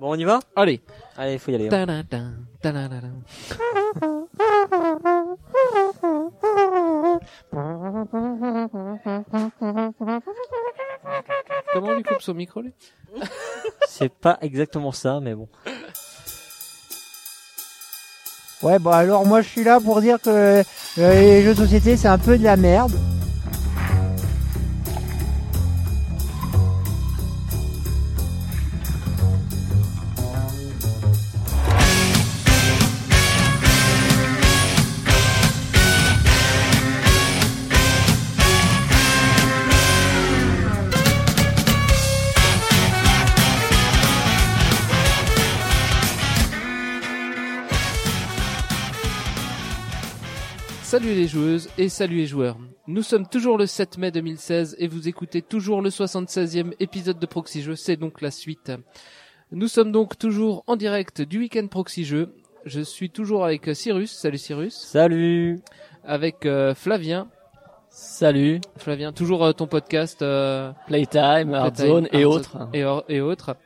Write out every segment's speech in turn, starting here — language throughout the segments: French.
Bon, on y va? Allez. Allez, il faut y aller. hein. Comment on lui coupe son micro lui? C'est pas exactement ça, mais bon. Ouais, bon alors moi je suis là pour dire que euh, les jeux de société c'est un peu de la merde. Et salut les joueurs. Nous sommes toujours le 7 mai 2016 et vous écoutez toujours le 76e épisode de Proxy Jeux, c'est donc la suite. Nous sommes donc toujours en direct du week-end Proxy Jeux. Je suis toujours avec Cyrus, salut Cyrus, Salut avec euh, Flavien, Salut, Flavien, toujours euh, ton podcast euh, Playtime, Hardzone et Hardzone autres. et, autres.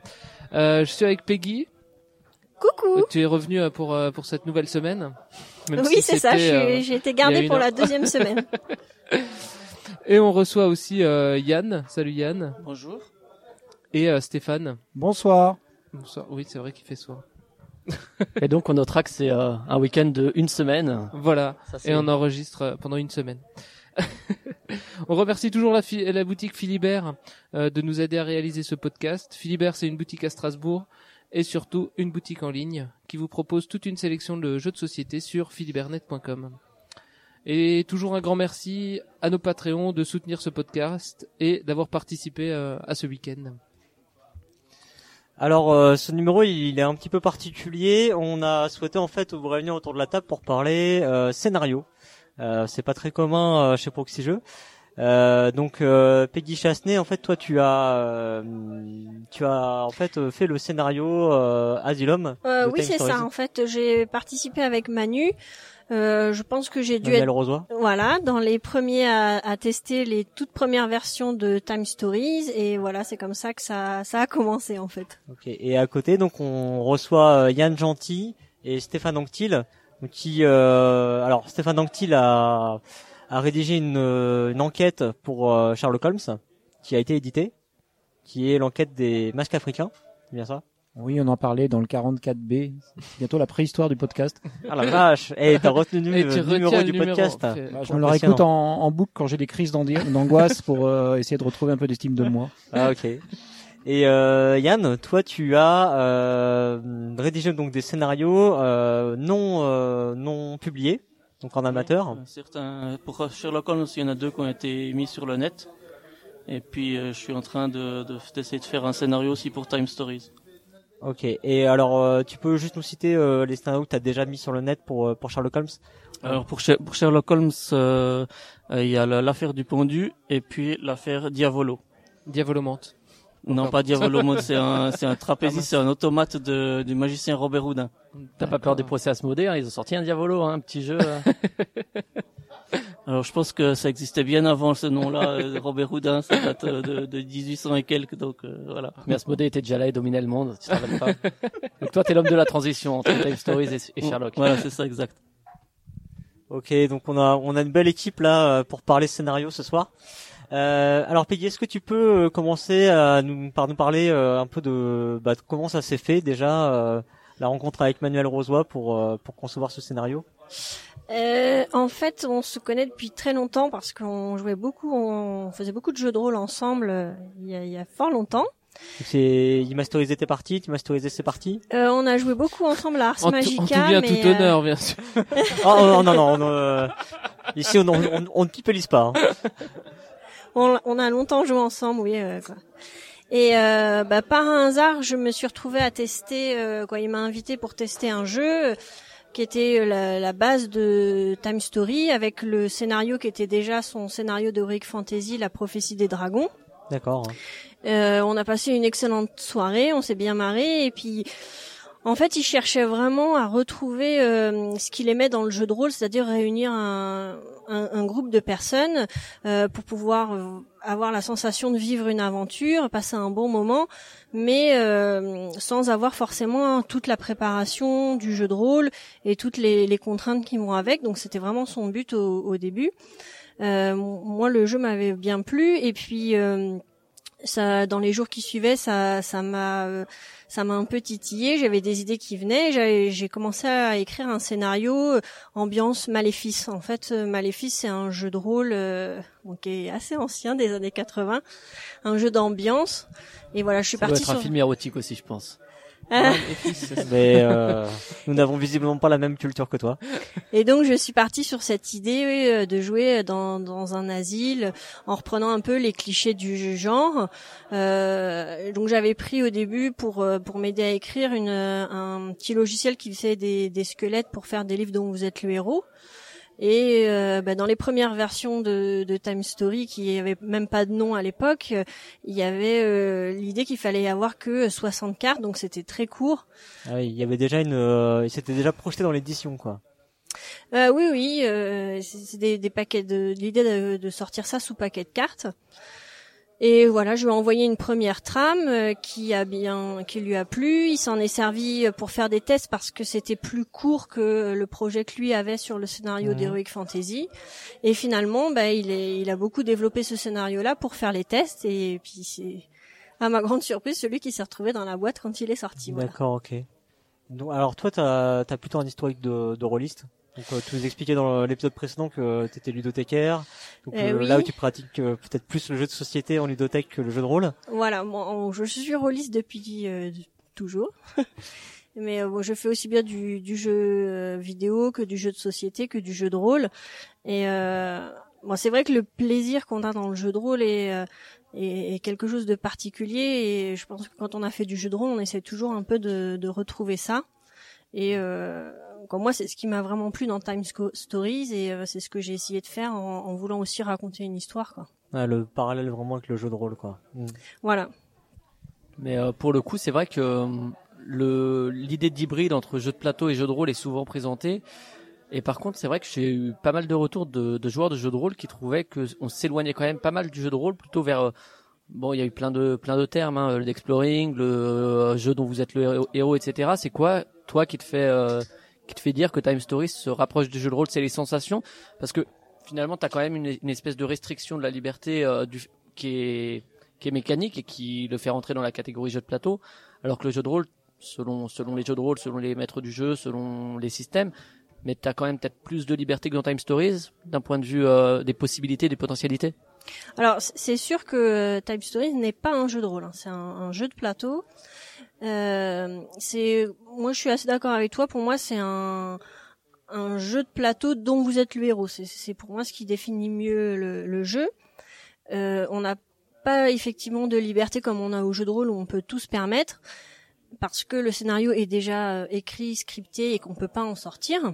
Euh, je suis avec Peggy. Coucou. Tu es revenu euh, pour euh, pour cette nouvelle semaine. Même Oui, si c'est ça, euh, j'ai été une pour heure. la deuxième semaine. Et on reçoit aussi euh, Yann. Salut Yann. Bonjour. Et euh, Stéphane. Bonsoir. Bonsoir. Oui, c'est vrai qu'il fait soir. Et donc on notera que c'est euh, un week-end de une semaine. Voilà. Ça, Et on enregistre euh, pendant une semaine. on remercie toujours la, la boutique Philibert euh, de nous aider à réaliser ce podcast. Philibert, c'est une boutique à Strasbourg et surtout une boutique en ligne qui vous propose toute une sélection de jeux de société sur philibernet.com. Et toujours un grand merci à nos Patreons de soutenir ce podcast et d'avoir participé euh, à ce week-end. Alors, euh, ce numéro, il est un petit peu particulier. On a souhaité en fait vous réunir autour de la table pour parler euh, scénario. Euh, c'est pas très commun euh, chez Proxy Jeux. Euh, donc euh, Peggy Chasney, en fait, toi, tu as, euh, tu as en fait euh, fait le scénario euh, Asylum. Euh, oui, c'est ça. En fait, j'ai participé avec Manu. Euh, je pense que j'ai dû Manuel être Rosoy. voilà dans les premiers à, à tester les toutes premières versions de Time Stories et voilà, c'est comme ça que ça ça a commencé en fait. Ok. Et à côté, donc, on reçoit Yann Gentil et Stéphane Anctil, qui, euh, alors, Stéphane Anctil a, a rédigé une, euh, une enquête pour euh, Sherlock Holmes, qui a été éditée, qui est l'enquête des masques africains. C'est bien ça? Oui, on en parlait dans le 44B. C'est bientôt la préhistoire du podcast. Ah la vache Eh, t'as retenu Et le tu numéro le du numéro. podcast. Bah, je me le réécoute en, en boucle quand j'ai des crises d'andi- d'angoisse pour euh, essayer de retrouver un peu d'estime de moi. Ah ok. Et euh, Yann, toi tu as euh, rédigé donc des scénarios euh, non euh, non publiés, donc en amateur. Euh, Certains, pour Sherlock Holmes, il y en a deux qui ont été mis sur le net. Et puis, euh, je suis en train de, de- d'essayer de faire un scénario aussi pour Time Stories. Ok. Et alors euh, tu peux juste nous citer euh, les scénarios que tu as déjà mis sur le net pour euh, pour Sherlock Holmes? Alors, pour, pour Sherlock Holmes, euh, euh, il y a la- l'affaire du pendu et puis l'affaire Diavolo. Diavolomante. Non, pas Diavolo, c'est un, c'est un trapéziste, c'est un automate de, du magicien Robert Houdin. T'as pas peur des procès Asmodée hein Ils ont sorti un Diavolo, hein, un petit jeu. euh. Alors, je pense que ça existait bien avant ce nom-là, euh, Robert Houdin, ça date euh, de, de 1800 et quelques, donc euh, voilà. Mais Asmodée était déjà là et dominait le monde. Tu te rappelles pas Donc toi, t'es l'homme de la transition entre Time Stories et, et Sherlock. Voilà, c'est ça, exact. Ok, donc on a on a une belle équipe là euh, pour parler scénario ce soir. Euh, alors Peggy, est-ce que tu peux euh, commencer à nous par nous parler euh, un peu de, bah, de comment ça s'est fait déjà euh, la rencontre avec Manuel Rosoy pour euh, pour concevoir ce scénario? Euh, en fait, on se connaît depuis très longtemps parce qu'on jouait beaucoup, on faisait beaucoup de jeux de rôle ensemble euh, il y a, il y a fort longtemps. C'est il masterisait tes parties, tu masterisais ses parties? Euh, on a joué beaucoup ensemble à Ars Magica, en tout bien, mais tout euh, honneur, bien sûr. Oh, oh, non non, on, euh, ici on on, on, on ne pipelise pas. hein. On, on a longtemps joué ensemble, oui. euh, quoi. Et euh, bah, par un hasard, je me suis retrouvée à tester. euh, quoi, il m'a invité pour tester un jeu qui était la, la base de Time Story avec le scénario qui était déjà son scénario de Rick Fantasy, La prophétie des dragons. D'accord. Euh, on a passé une excellente soirée, on s'est bien marré et puis En fait, il cherchait vraiment à retrouver euh, ce qu'il aimait dans le jeu de rôle, c'est-à-dire réunir un, un, un groupe de personnes euh, pour pouvoir euh, avoir la sensation de vivre une aventure, passer un bon moment, mais euh, sans avoir forcément toute la préparation du jeu de rôle et toutes les, les contraintes qui vont avec. Donc, c'était vraiment son but au, au début. Euh, moi, le jeu m'avait bien plu, et puis ça, dans les jours qui suivaient, ça, ça m'a, ça m'a un peu titillé. J'avais des idées qui venaient. J'ai, commencé à écrire un scénario euh, ambiance Maléfice. En fait, euh, Maléfice, c'est un jeu de rôle euh, bon, qui est assez ancien, des années 80, un jeu d'ambiance. Et voilà, je suis Ça doit partie être un film érotique aussi, je pense. Mais euh, nous n'avons visiblement pas la même culture que toi. Et donc je suis partie sur cette idée euh, de jouer dans, dans un asile en reprenant un peu les clichés du genre. Euh, donc j'avais pris au début pour euh, pour m'aider à écrire une, un petit logiciel qui fait des, des squelettes pour faire des livres dont vous êtes le héros. Et euh, bah, dans les premières versions de, de Time Story, qui avait même pas de nom à l'époque, euh, il y avait euh, l'idée qu'il fallait avoir que 60 cartes, donc c'était très court. Ah oui, il y avait déjà une, euh, il s'était déjà projeté dans l'édition quoi. Euh, oui, oui, euh, c'est des, des paquets de l'idée de, de sortir ça sous paquet de cartes. Et voilà, je lui ai envoyé une première trame euh, qui a bien, qui lui a plu. Il s'en est servi pour faire des tests parce que c'était plus court que le projet que lui avait sur le scénario d'Heroic Fantasy. Et finalement, bah, il est, il a beaucoup développé ce scénario-là pour faire les tests. Et puis c'est, à ma grande surprise, celui qui s'est retrouvé dans la boîte quand il est sorti. Voilà. D'accord, ok. Donc, alors toi, t'as as plutôt un historique de, de rôliste? Donc euh, tu nous expliquais dans l'épisode précédent que t'étais ludothécaire. Donc euh, oui. là où tu pratiques euh, peut-être plus le jeu de société en ludothèque que le jeu de rôle. Voilà, moi, je suis rôliste depuis euh, toujours. Mais euh, bon, je fais aussi bien du, du jeu euh, vidéo que du jeu de société, que du jeu de rôle. Et euh, bon, c'est vrai que le plaisir qu'on a dans le jeu de rôle est, euh, est, est quelque chose de particulier. Et je pense que quand on a fait du jeu de rôle, on essaie toujours un peu de, de retrouver ça. Et euh, moi, c'est ce qui m'a vraiment plu dans Time Stories, et euh, c'est ce que j'ai essayé de faire en, en voulant aussi raconter une histoire. Quoi. Ah, le parallèle vraiment avec le jeu de rôle quoi. Mm. Voilà. Mais euh, pour le coup, c'est vrai que euh, le l'idée d'hybride entre jeu de plateau et jeu de rôle est souvent présentée. Et par contre, c'est vrai que j'ai eu pas mal de retours de, de joueurs de jeux de rôle qui trouvaient que on s'éloignait quand même pas mal du jeu de rôle, plutôt vers euh, bon, il y a eu plein de plein de termes, hein, l'exploring, le euh, jeu dont vous êtes le héros, héros, etc. C'est quoi, toi, qui te fait euh, qui te fait dire que Time Stories se rapproche du jeu de rôle C'est les sensations, parce que finalement, t'as quand même une, espèce de restriction de la liberté euh, du, qui est qui est mécanique et qui le fait rentrer dans la catégorie jeu de plateau, alors que le jeu de rôle, selon selon les jeux de rôle, selon les maîtres du jeu, selon les systèmes, mais t'as quand même peut-être plus de liberté que dans Time Stories d'un point de vue euh, des possibilités, des potentialités. Alors c'est sûr que euh, Time Stories n'est pas un jeu de rôle, hein. c'est un jeu de plateau. Euh, c'est moi je suis assez d'accord avec toi. Pour moi c'est un un jeu de plateau dont vous êtes le héros. C'est- C'est pour moi ce qui définit mieux le, le jeu. Euh, on n'a pas effectivement de liberté comme on a au jeu de rôle où on peut tout se permettre parce que le scénario est déjà euh, écrit, scripté et qu'on peut pas en sortir.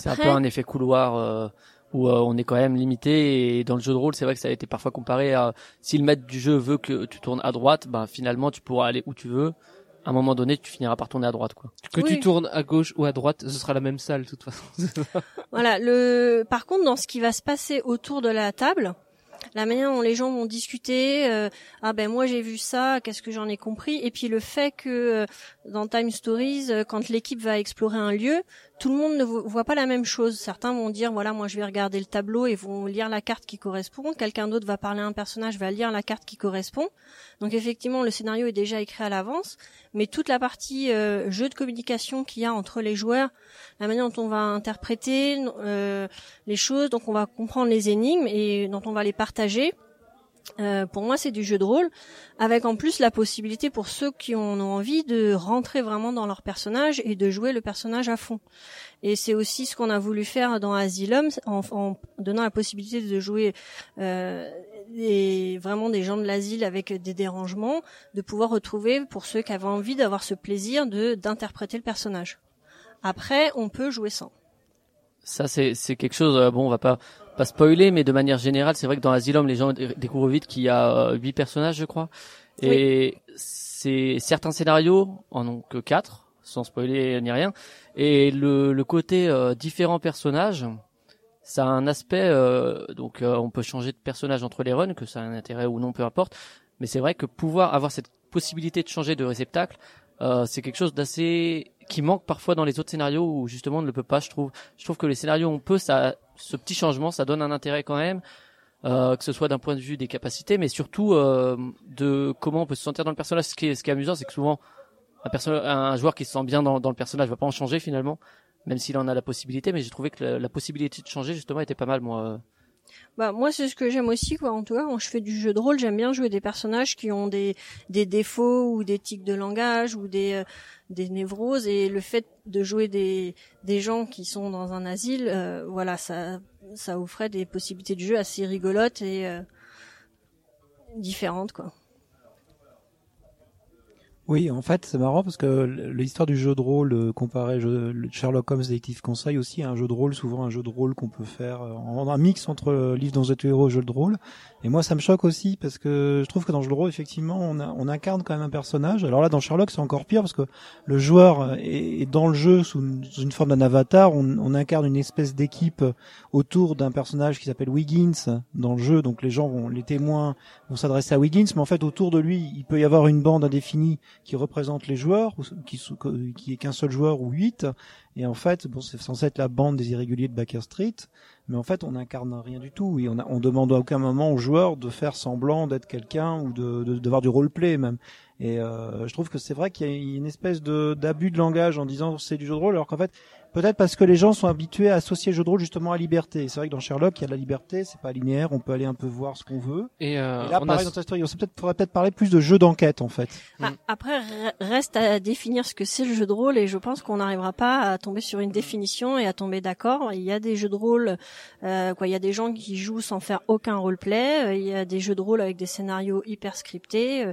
C'est un peu un effet couloir euh, où euh, on est quand même limité et dans le jeu de rôle, c'est vrai que ça a été parfois comparé à si le maître du jeu veut que tu tournes à droite, ben finalement tu pourras aller où tu veux. À un moment donné, tu finiras par tourner à droite quoi. Que Oui. tu tournes à gauche ou à droite, ce sera la même salle de toute façon. Voilà, le par contre dans ce qui va se passer autour de la table, la manière dont les gens vont discuter, euh, ah ben moi j'ai vu ça, qu'est-ce que j'en ai compris, et puis le fait que euh, dans Time Stories, euh, quand l'équipe va explorer un lieu, tout le monde ne vo- voit pas la même chose. Certains vont dire voilà moi je vais regarder le tableau et vont lire la carte qui correspond. Quelqu'un d'autre va parler à un personnage, va lire la carte qui correspond. Donc effectivement le scénario est déjà écrit à l'avance, mais toute la partie euh, jeu de communication qu'il y a entre les joueurs, la manière dont on va interpréter euh, les choses, donc on va comprendre les énigmes et dont on va les partager. Euh, pour moi, c'est du jeu de rôle, avec en plus la possibilité pour ceux qui en ont envie de rentrer vraiment dans leur personnage et de jouer le personnage à fond. Et c'est aussi ce qu'on a voulu faire dans Asylum, en, en donnant la possibilité de jouer euh, des, vraiment des gens de l'asile avec des dérangements, de pouvoir retrouver pour ceux qui avaient envie d'avoir ce plaisir de d'interpréter le personnage. Après, on peut jouer sans. Ça c'est quelque chose euh, bon, on va pas pas spoiler mais de manière générale, c'est vrai que dans Asylum, les gens dé- découvrent vite qu'il y a euh, huit personnages, je crois. Et c'est certains scénarios en ont que quatre sans spoiler ni rien. Et le, le côté euh, différents personnages, ça a un aspect euh, donc euh, on peut changer de personnage entre les runs, que ça a un intérêt ou non, peu importe. Mais c'est vrai que pouvoir avoir cette possibilité de changer de réceptacle, euh, c'est quelque chose d'assez qui manque parfois dans les autres scénarios où justement on ne le peut pas. Je trouve, je trouve que les scénarios on peut, ça, ce petit changement, ça donne un intérêt quand même. Euh, que ce soit d'un point de vue des capacités, mais surtout euh, de comment on peut se sentir dans le personnage. Ce qui est, ce qui est amusant, c'est que souvent un, un joueur qui se sent bien dans, le personnage va pas en changer finalement, même s'il en a la possibilité. Mais j'ai trouvé que la, la, possibilité de changer justement était pas mal moi. Bah moi c'est ce que j'aime aussi quoi. En tout cas quand je fais du jeu de rôle, j'aime bien jouer des personnages qui ont des des défauts ou des tics de langage ou des euh, des névroses et le fait de jouer des des gens qui sont dans un asile, euh, voilà ça ça offrait des possibilités de jeu assez rigolotes et euh, différentes quoi. Oui, en fait, c'est marrant parce que l'histoire du jeu de rôle euh, comparé jeu, Sherlock Holmes Détective Conseil aussi un jeu de rôle, souvent un jeu de rôle qu'on peut faire euh, en un mix entre euh, livre dans et héros et jeu de rôle. Et moi, ça me choque aussi parce que je trouve que dans rôle, effectivement, on, on incarne quand même un personnage. Alors là, dans Sherlock, c'est encore pire parce que le joueur est, dans le jeu sous une, forme d'un avatar. On, on, incarne une espèce d'équipe autour d'un personnage qui s'appelle Wiggins dans le jeu. Donc les gens vont, les témoins vont s'adresser à Wiggins, mais en fait, autour de lui, il peut y avoir une bande indéfinie qui représente les joueurs, qui, qui est qu'un seul joueur ou huit. Et en fait, bon, c'est censé être la bande des irréguliers de Baker Street, mais en fait, on n'incarne rien du tout. Et on, a, demande à aucun moment aux joueurs de faire semblant d'être quelqu'un ou de, de, de voir du roleplay même. Et euh, je trouve que c'est vrai qu'il y a une espèce de d'abus de langage en disant c'est du jeu de rôle, alors qu'en fait Peut-être parce que les gens sont habitués à associer le jeu de rôle justement à liberté. C'est vrai que dans Sherlock, il y a de la liberté, c'est pas linéaire, on peut aller un peu voir ce qu'on veut. Et, euh, Et là, on pareil, a... dans story, on peut-être, pourrait peut-être parler plus de jeu d'enquête en fait. Ah, après, reste à définir ce que c'est le jeu de rôle et je pense qu'on n'arrivera pas à tomber sur une définition et à tomber d'accord. Il y a des jeux de rôle, euh, quoi, il y a des gens qui jouent sans faire aucun roleplay. Euh, il y a des jeux de rôle avec des scénarios hyper scriptés.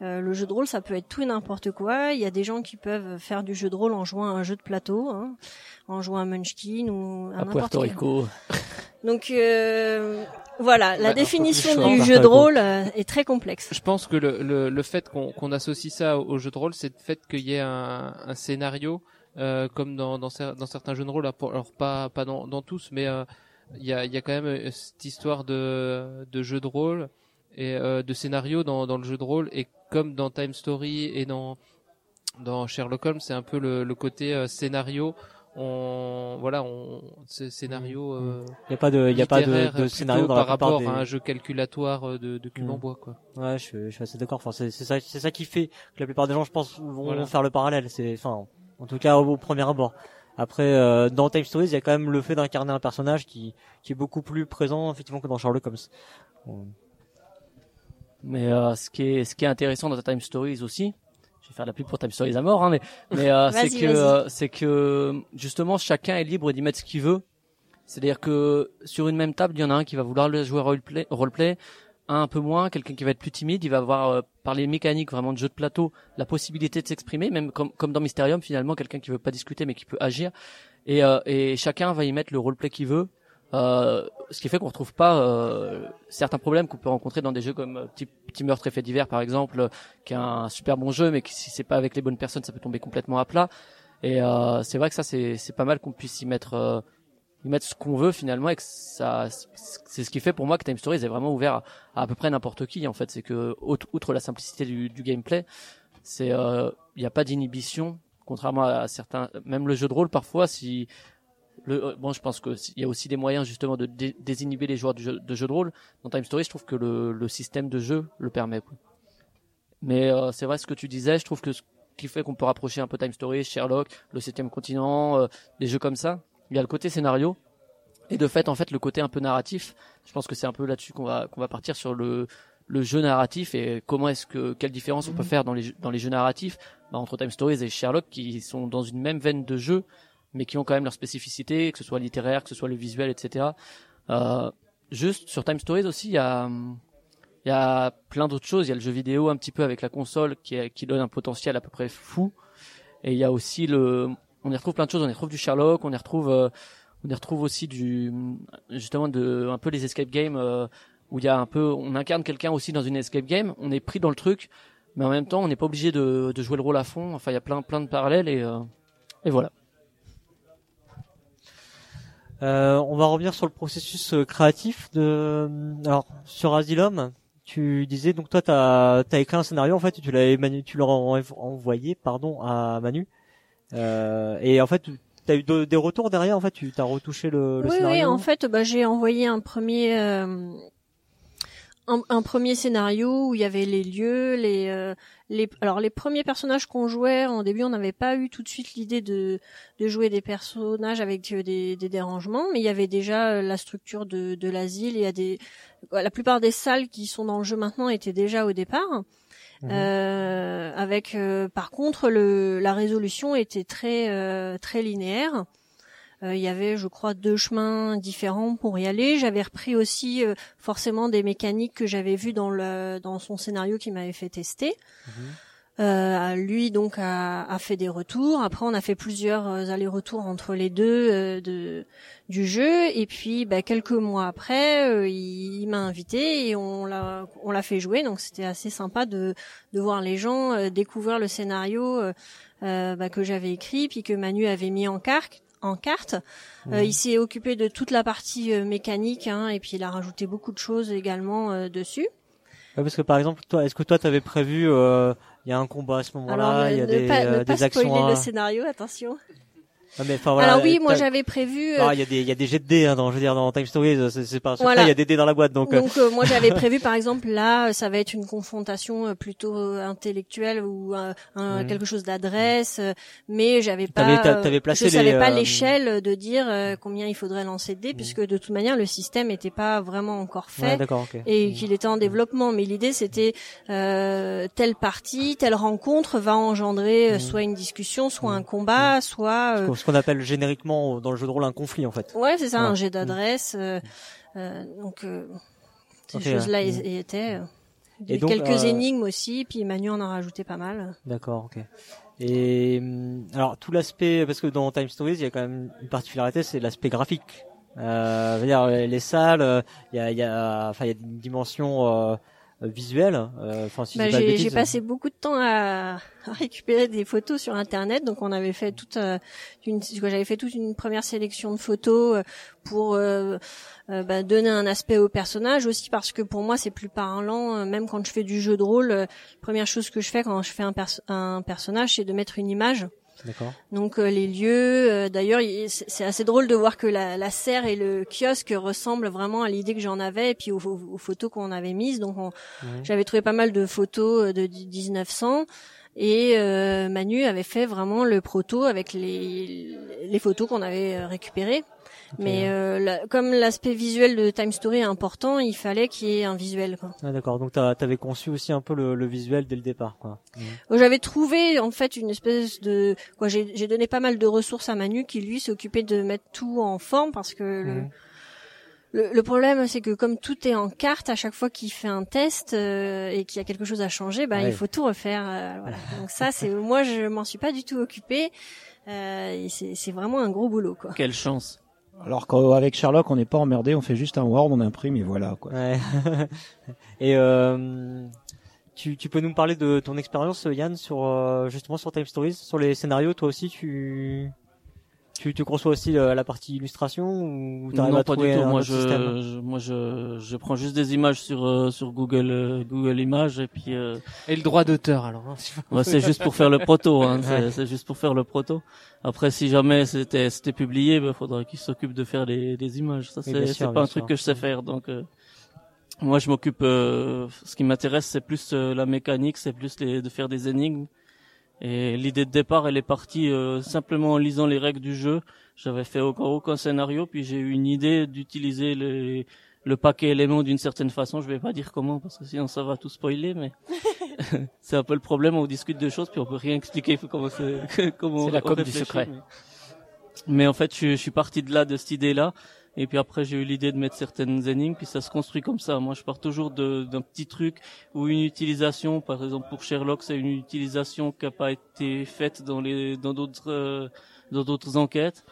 Euh, le jeu de rôle, ça peut être tout et n'importe quoi. Il y a des gens qui peuvent faire du jeu de rôle en jouant à un jeu de plateau. Hein en jouant à Munchkin ou à, à Puerto Rico. Donc euh, voilà, la Bah, définition du jeu de rôle euh, est très complexe. Je pense que le, le, le fait qu'on qu'on associe ça au, au jeu de rôle, c'est le fait qu'il y ait un, un scénario euh, comme dans, dans, cer- dans certains jeux de rôle, alors pas, pas dans, dans tous, mais euh, il y, a, il y a quand même cette histoire de, de jeu de rôle et euh, de scénario dans, dans le jeu de rôle et comme dans Time Story et dans dans Sherlock Holmes, c'est un peu le, le côté euh, scénario. On voilà, on c'est scénario. Euh, Il y a pas de, il y a pas de, de plutôt scénario dans par rapport des... à un jeu calculatoire euh, de, de cube Mm. en bois quoi. Ouais, je, je suis assez d'accord. Enfin, c'est c'est ça, c'est ça qui fait que la plupart des gens, je pense, vont Voilà. faire le parallèle. C'est, enfin, en tout cas au, au premier abord. Après, euh, dans Time Stories, il y a quand même le fait d'incarner un personnage qui, qui est beaucoup plus présent effectivement que dans Sherlock Holmes. Bon. Mais euh, ce qui est ce qui est intéressant dans Time Stories aussi, je vais faire de la pub pour Time Stories à mort, hein, mais mais euh, c'est que euh, c'est que justement chacun est libre d'y mettre ce qu'il veut. C'est-à-dire que sur une même table, il y en a un qui va vouloir jouer roleplay, roleplay un un peu moins, quelqu'un qui va être plus timide, il va avoir euh, par les mécaniques vraiment de jeu de plateau la possibilité de s'exprimer, même comme comme dans Mysterium finalement, quelqu'un qui veut pas discuter mais qui peut agir. Et euh, et chacun va y mettre le roleplay qu'il veut. Euh, ce qui fait qu'on retrouve pas euh, certains problèmes qu'on peut rencontrer dans des jeux comme Petit, Petit meurtre et fait divers par exemple, euh, qui est un super bon jeu, mais qui, si c'est pas avec les bonnes personnes, ça peut tomber complètement à plat. Et euh, c'est vrai que ça c'est pas mal qu'on puisse y mettre euh, y mettre ce qu'on veut finalement et que ça c'est ce qui fait pour moi que Time Stories est vraiment ouvert à à, peu près n'importe qui en fait. C'est que outre, la simplicité du, du gameplay, c'est il n'y a pas d'inhibition contrairement à certains même le jeu de rôle parfois si le, euh, bon, je pense que il y a aussi des moyens justement de dé- désinhiber les joueurs de jeu, de jeu de rôle. Dans Time Story, je trouve que le, le système de jeu le permet. Quoi. Mais euh, c'est vrai ce que tu disais. Je trouve que ce qui fait qu'on peut rapprocher un peu Time Story, Sherlock, le Septième Continent, euh, des jeux comme ça. Il y a le côté scénario et de fait, en fait, le côté un peu narratif. Je pense que c'est un peu là-dessus qu'on va qu'on va partir sur le le jeu narratif et comment est-ce que quelle différence on peut faire dans les jeux- dans les jeux narratifs bah, entre Time Stories et Sherlock qui sont dans une même veine de jeu mais qui ont quand même leur spécificité, que ce soit littéraire, que ce soit le visuel, etc. Euh, juste sur Time Stories aussi, il y a, y a plein d'autres choses. Il y a le jeu vidéo un petit peu avec la console qui, qui donne un potentiel à peu près fou. Et il y a aussi le, on y retrouve plein de choses. On y retrouve du Sherlock, on y retrouve, euh, on y retrouve aussi du, justement de, un peu les escape games euh, où il y a un peu, on incarne quelqu'un aussi dans une escape game. On est pris dans le truc, mais en même temps, on n'est pas obligé de, de jouer le rôle à fond. Enfin, il y a plein, plein de parallèles et, euh, et voilà. Euh, on va revenir sur le processus euh, créatif de. Alors sur Asylum, tu disais donc toi t'as as écrit un scénario en fait, tu l'avais Manu, tu l'as envoyé pardon à Manu. Euh, et en fait t'as eu de- des retours derrière en fait, tu t'as retouché le, le oui, scénario. oui, en fait, bah, j'ai envoyé un premier, euh, un, un premier scénario où il y avait les lieux, les, euh, les, alors les premiers personnages qu'on jouait en début, on n'avait pas eu tout de suite l'idée de, de jouer des personnages avec euh, des, des dérangements, mais il y avait déjà euh, la structure de, de l'asile. Il y a des, la plupart des salles qui sont dans le jeu maintenant étaient déjà au départ. Mhm. Euh, avec euh, par contre le, la résolution était très euh, très linéaire. Euh, Il y avait, je crois, deux chemins différents pour y aller. J'avais repris aussi euh, forcément des mécaniques que j'avais vues dans le dans son scénario qui m'avait fait tester. Euh, lui donc a, a fait des retours. Après, on a fait plusieurs euh, allers-retours entre les deux euh, de du jeu. Et puis, bah, quelques mois après, euh, il, il m'a invité et on l'a on l'a fait jouer. Donc, c'était assez sympa de de voir les gens euh, découvrir le scénario bah, que j'avais écrit, puis que Manu avait mis en carte en carte. Euh, il s'est occupé de toute la partie euh, mécanique hein, et puis il a rajouté beaucoup de choses également euh, dessus. Ouais, parce que par exemple, toi, est-ce que toi t'avais prévu, euh, il y a un combat à ce moment-là, ne, il y a ne des, pas, ne euh, pas des actions. spoiler à- le scénario, attention. Ah, mais, voilà, Alors oui, moi t'as- j'avais prévu. euh, Ah, il y a des, il y a des jets de dés, hein, dans, je veux dire, dans Time Stories, c'est c'est pas un Voilà. il y a des dés dans la boîte, donc. euh, Donc euh, moi j'avais prévu par exemple là ça va être une confrontation euh, plutôt euh, intellectuelle ou euh, un, Mhm. quelque chose d'adresse euh, mais j'avais pas euh, t'avais placé je savais les, pas euh, l'échelle de dire euh, combien il faudrait lancer de dés puisque de toute manière le système n'était pas vraiment encore ouais, fait d'accord, ok. et qu'il était en développement. Mais l'idée, c'était euh, telle partie, telle rencontre va engendrer euh, soit une discussion, soit un combat, soit euh, Ce qu'on appelle génériquement dans le jeu de rôle un conflit, en fait. ouais, c'est ça, un jet d'adresse. euh, euh, donc euh, ces choses-là ouais. y- y étaient. euh. Il y Et donc, quelques euh, énigmes aussi, puis Manu en a rajouté pas mal. D'accord, ok. Et hum, alors tout l'aspect, parce que dans Time Stories, il y a quand même une particularité, c'est l'aspect graphique. Euh, dire, les salles, euh, il y a, il y a, enfin, il y a une dimension visuelle. euh, Enfin, si Bah, j'ai passé beaucoup de temps à, à récupérer des photos sur internet, donc on avait fait toute euh, une, j'avais fait toute une première sélection de photos euh, pour euh, bah, donner un aspect au personnage aussi parce que pour moi c'est plus parlant, même quand je fais du jeu de rôle, euh, première chose que je fais quand je fais un, perso- un personnage, c'est de mettre une image. D'accord. Donc euh, les lieux, euh, d'ailleurs, il- c'est assez drôle de voir que la, la serre et le kiosque ressemblent vraiment à l'idée que j'en avais et puis aux, aux- aux photos qu'on avait mises. Donc on- j'avais trouvé pas mal de photos euh, de 1900 et euh, Manu avait fait vraiment le proto avec les, les photos qu'on avait euh, Mais euh, la- comme l'aspect visuel de Time Story est important, il fallait qu'il y ait un visuel. Quoi. Ah, d'accord. Donc t'as- t'avais conçu aussi un peu le, le visuel dès le départ, quoi. Mhm. J'avais trouvé en fait une espèce de quoi j'ai j'ai donné pas mal de ressources à Manu qui lui s'occupait de mettre tout en forme parce que le, Mhm. le, le problème c'est que comme tout est en carte à chaque fois qu'il fait un test euh, et qu'il y a quelque chose à changer, bah Ouais. il faut tout refaire. euh, voilà. Donc ça c'est moi je m'en suis pas du tout occupée. Euh, et c'est c'est vraiment un gros boulot quoi. Quelle chance. Alors qu'avec Sherlock, on n'est pas emmerdé, on fait juste un Word, on imprime et voilà quoi. Ouais. Et euh, tu, tu peux nous parler de ton expérience, Yann, sur euh, justement sur Time Stories, sur les scénarios. Toi aussi, tu tu, tu conçois aussi euh, la partie illustration ou Non, à pas du tout. Moi, je, je- moi, je, je prends juste des images sur euh, sur Google euh, Google Images et puis euh, Et le droit d'auteur, alors. hein, si ouais, c'est juste pour faire le proto. Hein, c'est, juste pour faire le proto. Après, si jamais c'était c'était publié, il faudra qu'il s'occupe de faire les, les images. Ça, c'est c'est pas un truc sûr. que je sais faire. Donc, euh, moi, je m'occupe. euh, ce qui m'intéresse, c'est plus euh, la mécanique, c'est plus les, de faire des énigmes. Et l'idée de départ, elle est partie euh, simplement en lisant les règles du jeu. J'avais fait aucun, aucun scénario, puis j'ai eu une idée d'utiliser les, le paquet éléments d'une certaine façon. Je vais pas dire comment, parce que sinon ça va tout spoiler, mais c'est un peu le problème. On discute de choses, puis on peut rien expliquer comment c'est, comment C'est on- la on com du secret. Mais, mais en fait, je, je suis parti de là, de cette idée-là. Et puis après, j'ai eu l'idée de mettre certaines énigmes, puis ça se construit comme ça. Moi, je pars toujours d'un petit truc ou une utilisation. Par exemple, pour Sherlock, c'est une utilisation qui n'a pas été faite dans les dans d'autres euh, dans d'autres enquêtes.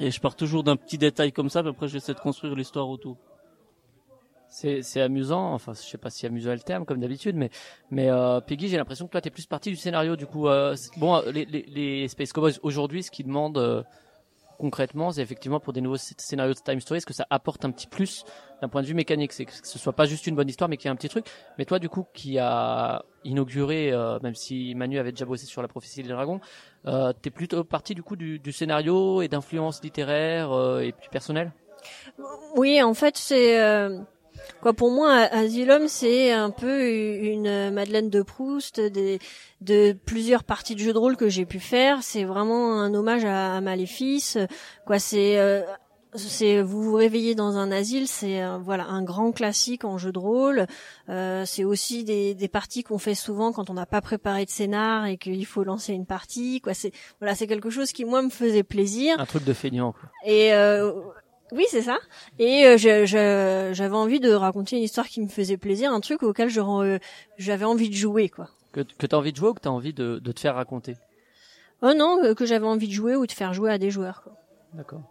Et je pars toujours d'un petit détail comme ça, puis après, j'essaie de construire l'histoire autour. C'est amusant, enfin je sais pas si amusant est le terme comme d'habitude, mais mais euh, Peggy, j'ai l'impression que toi t'es plus partie du scénario. Du coup, euh, bon, les, les, les Space Cowboys aujourd'hui, ce qu'ils demandent euh, concrètement, c'est effectivement pour des nouveaux sc- scénarios de Time Stories que ça apporte un petit plus d'un point de vue mécanique, c'est que ce soit pas juste une bonne histoire, mais qu'il y ait un petit truc. Mais toi, du coup, qui a inauguré, euh, même si Manu avait déjà bossé sur la prophétie des dragons, euh, t'es plutôt partie du coup du, du scénario et d'influence littéraire euh, et puis personnelle. Oui, en fait, c'est euh, quoi pour moi Asylum, c'est un peu une Madeleine de Proust des de plusieurs parties de jeux de rôle que j'ai pu faire. C'est vraiment un hommage à, à Maléfice. Quoi, c'est euh, c'est vous vous réveillez dans un asile, c'est euh, voilà un grand classique en jeu de rôle. Euh, c'est aussi des, des parties qu'on fait souvent quand on n'a pas préparé de scénar et qu'il faut lancer une partie. Quoi, c'est voilà, c'est quelque chose qui moi me faisait plaisir. Un truc de feignant. Quoi. Et euh, oui, c'est ça. Et euh, je- je- j'avais envie de raconter une histoire qui me faisait plaisir, un truc auquel je ren- j'avais envie de jouer, quoi. Que, que t'as envie de jouer ou que t'as envie de, de te faire raconter? Oh non, euh, que j'avais envie de jouer ou de faire jouer à des joueurs. Quoi. D'accord.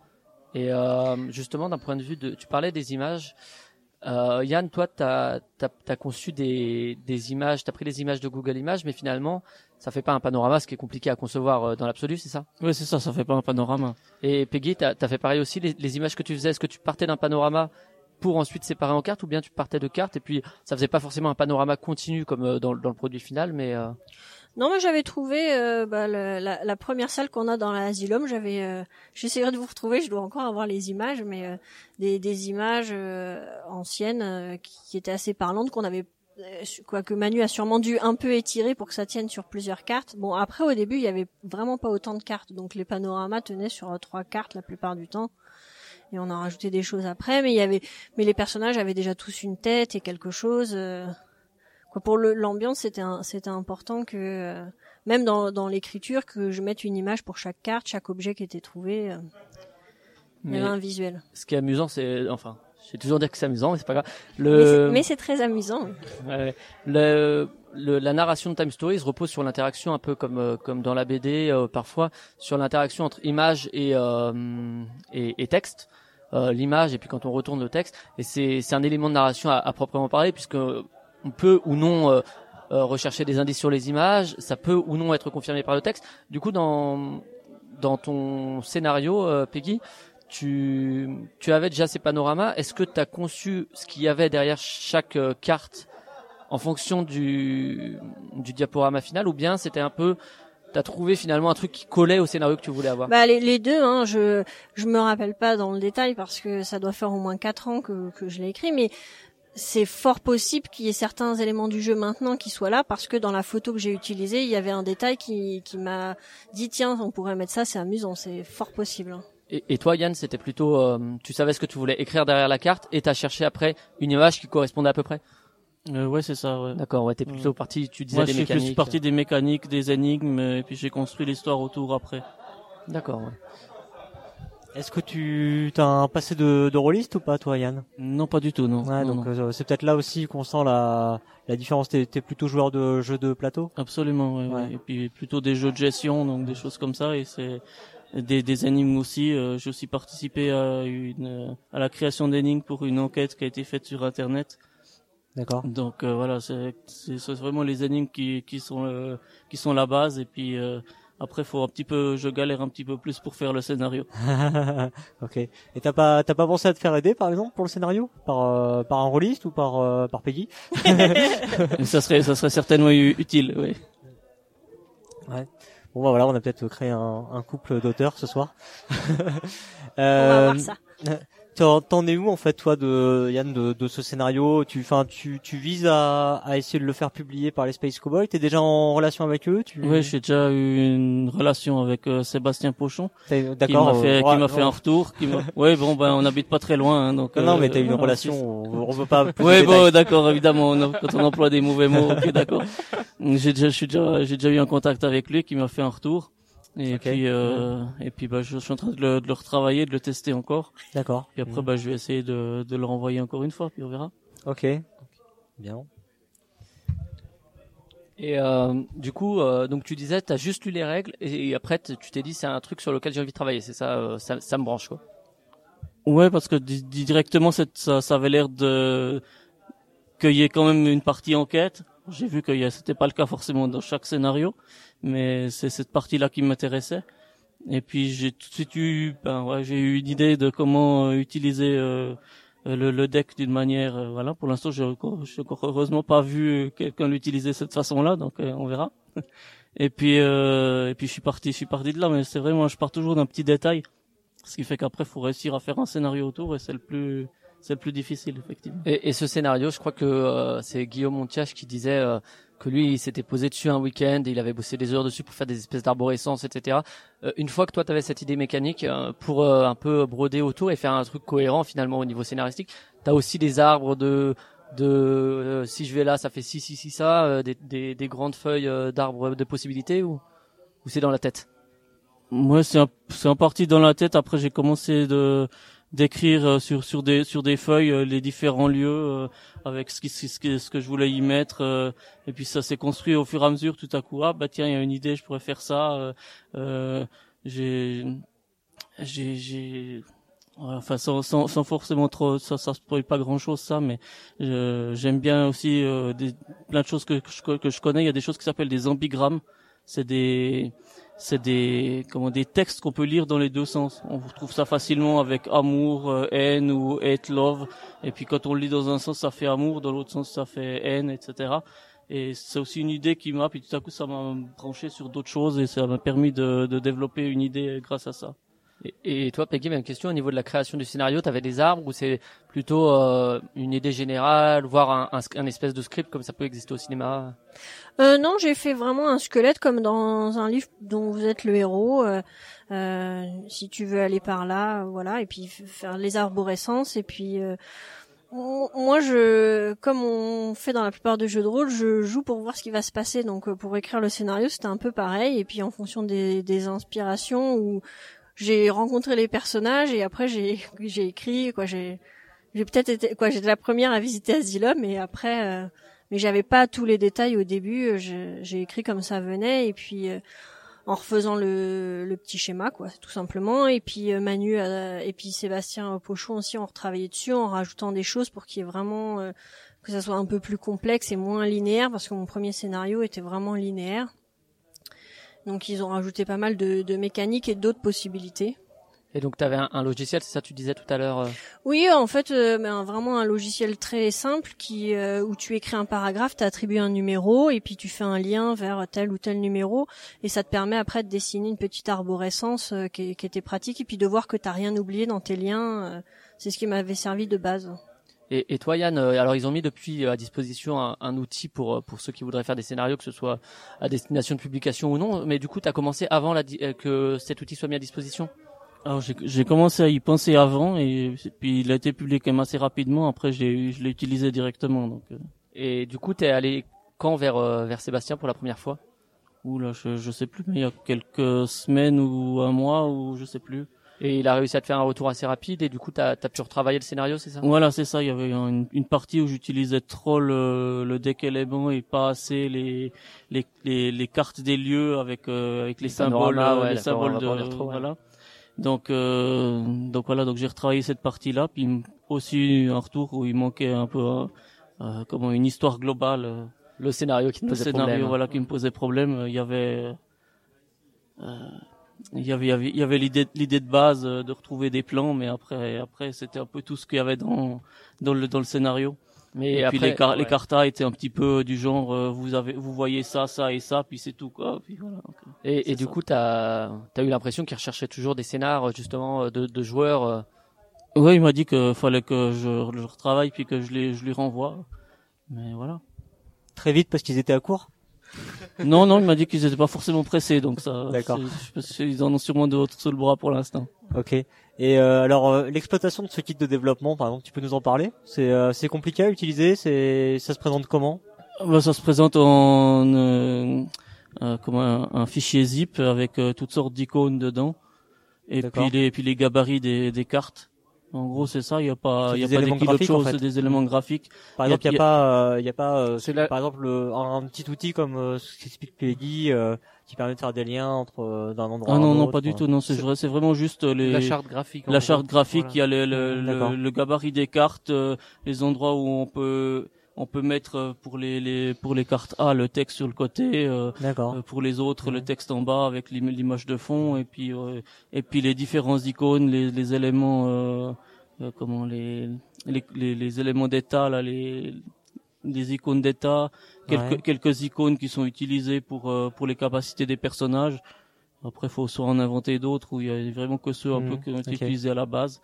Et euh, justement, d'un point de vue de, tu parlais des images. Euh, Yann, toi, t'as as, as conçu des, des images, t'as pris les images de Google Images, mais finalement, ça fait pas un panorama, ce qui est compliqué à concevoir euh, dans l'absolu, c'est ça? Ouais, c'est ça, ça fait pas un panorama. Et Peggy, t'as as fait pareil aussi. Les, les images que tu faisais, est-ce que tu partais d'un panorama pour ensuite séparer en cartes, ou bien tu partais de cartes et puis ça faisait pas forcément un panorama continu comme euh, dans, le- dans le produit final, mais euh, Non, mais j'avais trouvé euh, bah, le- la, la première salle qu'on a dans l'asylum. J'avais, euh, j'essaierai de vous retrouver. Je dois encore avoir les images, mais euh, des, des images euh, anciennes euh, qui, qui étaient assez parlantes qu'on avait. Euh, Quoi que Manu a sûrement dû un peu étirer pour que ça tienne sur plusieurs cartes. Bon, après au début, il y avait vraiment pas autant de cartes, donc les panoramas tenaient sur euh, trois cartes la plupart du temps. Et on a rajouté des choses après, mais il y avait, mais les personnages avaient déjà tous une tête et quelque chose. euh, Quoi, pour l'ambiance, c'était un- c'était important que euh, même dans, dans l'écriture que je mette une image pour chaque carte, chaque objet qui était trouvé. euh, il y mais avait un visuel. ce qui est amusant, c'est enfin, je vais toujours dire que c'est amusant, mais c'est pas grave. Le Mais c'est très amusant. Ouais. Le, le- la narration de Time Stories repose sur l'interaction un peu comme euh, comme dans la BD euh, parfois sur l'interaction entre image et euh, et, et texte. Euh, l'image et puis quand on retourne le texte et c'est c'est un élément de narration à, à proprement parler puisque on peut ou non euh, rechercher des indices sur les images, ça peut ou non être confirmé par le texte. Du coup dans dans ton scénario Peggy, tu tu avais déjà ces panoramas, est-ce que tu as conçu ce qu'il y avait derrière chaque euh, carte en fonction du, du diaporama final? Ou bien c'était un peu t'as trouvé finalement un truc qui collait au scénario que tu voulais avoir? Bah les, les deux, hein, je je me rappelle pas dans le détail parce que ça doit faire au moins quatre ans que que je l'ai écrit, mais c'est fort possible qu'il y ait certains éléments du jeu maintenant qui soient là parce que dans la photo que j'ai utilisée, il y avait un détail qui qui m'a dit tiens on pourrait mettre ça, c'est amusant, c'est fort possible. Et, et toi Yann c'était plutôt euh, tu savais ce que tu voulais écrire derrière la carte et t'as cherché après une image qui correspondait à peu près? Euh, ouais, c'est ça, ouais. d'accord ouais t'es plutôt parti tu disais Moi, des je suis mécaniques plus partie des mécaniques, des énigmes, et puis j'ai construit l'histoire autour après. d'accord ouais. Est-ce que tu as un passé de, de rôliste ou pas, toi, Yann? Non, pas du tout, non. Ouais, Non, donc euh, c'est peut-être là aussi qu'on sent la, la différence. T'es, t'es plutôt joueur de jeux de plateau? Absolument, ouais, ouais. Ouais. Et puis plutôt des jeux de gestion, donc des choses comme ça, et c'est des, des énigmes aussi. Euh, j'ai aussi participé à une à la création d'énigmes pour une enquête qui a été faite sur Internet. D'accord. Donc euh, voilà, c'est c'est vraiment les énigmes qui qui sont euh, qui sont la base, et puis euh, après faut un petit peu, je galère un petit peu plus pour faire le scénario. ok. Et t'as pas, t'as pas pensé à te faire aider, par exemple, pour le scénario, par, euh, par un rôliste ou par, euh, par Peggy? Ça serait ça serait certainement utile, oui. Bon bah voilà, on a peut-être créé un, un couple d'auteurs ce soir. On va euh, voir ça. T'en es où en fait toi de Yann de, de ce scénario? Tu enfin tu tu vises à, à essayer de le faire publier par les Space Cowboys? T'es déjà en relation avec eux? Tu... Oui, j'ai déjà eu une relation avec euh, Sébastien Pochon. Qui m'a fait, euh, qui ouais, m'a fait un retour. Qui ouais, bon, ben, on n'habite pas très loin, hein, donc. Non, non, mais euh, t'as une voilà, relation. On, veut pas. détails. bon, d'accord, évidemment, on a- quand on emploie des mauvais mots, ok, d'accord. J'ai déjà, je suis déjà, j'ai déjà eu un contact avec lui qui m'a fait un retour. Et puis, euh, et puis, bah, je suis en train de le, de le retravailler, de le tester encore. D'accord. Puis après, bah, je vais essayer de, de le renvoyer encore une fois, puis on verra. Ok. Bien. et euh, du coup euh, donc tu disais t'as juste lu les règles et, et après tu t'es dit c'est un truc sur lequel j'ai envie de travailler c'est ça, euh, ça ça me branche quoi Ouais, parce que di- di- directement, ça, ça avait l'air de qu'il y ait quand même une partie enquête. J'ai vu que y a- c'était pas le cas forcément dans chaque scénario, mais c'est cette partie-là qui m'intéressait. Et puis j'ai tout de suite eu, ben ouais, j'ai eu une idée de comment euh, utiliser euh, le, le deck d'une manière. euh, voilà, pour l'instant, je n'ai encore heureusement pas vu quelqu'un l'utiliser de cette façon-là, donc euh, on verra. Et puis et puis je suis parti, je suis parti de là. Mais c'est vrai, moi, je pars toujours d'un petit détail, ce qui fait qu'après, faut réussir à faire un scénario autour, et c'est le plus c'est le plus difficile effectivement. Et, et ce scénario, je crois que euh, c'est Guillaume Montiache qui disait euh, que lui, il s'était posé dessus un week-end, il avait bossé des heures dessus pour faire des espèces d'arborescence, etc. Euh, une fois que toi, tu avais cette idée mécanique euh, pour euh, un peu broder autour et faire un truc cohérent finalement au niveau scénaristique, tu as aussi des arbres de de euh, si je vais là, ça fait ci, ci, ci, ça, euh, des, des, des grandes feuilles euh, d'arbres de possibilités ou, ou c'est dans la tête? Moi, c'est c'est en partie dans la tête. Après, j'ai commencé de d'écrire euh, sur sur des sur des feuilles euh, les différents lieux euh, avec ce qui ce, qui- ce que je voulais y mettre. et puis ça s'est construit au fur et à mesure. Tout à coup, ah bah tiens, il y a une idée, je pourrais faire ça. euh, j'ai j'ai enfin sans, sans sans forcément trop ça ça spoil pas grand chose ça mais j'aime bien aussi euh, des plein de choses que que je, que je connais il y a des choses qui s'appellent des ambigrammes c'est des c'est des comment des textes qu'on peut lire dans les deux sens. On retrouve ça facilement avec amour, euh, haine ou hate love. Et puis quand on le lit dans un sens, ça fait amour, dans l'autre sens, ça fait haine, etc. Et c'est aussi une idée qui m'a, puis tout à coup, ça m'a branché sur d'autres choses et ça m'a permis de, de développer une idée grâce à ça. Et, toi, Peggy, même question au niveau de la création du scénario, tu avais des arbres ou c'est plutôt euh, une idée générale, voire un, un, un espèce de script comme ça peut exister au cinéma? Euh, non, j'ai fait vraiment un squelette comme dans un livre dont vous êtes le héros. euh, euh, si tu veux aller par là, voilà, et puis faire les arborescences. Et puis euh, moi, je, comme on fait dans la plupart des jeux de rôle, je joue pour voir ce qui va se passer. Donc euh, pour écrire le scénario, c'était un peu pareil. Et puis en fonction des, des inspirations, où j'ai rencontré les personnages et après j'ai j'ai écrit quoi. J'ai j'ai peut-être été quoi. J'étais la première à visiter Asylum et après. euh, mais j'avais pas tous les détails au début. J'ai écrit comme ça venait et puis euh, en refaisant le, le petit schéma, quoi, tout simplement. Et puis euh, Manu euh, et puis Sébastien Pochon aussi ont retravaillé dessus en rajoutant des choses pour qu'il y ait vraiment euh, que ça soit un peu plus complexe et moins linéaire parce que mon premier scénario était vraiment linéaire. Donc ils ont rajouté pas mal de, de mécaniques et d'autres possibilités. Et donc tu avais un, un logiciel, c'est ça tu disais tout à l'heure euh, Oui, en fait, euh, ben, vraiment un logiciel très simple qui euh, où tu écris un paragraphe, tu attribues un numéro et puis tu fais un lien vers tel ou tel numéro et ça te permet après de dessiner une petite arborescence euh, qui, qui était pratique et puis de voir que t'as rien oublié dans tes liens. c'est ce qui m'avait servi de base. Et, et toi Yann, euh, alors ils ont mis depuis euh, à disposition un, un outil pour euh, pour ceux qui voudraient faire des scénarios, que ce soit à destination de publication ou non. Mais du coup, tu as commencé avant la, que cet outil soit mis à disposition? Alors j'ai commencé à y penser avant et puis il a été publié quand même assez rapidement. Après j'ai je l'ai utilisé directement donc. Et du coup, t'es allé quand vers vers Sébastien pour la première fois? Ouh là, je, je sais plus, mais il y a quelques semaines ou un mois ou je sais plus. Et il a réussi à te faire un retour assez rapide et du coup, t'as as pu retravailler le scénario, c'est ça? Voilà, c'est ça. Il y avait une, une partie où j'utilisais trop le, le deck élément et pas assez les les, les, les cartes des lieux avec euh, avec les Les symboles, euh, ouais, les symboles de trop, ouais. voilà. Donc euh, donc voilà, donc j'ai retravaillé cette partie-là, puis m- aussi un retour où il manquait un peu euh, comment une histoire globale. euh, Le scénario qui le posait scénario problème. voilà qui me posait problème il y avait euh, il y avait il y avait il y avait l'idée l'idée de base euh, de retrouver des plans mais après après c'était un peu tout ce qu'il y avait dans dans le dans le scénario Mais et, après, puis les, car- les cartas étaient un petit peu du genre euh, vous avez vous voyez ça ça et ça puis c'est tout quoi puis voilà donc, Et, et du ça. coup, t'as as eu l'impression qu'il recherchait toujours des scénars justement euh, de, de joueurs. euh, ouais il m'a dit que fallait que je, je retravaille puis que je les je lui renvoie mais voilà Très vite parce qu'ils étaient à court? Non non il m'a dit qu'ils étaient pas forcément pressés donc ça D'accord. qu'ils en ont sûrement d'autres sous le bras pour l'instant Ok. Et euh, alors euh, l'exploitation de ce kit de développement, par exemple, tu peux nous en parler? C'est euh, c'est compliqué à utiliser? C'est ça se présente comment? Bah, ça se présente en euh, euh, comme un, un fichier zip avec euh, toutes sortes d'icônes dedans et puis les puis les gabarits des, des cartes. En gros, c'est ça. Il y a pas il y a pas des éléments kilos de graphiques, en choses, fait. c'est des éléments graphiques. Par Il y a- exemple, il y il y a a- pas, euh, il y a pas, euh, C'est la- par exemple, le- un, un petit outil comme euh, ce qu'explique Peggy. euh, qui permet de faire des liens entre euh, d'un endroit. Ah à non un non pas du quoi. tout non c'est vrai, c'est vraiment juste euh, les La charte graphique. la charte graphique, Voilà. il y a le, le, Mm, le, le gabarit des cartes, euh, les endroits où on peut on peut mettre euh, pour les, les pour les cartes A le texte sur le côté, euh, euh, pour les autres le texte en bas avec l'im- l'image de fond et puis euh, et puis les différents icônes, les, les éléments euh, euh, comment les, les les éléments d'état là les les icônes d'état, quelques Ouais. quelques icônes qui sont utilisées pour euh, pour les capacités des personnages. Après, faut soit en inventer d'autres où il y a vraiment que ceux un Mhm, peu qui ont été utilisés à la base.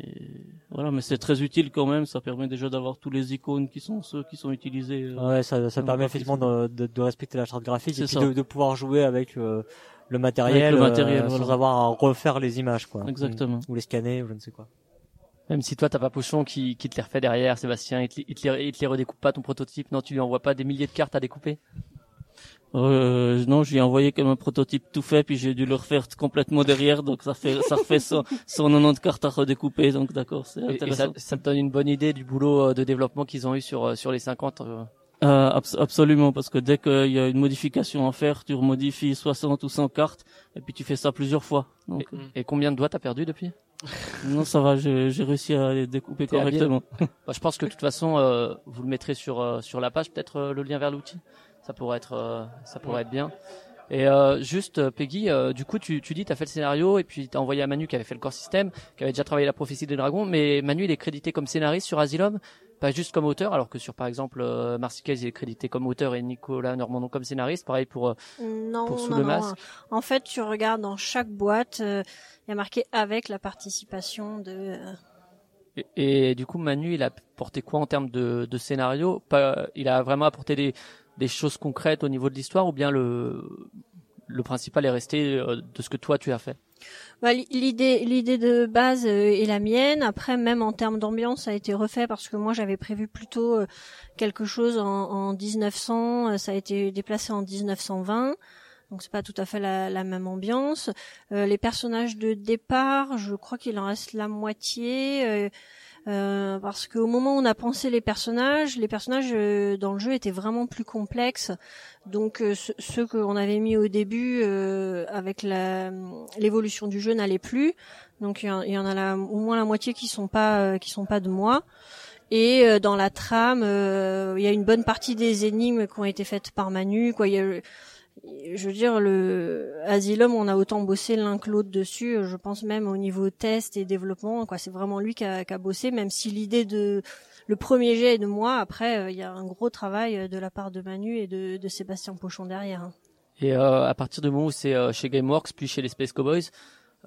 Et voilà, mais c'est très utile quand même. Ça permet déjà d'avoir tous les icônes qui sont ceux qui sont utilisés. euh. Ouais, ça, ça permet effectivement de, de, de respecter la charte graphique et C'est puis ça. de, de pouvoir jouer avec euh, le matériel, Avec le matériel, euh, sans voilà. avoir à refaire les images, quoi. Exactement. Ou les scanner, ou je ne sais quoi. Même si toi t'as pas Pochon qui, qui te les refait derrière, Sébastien, il te, il te les, il te les redécoupe pas ton prototype, non, tu lui envoies pas des milliers de cartes à découper? Euh, non, je lui ai envoyé comme un prototype tout fait, puis j'ai dû le refaire complètement derrière, donc ça fait ça refait 100, 190 cartes à redécouper, donc d'accord, c'est Et, et ça, intéressant. ça te donne une bonne idée du boulot euh, de développement qu'ils ont eu sur euh, sur les 50. euh. Euh, abs- absolument, parce que dès qu'il y a une modification à faire, tu remodifies 60 ou 100 cartes, et puis tu fais ça plusieurs fois. Donc, Et, et combien de doigts t'as perdu depuis? Non, ça va, j'ai j'ai réussi à les découper correctement. Bah, Je pense que de toute façon, euh, vous le mettrez sur euh, sur la page, peut-être le lien vers l'outil? Ça pourrait être euh, ça pourrait être bien. Et euh, juste euh, Peggy, euh, du coup tu tu dis t'as fait le scénario et puis t'as envoyé à Manu qui avait fait le core système, qui avait déjà travaillé la prophétie des dragons, mais Manu il est crédité comme scénariste sur Asylum, pas juste comme auteur, alors que sur par exemple euh, il est crédité comme auteur et Nicolas Normandon comme scénariste. Pareil pour euh, Non, Pour Sous non, le non. masque. En fait, tu regardes dans chaque boîte, euh, il y a marqué avec la participation de. euh, Et, et du coup, Manu, il a porté quoi en termes de, de scénario? Pas, Il a vraiment apporté des, des choses concrètes au niveau de l'histoire, ou bien le, le principal est resté euh, de ce que toi tu as fait? Bah, li- l'idée, l'idée de base euh, est la mienne. Après, même en termes d'ambiance, ça a été refait parce que moi j'avais prévu plutôt euh, quelque chose en, en 1900. euh, Ça a été déplacé en 1920. Donc c'est pas tout à fait la, même ambiance. Les personnages de départ, je crois qu'il en reste la moitié. Euh, parce qu'au moment où on a pensé les personnages, les personnages euh, dans le jeu étaient vraiment plus complexes. Donc euh, ce- ceux qu'on avait mis au début euh, avec l'évolution du jeu n'allait plus. Donc il y, en- a la- au moins la moitié qui sont pas qui sont pas de moi. Et dans la trame, il y a une bonne partie des énigmes qui ont été faites par Manu. Quoi, je veux dire, le Asylum, on a autant bossé l'un que l'autre dessus. euh, Je pense même au niveau test et développement. Quoi, c'est vraiment lui qui a, bossé, même si l'idée de le premier jet est de moi. Après, euh, il y a un gros travail euh, de la part de Manu et de, Sébastien Pochon derrière. hein. Et à partir du moment où c'est chez GameWorks, puis chez les Space Cowboys,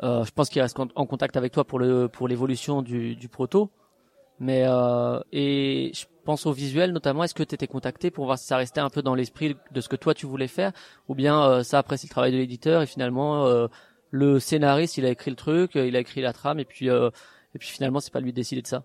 je pense qu'il reste en en contact avec toi pour le pour l'évolution du, du proto. Mais euh, et je pense au visuel notamment. Est-ce que tu étais contacté pour voir si ça restait un peu dans l'esprit de ce que toi tu voulais faire, ou bien euh, ça après c'est le travail de l'éditeur et finalement euh, le scénariste il a écrit le truc, euh, il a écrit la trame et puis euh, et puis finalement c'est pas lui de décider de ça?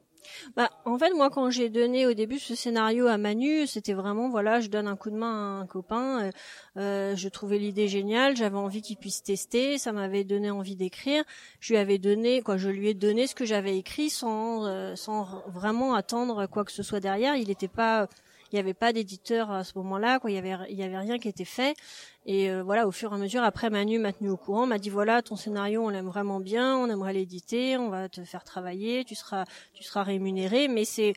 Bah, en fait, moi, quand j'ai donné au début ce scénario à Manu, c'était vraiment, voilà, je donne un coup de main à un copain. euh, euh, je trouvais l'idée géniale, j'avais envie qu'il puisse tester, ça m'avait donné envie d'écrire. Je lui avais donné, quoi, je lui ai donné ce que j'avais écrit sans, euh, sans vraiment attendre quoi que ce soit derrière. Il n'était pas, il n'y avait pas d'éditeur à ce moment-là, quoi. Il y avait, il y avait rien qui était fait. Et euh, voilà, au fur et à mesure, après Manu m'a tenu au courant, m'a dit voilà, ton scénario, on l'aime vraiment bien, on aimerait l'éditer, on va te faire travailler, tu seras, tu seras rémunéré, mais c'est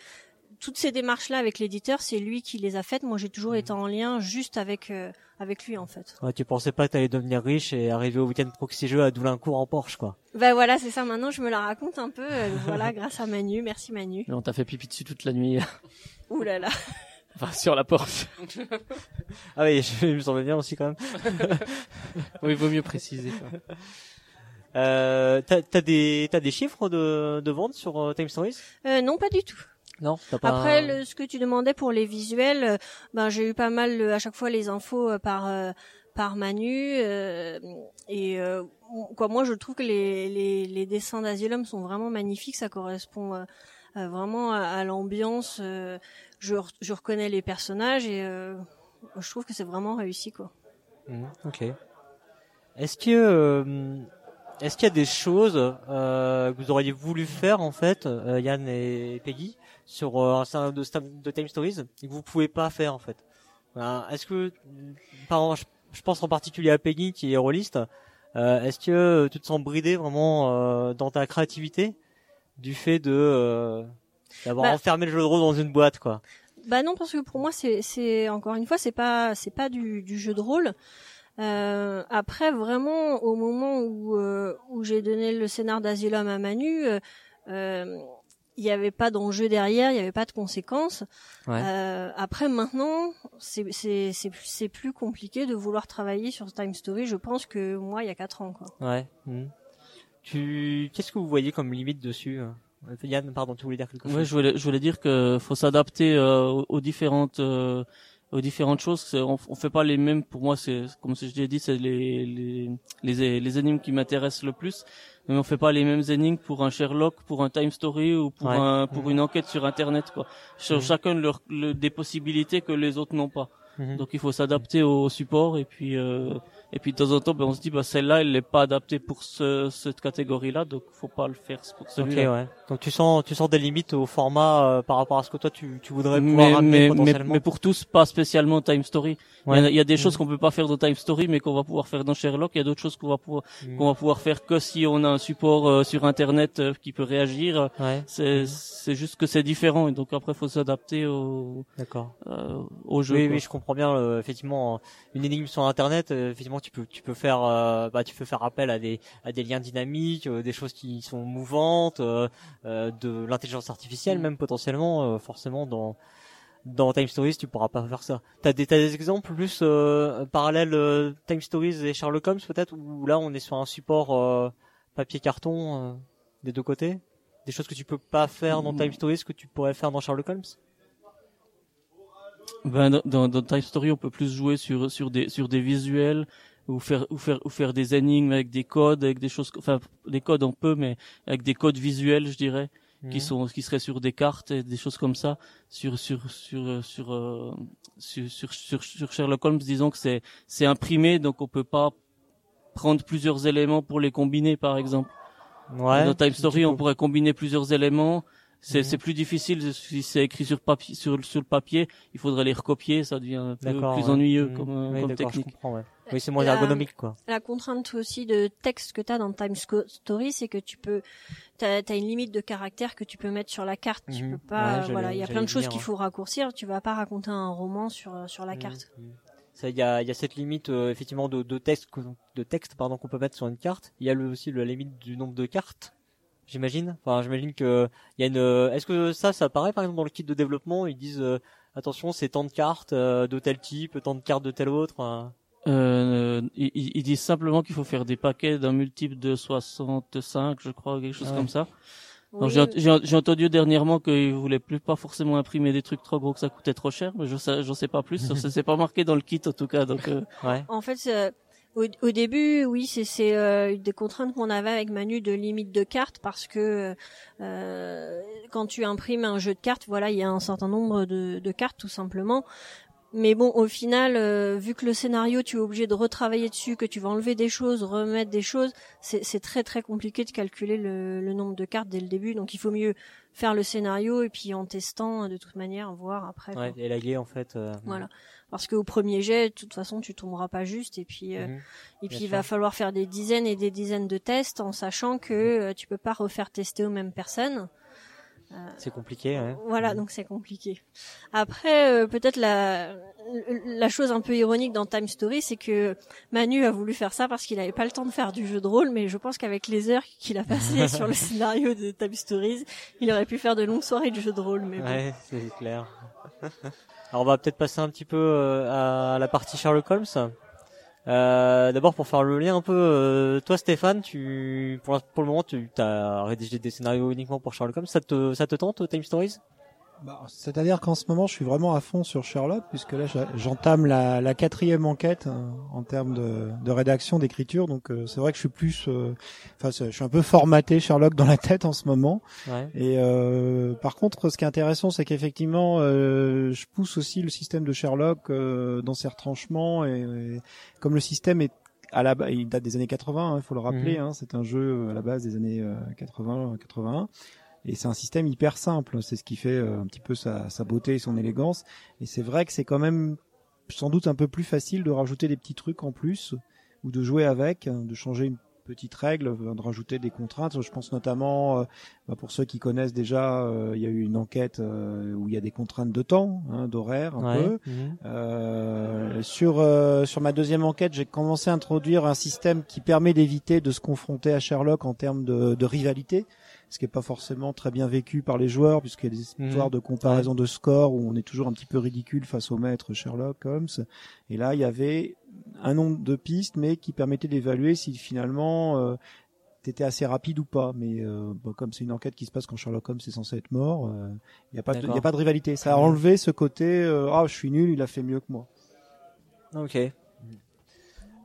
toutes ces démarches-là avec l'éditeur, c'est lui qui les a faites. Moi, j'ai toujours été en lien juste avec euh, avec lui en fait. Ouais, tu pensais pas que t'allais devenir riche et arriver au week-end proxy jeu à Doulincourt en Porsche, quoi. Ben voilà, c'est ça. Maintenant, je me la raconte un peu. euh, voilà, grâce à Manu. Merci Manu. Mais on t'a fait pipi dessus toute la nuit, Ouh là là. enfin sur la porte. Ah oui, je me semblait bien aussi quand même. Oui, il vaut mieux préciser. quoi. Euh, t'as, t'as des, t'as des chiffres de, de vente sur euh, Time Stories Euh, non, pas du tout. Non, t'as pas. Après, le, ce que tu demandais pour les visuels, euh, ben j'ai eu pas mal euh, à chaque fois les infos euh, par euh, par Manu euh, et euh, quoi. Moi, je trouve que les les, les dessins d'Asylum sont vraiment magnifiques. Ça correspond euh, euh, vraiment à, à l'ambiance. euh, je je reconnais les personnages et euh, je trouve que c'est vraiment réussi quoi. Mhm, Ok. Est-ce que euh, est-ce qu'il y a des choses euh, que vous auriez voulu faire en fait, euh, Yann et Peggy, sur euh, un scénario de, de Time Stories et que vous pouvez pas faire en fait? Est-ce que par je, je pense en particulier à Peggy qui est. Euh, Est-ce que tu te sens bridé vraiment dans ta créativité du fait de d'avoir Bah- enfermé le jeu de rôle dans une boîte, quoi Bah non, parce que pour moi, c'est, c'est encore une fois, c'est pas, c'est pas du, du jeu de rôle. Euh, après, vraiment, au moment où euh, où j'ai donné le scénar d'Asylum à Manu, euh, euh, il n'y avait pas d'enjeu derrière, il n'y avait pas de conséquences. Ouais. Euh, après, maintenant, c'est c'est c'est plus- compliqué de vouloir travailler sur Time Story. Je pense que moi, il y a quatre ans, quoi. Ouais. mhm. Tu, qu'est-ce que vous voyez comme limite dessus euh Yann, pardon, tu voulais dire quelque chose Ouais, je voulais, je voulais dire que faut s'adapter euh, aux, différentes euh, aux différentes choses. On, on fait pas les mêmes. Pour moi, c'est comme je l'ai dit, c'est les les les, les énigmes qui m'intéressent le plus. Mais on fait pas les mêmes énigmes pour un Sherlock, pour un Time Story ou pour Ouais. un pour une enquête sur Internet. Quoi. Sur chacun leur, le- des possibilités que les autres n'ont pas. Mhm. Donc il faut s'adapter au support et puis euh, et puis de temps en temps, ben, on se dit bah celle-là, elle n'est pas adaptée pour ce, cette catégorie-là, donc faut pas le faire pour celui-là. ouais. Donc tu sens, tu sens des limites au format euh, par rapport à ce que toi tu, tu voudrais pouvoir mais, ramener mais, mais, potentiellement. mais pour tous, pas spécialement Time Story. Il y Ouais. a- Il, y a, des Mhm. choses qu'on peut pas faire dans Time Story, mais qu'on va pouvoir faire dans Sherlock. Il y a d'autres choses qu'on va pouvoir Mhm. qu'on va pouvoir faire que si on a un support euh, sur Internet euh, qui peut réagir. Ouais, C'est c'est juste que c'est différent et donc après faut s'adapter au d'accord. euh, au jeu. Oui, quoi. oui, je comprends bien. euh, effectivement, une énigme sur Internet, euh, effectivement, tu peux, tu peux faire, euh, bah, tu peux faire appel à des, à des liens dynamiques, euh, des choses qui sont mouvantes, euh, euh, de l'intelligence artificielle, Mm. même potentiellement, euh, forcément dans, dans Time Stories, tu pourras pas faire ça. T'as des, t'as des exemples plus euh, parallèles euh, Time Stories et Sherlock Holmes peut-être, où là on est sur un support euh, papier carton euh, des deux côtés, des choses que tu peux pas faire dans Mm. Time Stories que tu pourrais faire dans Sherlock Holmes? Ben, dans, dans, dans Time Story, on peut plus jouer sur sur des sur des visuels ou faire ou faire ou faire des énigmes avec des codes, avec des choses, enfin des codes on peut, mais avec des codes visuels, je dirais, qui Mhm. sont qui seraient sur des cartes et des choses comme ça. Sur sur sur euh, sur euh, sur, sur, sur, sur Sherlock Holmes, disons que c'est c'est imprimé, donc on peut pas prendre plusieurs éléments pour les combiner, par exemple. Ouais. Dans Time Story, on pourrait combiner plusieurs éléments. C'est c'est plus difficile si c'est écrit sur papier, sur, sur le papier. Il faudrait les recopier, ça devient un peu D'accord, plus ouais. ennuyeux Mhm. comme, euh, Oui, comme d'accord, je technique. comprends, ouais. Oui, c'est moins La- ergonomique, quoi. La contrainte aussi de texte que tu as dans Time Story, c'est que tu peux, t'as as une limite de caractère que tu peux mettre sur la carte. Tu Mhm. peux pas, Ouais, voilà, il y a plein de choses qu'il faut raccourcir. Tu vas pas raconter un roman sur euh, sur la Mhm. carte. Ça, il y a, il y a cette limite euh, effectivement de, de texte, de texte pardon qu'on peut mettre sur une carte. Il y a le, aussi la limite du nombre de cartes, j'imagine. Enfin, j'imagine que il y a une. euh, Est-ce que ça, ça apparaît par exemple dans le kit de développement? Ils disent euh, attention, c'est tant de cartes euh, de tel type, tant de cartes de tel autre. hein. Euh, ils, ils- ils disent simplement qu'il faut faire des paquets d'un multiple de 65, je crois, quelque chose Ouais. comme ça. Oui, Donc, J'ai j'ai- j'ai entendu dernièrement qu'ils voulaient plus pas forcément imprimer des trucs trop gros que ça coûtait trop cher, mais je sais, j'en sais pas plus. ça c'est pas marqué dans le kit en tout cas. Donc euh, Ouais. En fait, euh, au, au début, oui, c'est euh, des contraintes qu'on avait avec Manu de limite de cartes parce que euh, quand tu imprimes un jeu de cartes, voilà, il y a un certain nombre de, de cartes tout simplement. Mais bon, au final, euh, vu que le scénario, tu es obligé de retravailler dessus, que tu vas enlever des choses, remettre des choses, c'est très très compliqué de calculer le, le nombre de cartes dès le début. Donc il faut mieux faire le scénario et puis en testant de toute manière, voir après. quoi. Ouais. Élaguer en fait. euh, Voilà. Parce qu'au premier jet, de toute façon, tu tomberas pas juste et puis euh, mhm. et puis il va falloir faire des dizaines et des dizaines de tests en sachant que euh, tu peux pas refaire tester aux mêmes personnes. C'est compliqué. Ouais. Voilà, donc c'est compliqué. Après, euh, peut-être la la chose un peu ironique dans Time Story, c'est que Manu a voulu faire ça parce qu'il avait pas le temps de faire du jeu de rôle, mais je pense qu'avec les heures qu'il a passées sur le scénario de Time Stories, il aurait pu faire de longues soirées de jeu de rôle. Mais bon. Ouais, c'est clair. Alors on va peut-être passer un petit peu euh, à la partie Sherlock Holmes. Euh, D'abord pour faire le lien un peu, euh, toi Stéphane, tu pour, pour le moment tu as rédigé des scénarios uniquement pour Sherlock Holmes. Ça te ça te tente Time Stories? Bah, C'est-à-dire qu'en ce moment, je suis vraiment à fond sur Sherlock, puisque là, j'entame la, la quatrième enquête euh, en termes de, de rédaction, d'écriture. Donc, euh, c'est vrai que je suis plus, euh, enfin, je suis un peu formaté Sherlock dans la tête en ce moment. Ouais. Et euh, par contre, ce qui est intéressant, c'est qu'effectivement, euh, je pousse aussi le système de Sherlock euh, dans ses retranchements. Et, et comme le système est à la base, il date des années 80, il faut le rappeler. hein, c'est un jeu à la base des années euh, 80, 81. Et c'est un système hyper simple. C'est ce qui fait euh, un petit peu sa, beauté et son élégance. Et c'est vrai que c'est quand même sans doute un peu plus facile de rajouter des petits trucs en plus ou de jouer avec, hein, de changer une petite règle, euh, de rajouter des contraintes. Je pense notamment, euh, bah, pour ceux qui connaissent déjà, euh, il y a eu une enquête où il y a des contraintes de temps, hein, d'horaire un Ouais. peu. Mhm. Sur sur ma deuxième enquête, j'ai commencé à introduire un système qui permet d'éviter de se confronter à Sherlock en termes de, de rivalité, ce qui est pas forcément très bien vécu par les joueurs puisqu'il y a des Mhm. histoires de comparaison de score où on est toujours un petit peu ridicule face au maître Sherlock Holmes. Et là, il y avait un nombre de pistes, mais qui permettait d'évaluer si finalement euh, t'étais assez rapide ou pas. Mais euh, bon, comme c'est une enquête qui se passe quand Sherlock Holmes est censé être mort, euh, il n'y a pas de, y a pas de rivalité. Ça a enlevé ce côté euh, ah je suis nul, il a fait mieux que moi. Ok.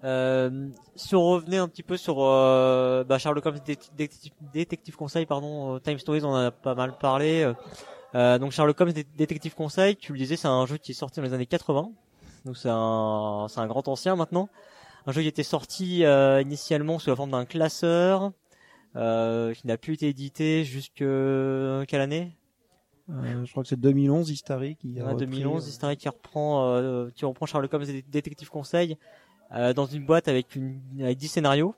Euh, si on revenait un petit peu sur euh, bah, Sherlock Holmes Détective, Détective- Conseil, pardon, euh, Time Stories, on en a pas mal parlé. Euh, donc Sherlock Holmes Dé- Détective Conseil, tu le disais, c'est un jeu qui est sorti dans les années 80. Donc c'est un, c'est un grand ancien maintenant. Un jeu qui était sorti euh, initialement sous la forme d'un classeur, euh, qui n'a plus été édité jusque quelle année? Euh, je crois que c'est 2011 Histary qui a Ouais, repris, 2011, euh, qui reprend, euh, qui reprend Sherlock Holmes et Détective Conseil euh, dans une boîte avec une avec 10 scénarios.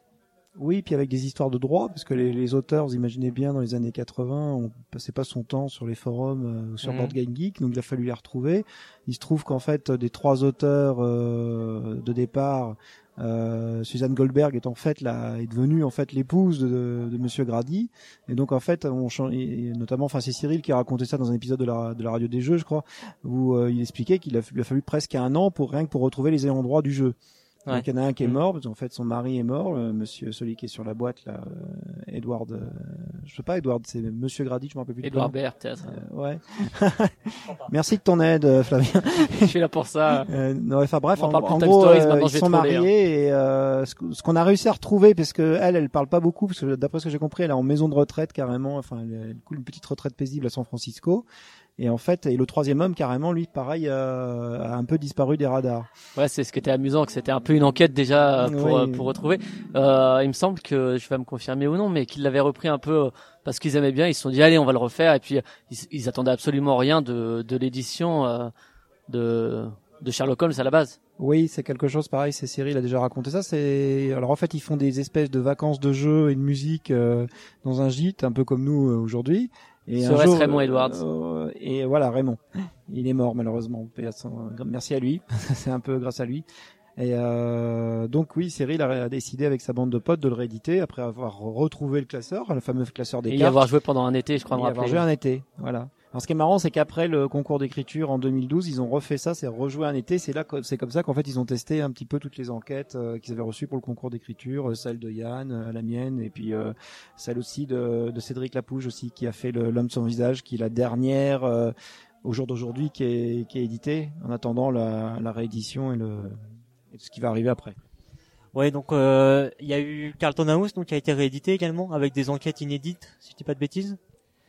Oui, puis avec des histoires de droit, parce que les, les auteurs, vous imaginez bien, dans les années 80, on passait pas son temps sur les forums euh, ou sur Mhm. Board Game Geek, donc il a fallu les retrouver. Il se trouve qu'en fait, des trois auteurs euh, de départ, euh, Suzanne Goldberg est en fait la, est devenue en fait l'épouse de, de Monsieur Grady, et donc en fait, on et- notamment, enfin c'est Cyril qui a raconté ça dans un épisode de la, de la radio des jeux, je crois, où euh, il expliquait qu'il a, a fallu presque un an pour rien que pour retrouver les ayants droit du jeu. Ouais. Donc il y en a un qui est Mhm. mort, parce qu'en fait son mari est mort, le monsieur, celui qui est sur la boîte là, euh, Edward, euh, je sais pas Edward, c'est Monsieur Grady, je me rappelle plus. nom. Baird, peut-être. Euh, ouais. Merci de ton aide, euh, Flavien. Je suis là pour ça. Euh, non, enfin bref, On en, en gros, Stories, euh, ils sont troller, hein. mariés et euh, ce qu'on a réussi à retrouver, parce que elle, elle parle pas beaucoup, parce que d'après ce que j'ai compris, elle est en maison de retraite carrément, enfin elle, elle coule une petite retraite paisible à San Francisco. Et en fait, et le troisième homme carrément, lui, pareil, euh, a un peu disparu des radars. Ouais, c'est ce qui était amusant, que c'était un peu une enquête déjà euh, pour, Oui. euh, pour retrouver. Euh, il me semble que, je vais me confirmer ou non, mais qu'ils l'avaient repris un peu euh, parce qu'ils aimaient bien. Ils se sont dit allez, on va le refaire. Et puis ils, ils attendaient absolument rien de, de l'édition euh, de, de Sherlock Holmes à la base. Oui, c'est quelque chose pareil. C'est Cyril a déjà raconté ça. C'est alors en fait ils font des espèces de vacances de jeux et de musique euh, dans un gîte, un peu comme nous euh, aujourd'hui. Et un Serait-ce jour, Raymond euh, Edwards euh, et voilà Raymond. Il est mort malheureusement. Merci à lui. c'est un peu grâce à lui. Et euh, donc oui, Cyril a décidé avec sa bande de potes de le rééditer après avoir retrouvé le classeur, le fameux classeur des Et y cartes. avoir joué pendant un été, je crois Et me avoir rappeler. joué un été, voilà. Alors ce qui est marrant, c'est qu'après le concours d'écriture en 2012, ils ont refait ça, c'est rejoué un été. C'est là, c'est comme ça qu'en fait ils ont testé un petit peu toutes les enquêtes euh, qu'ils avaient reçues pour le concours d'écriture, euh, celle de Yann, euh, la mienne, et puis euh, celle aussi de, de Cédric Lapouge aussi qui a fait l'homme sans visage, qui est la dernière euh, au jour d'aujourd'hui qui est, qui est éditée en attendant la, la réédition et le et ce qui va arriver après. Ouais, donc euh, il y a eu Carlton House, donc qui a été réédité également avec des enquêtes inédites, si je dis pas de bêtises.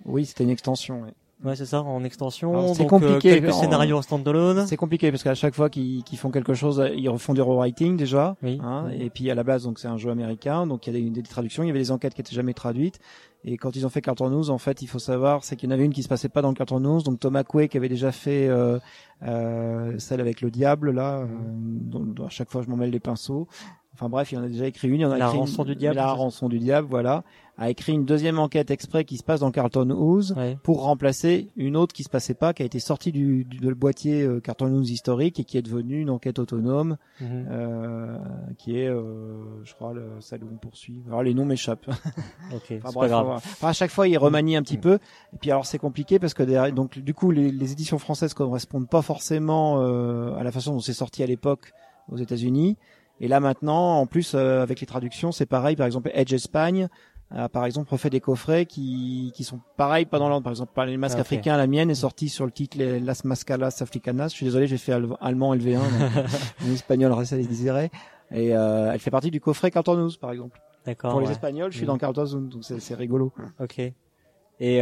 Oui, c'était une extension. ouais. Ouais, c'est ça, en extension. C'est euh, compliqué, quelques en- scénarios en standalone. C'est compliqué parce qu'à chaque fois qu'ils qu'ils font quelque chose, ils refont du rewriting déjà. Oui. Hein, Oui. Et puis à la base, donc c'est un jeu américain, donc il y a des, des traductions. Il y avait des enquêtes qui étaient jamais traduites. Et quand ils ont fait Carton News, en fait, il faut savoir, c'est qu'il y en avait une qui se passait pas dans le Carton News. Donc Thomas Quay qui avait déjà fait euh, euh, celle avec le diable là. euh, dont, dont à chaque fois je m'en mêle les pinceaux. Enfin bref, il en a déjà écrit une. Il en a La écrit rançon une- du diable, La rançon du diable, voilà. A écrit une deuxième enquête exprès qui se passe dans Carton News Ouais. pour remplacer une autre qui se passait pas, qui a été sortie du, du de le boîtier euh, Carton News historique et qui est devenue une enquête autonome, Mhm. euh, qui est, euh, je crois, le, celle où on poursuit. Alors les noms m'échappent. Ok, c'est Enfin, pas grave. enfin, à chaque fois, il remanie un petit peu. Et puis alors c'est compliqué parce que derrière, donc du coup, les, les éditions françaises correspondent pas forcément euh, à la façon dont c'est sorti à l'époque aux États-Unis. Et là maintenant, en plus euh, avec les traductions, c'est pareil. Par exemple, Edge Espagne. a, par exemple, refait des coffrets qui, qui sont pareils pendant l'ordre. Par exemple, par les masques Ah, ok. africains, la mienne est sortie sur le titre les Las Mascalas Africanas. Je suis désolé, j'ai fait al- allemand LV1, donc, en espagnol, ça les désirait. Et euh, elle fait partie du coffret Carton News, par exemple. D'accord. Pour les ouais. Espagnols, je suis Mhm. dans Carton News, donc c'est c'est rigolo. Ok. Et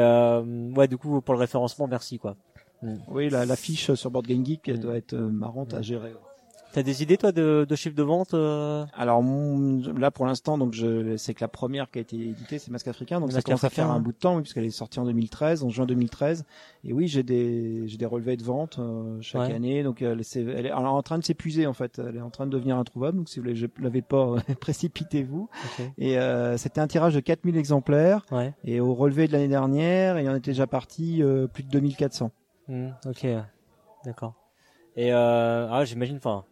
euh, ouais, du coup, pour le référencement, merci quoi. Oui, la, la fiche sur Board Game Geek, elle doit être euh, marrante à gérer. T'as des idées toi de, de chiffre de vente euh Alors là pour l'instant donc je c'est que la première qui a été éditée c'est Masque africain donc ça commence à faire un hein. bout de temps oui, puisqu'elle est sortie en 2013 en juin 2013 et oui j'ai des j'ai des relevés de vente euh, chaque Ouais. année donc elle, c'est- elle est elle est en train de s'épuiser en fait elle est en train de devenir introuvable donc si vous ne l'avez pas précipitez-vous Ok. et euh, c'était un tirage de 4000 exemplaires Ouais. et au relevé de l'année dernière il en était déjà parti euh, plus de 2400 Hmm, ok. D'accord. Et euh, ah, j'imagine. Enfin,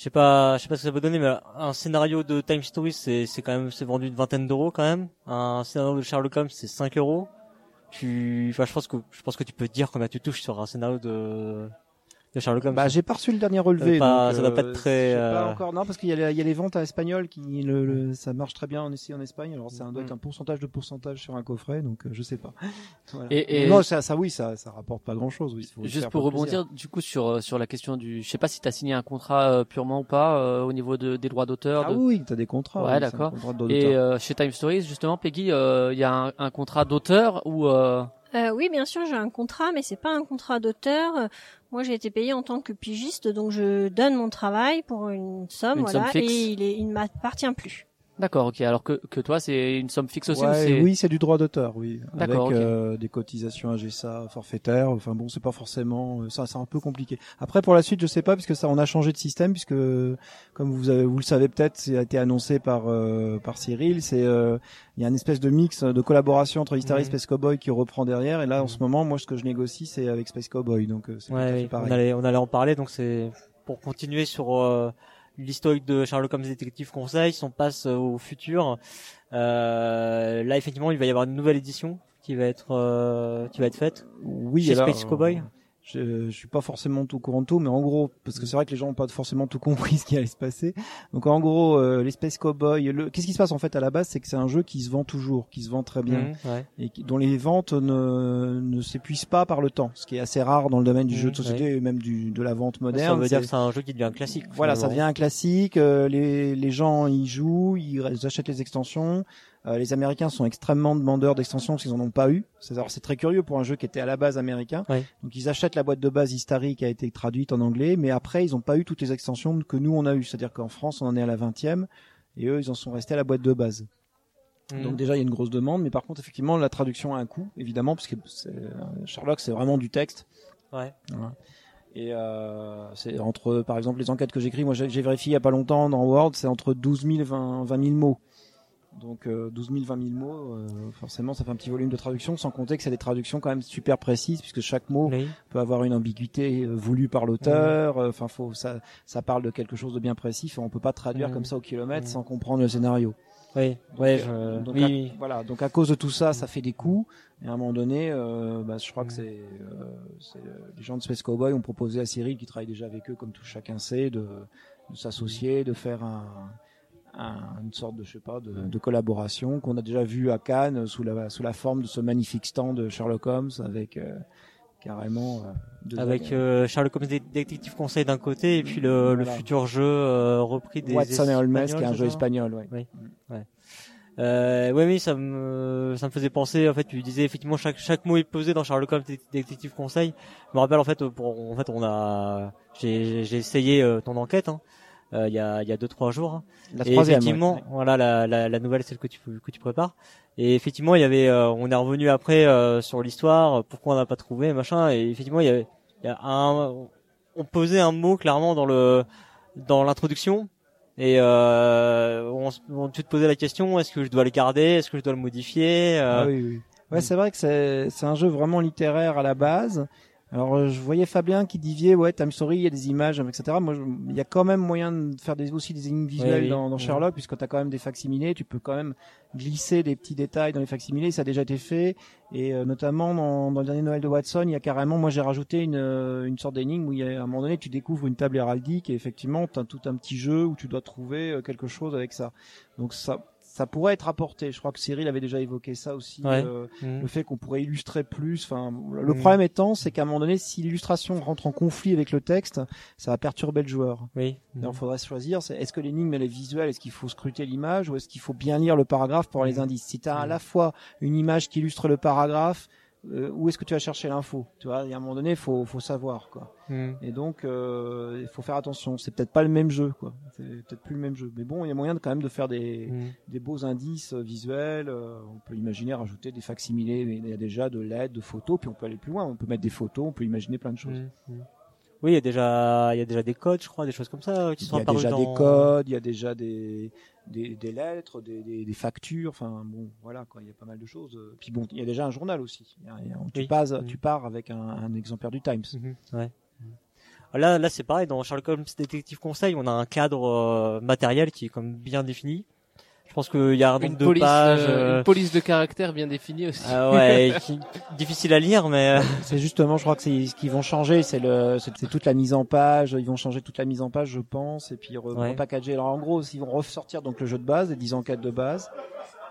je sais pas, je sais pas ce que ça peut donner, mais un scénario de Time Story, c'est c'est quand même c'est vendu une vingtaine d'euros quand même. Un scénario de Sherlock Holmes, c'est 5 euros. Tu, enfin, je pense que je pense que tu peux te dire combien tu touches sur un scénario de de Sherlock Holmes. Bah, j'ai pas reçu le dernier relevé. Euh, pas- donc, ça doit pas être très, je sais pas euh, encore, non, parce qu'il y a, les- il y a les ventes à espagnol qui, le, le- ça marche très bien en ici en Espagne. Alors, c'est un, doit être un pourcentage de pourcentage sur un coffret, donc euh, je sais pas. Voilà. Et- et- non, ça, ça, oui, ça, ça rapporte pas grand chose. Oui, faut Juste pour plaisir. rebondir du coup sur euh, sur la question du, je sais pas si t'as signé un contrat euh, purement ou pas euh, au niveau de, des droits d'auteur. Ah de- oui, t'as des contrats. Ouais, oui, d'accord. contrat. Et euh, chez Time Stories justement, Peggy, euh, il y a un, un contrat d'auteur ou euh, oui, bien sûr, j'ai un contrat, mais c'est pas un contrat d'auteur. Moi, j'ai été payé en tant que pigiste, donc je donne mon travail pour une somme, Une voilà, somme et il, est, il ne m'appartient plus. D'accord, ok. Alors que que toi, c'est une somme fixe aussi ou Ouais, oui, c'est du droit d'auteur, oui. Avec D'accord, ok. euh, des cotisations à GSA forfaitaires. Enfin bon, c'est pas forcément euh, ça, c'est un peu compliqué. Après pour la suite, je sais pas puisque ça, on a changé de système puisque comme vous avez, vous le savez peut-être, ça a été annoncé par euh, par Cyril. C'est euh, il y a une espèce de mix de collaboration entre et Mhm. Space Cowboy qui reprend derrière. Et là, en ce moment, moi, ce que je négocie, c'est avec Space Cowboy. Donc euh, c'est Ouais, fait oui, pareil. on allait, on allait en parler, donc c'est pour continuer sur euh, l'historique de Sherlock Holmes Détective Conseil, si on passe euh, au futur, euh, là effectivement il va y avoir une nouvelle édition qui va être euh, qui va être faite. Oui, Chez alors, Space Cowboy je, je suis pas forcément tout courant de tout, mais en gros, parce que c'est vrai que les gens ont pas forcément tout compris ce qui allait se passer. Donc en gros, euh, les Space Cowboy, le... qu'est-ce qui se passe en fait à la base, c'est que c'est un jeu qui se vend toujours, qui se vend très bien, Mhm, ouais. et qui- dont les ventes ne, ne s'épuisent pas par le temps, ce qui est assez rare dans le domaine du jeu de société et même du, de la vente Ça moderne. veut dire que c'est un jeu qui devient un classique. voilà, ça devient un classique. euh, les, les gens y jouent, ils, ils achètent les extensions. Euh, les Américains sont extrêmement demandeurs d'extensions parce qu'ils en ont pas eu. C'est très curieux pour un jeu qui était à la base américain. Ouais. Donc ils achètent la boîte de base Histari qui a été traduite en anglais, mais après ils n'ont pas eu toutes les extensions que nous on a eu. C'est-à-dire qu'en France on en est à la 20e et eux ils en sont restés à la boîte de base. Mhm. Donc déjà il y a une grosse demande, mais par contre effectivement la traduction a un coût évidemment parce que c'est- Sherlock c'est vraiment du texte. Ouais. Voilà. Et euh, c'est entre, par exemple, les enquêtes que j'écris, moi j'ai j'ai vérifié il y a pas longtemps dans Word, c'est entre 12 000 et 20, 20 000 mots. Donc euh, 12 000, 20 000 mots, euh, forcément ça fait un petit volume de traduction, sans compter que c'est des traductions quand même super précises, puisque chaque mot Oui. peut avoir une ambiguïté euh, voulue par l'auteur. euh, Enfin, faut ça, ça parle de quelque chose de bien précis. On peut pas traduire comme ça au kilomètre sans comprendre le scénario. Oui. Donc, Ouais. euh, Je... donc, oui, à, oui. voilà. Donc à cause de tout ça, ça fait des coûts. Et à un moment donné, euh, bah, je crois que c'est, euh, euh, les gens de Space Cowboy ont proposé à Cyril, qui travaille déjà avec eux, comme tout chacun sait, de, de s'associer, de faire un- une sorte de, je sais pas, de, de collaboration qu'on a déjà vu à Cannes sous la sous la forme de ce magnifique stand de Sherlock Holmes avec euh, carrément euh, Avec euh, Sherlock Holmes Dé- Détective Conseil d'un côté et puis le, le futur jeu euh, repris des Watson et Holmes, qui est un jeu espagnol. Ouais. Euh, ouais, oui, ça me, ça me faisait penser. En fait, tu disais effectivement chaque chaque mot est posé dans Sherlock Holmes Dé- Détective Conseil. Je me rappelle en fait, pour, en fait, on a, j'ai j'ai essayé euh, ton enquête. Hein, il y a il y a deux trois jours. hein. La Et troisième. effectivement, ouais. voilà la, la la nouvelle celle que tu que tu prépares. Et effectivement, il y avait, euh, on est revenu après euh, sur l'histoire, pourquoi on n'a pas trouvé machin. Et effectivement, il y avait, il y a un, on posait un mot clairement dans le dans l'introduction. Et euh, on, on, tu te posais la question est-ce que je dois le garder Est-ce que je dois le modifier euh, Ah oui, oui. Ouais, c'est vrai que c'est c'est un jeu vraiment littéraire à la base. Alors euh, je voyais Fabien qui diviait ouais Time Story, il y a des images, etc. Moi, je- il y a quand même moyen de faire des, aussi des énigmes visuelles oui. dans, dans. Sherlock, puisque tu as quand même des facsimilés, tu peux quand même glisser des petits détails dans les facsimilés, ça a déjà été fait. Et euh, notamment dans, dans le dernier Noël de Watson, il y a carrément, moi j'ai rajouté une, euh, une sorte d'énigme où il y a, à un moment donné tu découvres une table héraldique et effectivement tu as tout un petit jeu où tu dois trouver euh, quelque chose avec ça. Donc ça, ça pourrait être apporté. Je crois que Cyril avait déjà évoqué ça aussi. Ouais. euh, Mhm. le fait qu'on pourrait illustrer plus. Enfin, le Mm. problème étant, c'est qu'à un moment donné, si l'illustration rentre en conflit avec le texte, ça va perturber le joueur. Oui. Donc, il faudrait se choisir. C'est est-ce que l'énigme elle est visuelle, est-ce qu'il faut scruter l'image, ou est-ce qu'il faut bien lire le paragraphe pour avoir les Mm. indices? Si tu as à la fois une image qui illustre le paragraphe, euh, où est-ce que tu vas chercher l'info Tu vois, il y a un moment donné, faut faut savoir quoi. Hmm. Et donc, euh, il faut faire attention. C'est peut-être pas le même jeu, quoi. C'est peut-être plus le même jeu. Mais bon, il y a moyen de, quand même de faire des, Hmm. des beaux indices euh, visuels. on peut imaginer rajouter des facsimilés. mais Il y a déjà de l'aide, de photos. Puis on peut aller plus loin. On peut mettre des photos. On peut imaginer plein de choses. Hmm. Oui, il y a déjà, il y a déjà des codes, je crois, des choses comme ça qui Il sont y a déjà dans... des codes, il y a déjà des, des, des lettres, des, des, des factures. Enfin bon, voilà quoi. Il y a pas mal de choses. Euh, Puis bon, il y a déjà un journal aussi. Il y a- il y a- tu, Oui. passes, tu pars avec un, un exemplaire du Times. Mhm, ouais. Là, là, c'est pareil. Dans Sherlock Holmes Détective Conseil, on a un cadre euh, matériel qui est comme bien défini. Je pense qu'il y a un nombre de police, pages. euh, euh, une police de caractère bien définie aussi. ah ouais, qui- difficile à lire, mais euh, C'est justement, je crois que c'est ce qu'ils vont changer, c'est le, c'est toute la mise en page. Ils vont changer toute la mise en page, je pense, et puis Ouais. repackager. Alors en gros, ils vont ressortir donc le jeu de base, les 10 enquêtes de base,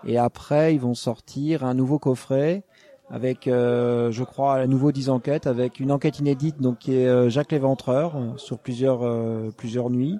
et après ils vont sortir un nouveau coffret avec, euh, je crois, un nouveau 10 enquêtes avec une enquête inédite donc qui est euh, Jacques Léventreur euh, sur plusieurs euh, plusieurs nuits.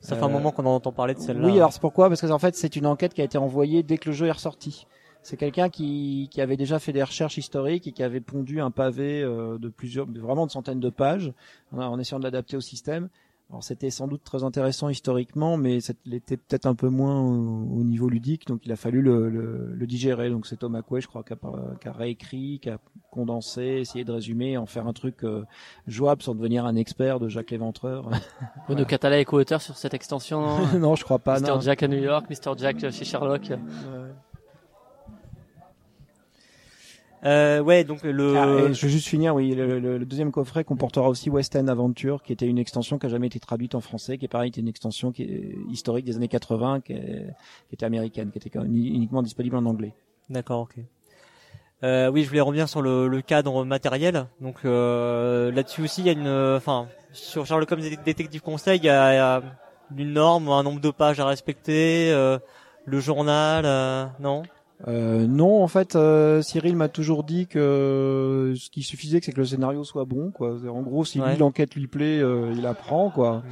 Ça fait un Euh, moment qu'on en entend parler de celle-là. Oui, alors c'est pourquoi? Parce que en fait, c'est une enquête qui a été envoyée dès que le jeu est ressorti. C'est quelqu'un qui, qui avait déjà fait des recherches historiques et qui avait pondu un pavé euh, de plusieurs, vraiment de centaines de pages, en, en essayant de l'adapter au système. Alors c'était sans doute très intéressant historiquement, mais c'était peut-être un peu moins au, au niveau ludique, donc il a fallu le, le, le digérer. Donc c'est Thomas Coué, je crois, qui a, qui a réécrit, qui a condensé, essayé de résumer, en faire un truc euh, jouable sans devenir un expert de Jacques Léventreur. De Catala est co-auteur sur cette extension. non non, je crois pas. Mr. Jack à New York, Mr. Jack chez Sherlock. Ouais. Euh, ouais, donc le. Ah, je vais juste finir, oui, le, le- le deuxième coffret comportera aussi West End Adventure, qui était une extension qui a jamais été traduite en français, qui est pareil, était une extension qui est historique des années 80, qui, est- qui était américaine, qui était quand même uniquement disponible en anglais. D'accord, ok. Euh, oui, je voulais revenir sur le, le cadre matériel. Donc euh, là-dessus aussi, il y a une, enfin, sur Sherlock Holmes Dé- Détective Conseil, il y a, il y a une norme, un nombre de pages à respecter, euh, le journal, euh, non? Euh, non, en fait, euh, Cyril m'a toujours dit que ce qui suffisait, c'est que le scénario soit bon, quoi. En gros, si Ouais. lui l'enquête lui plaît, euh, il apprend, quoi.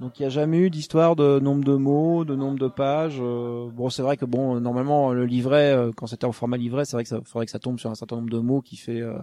Donc il n'y a jamais eu d'histoire de nombre de mots, de nombre de pages. euh, bon, c'est vrai que bon, normalement le livret, euh, quand c'était en format livret, c'est vrai que ça faudrait que ça tombe sur un certain nombre de mots qui fait euh,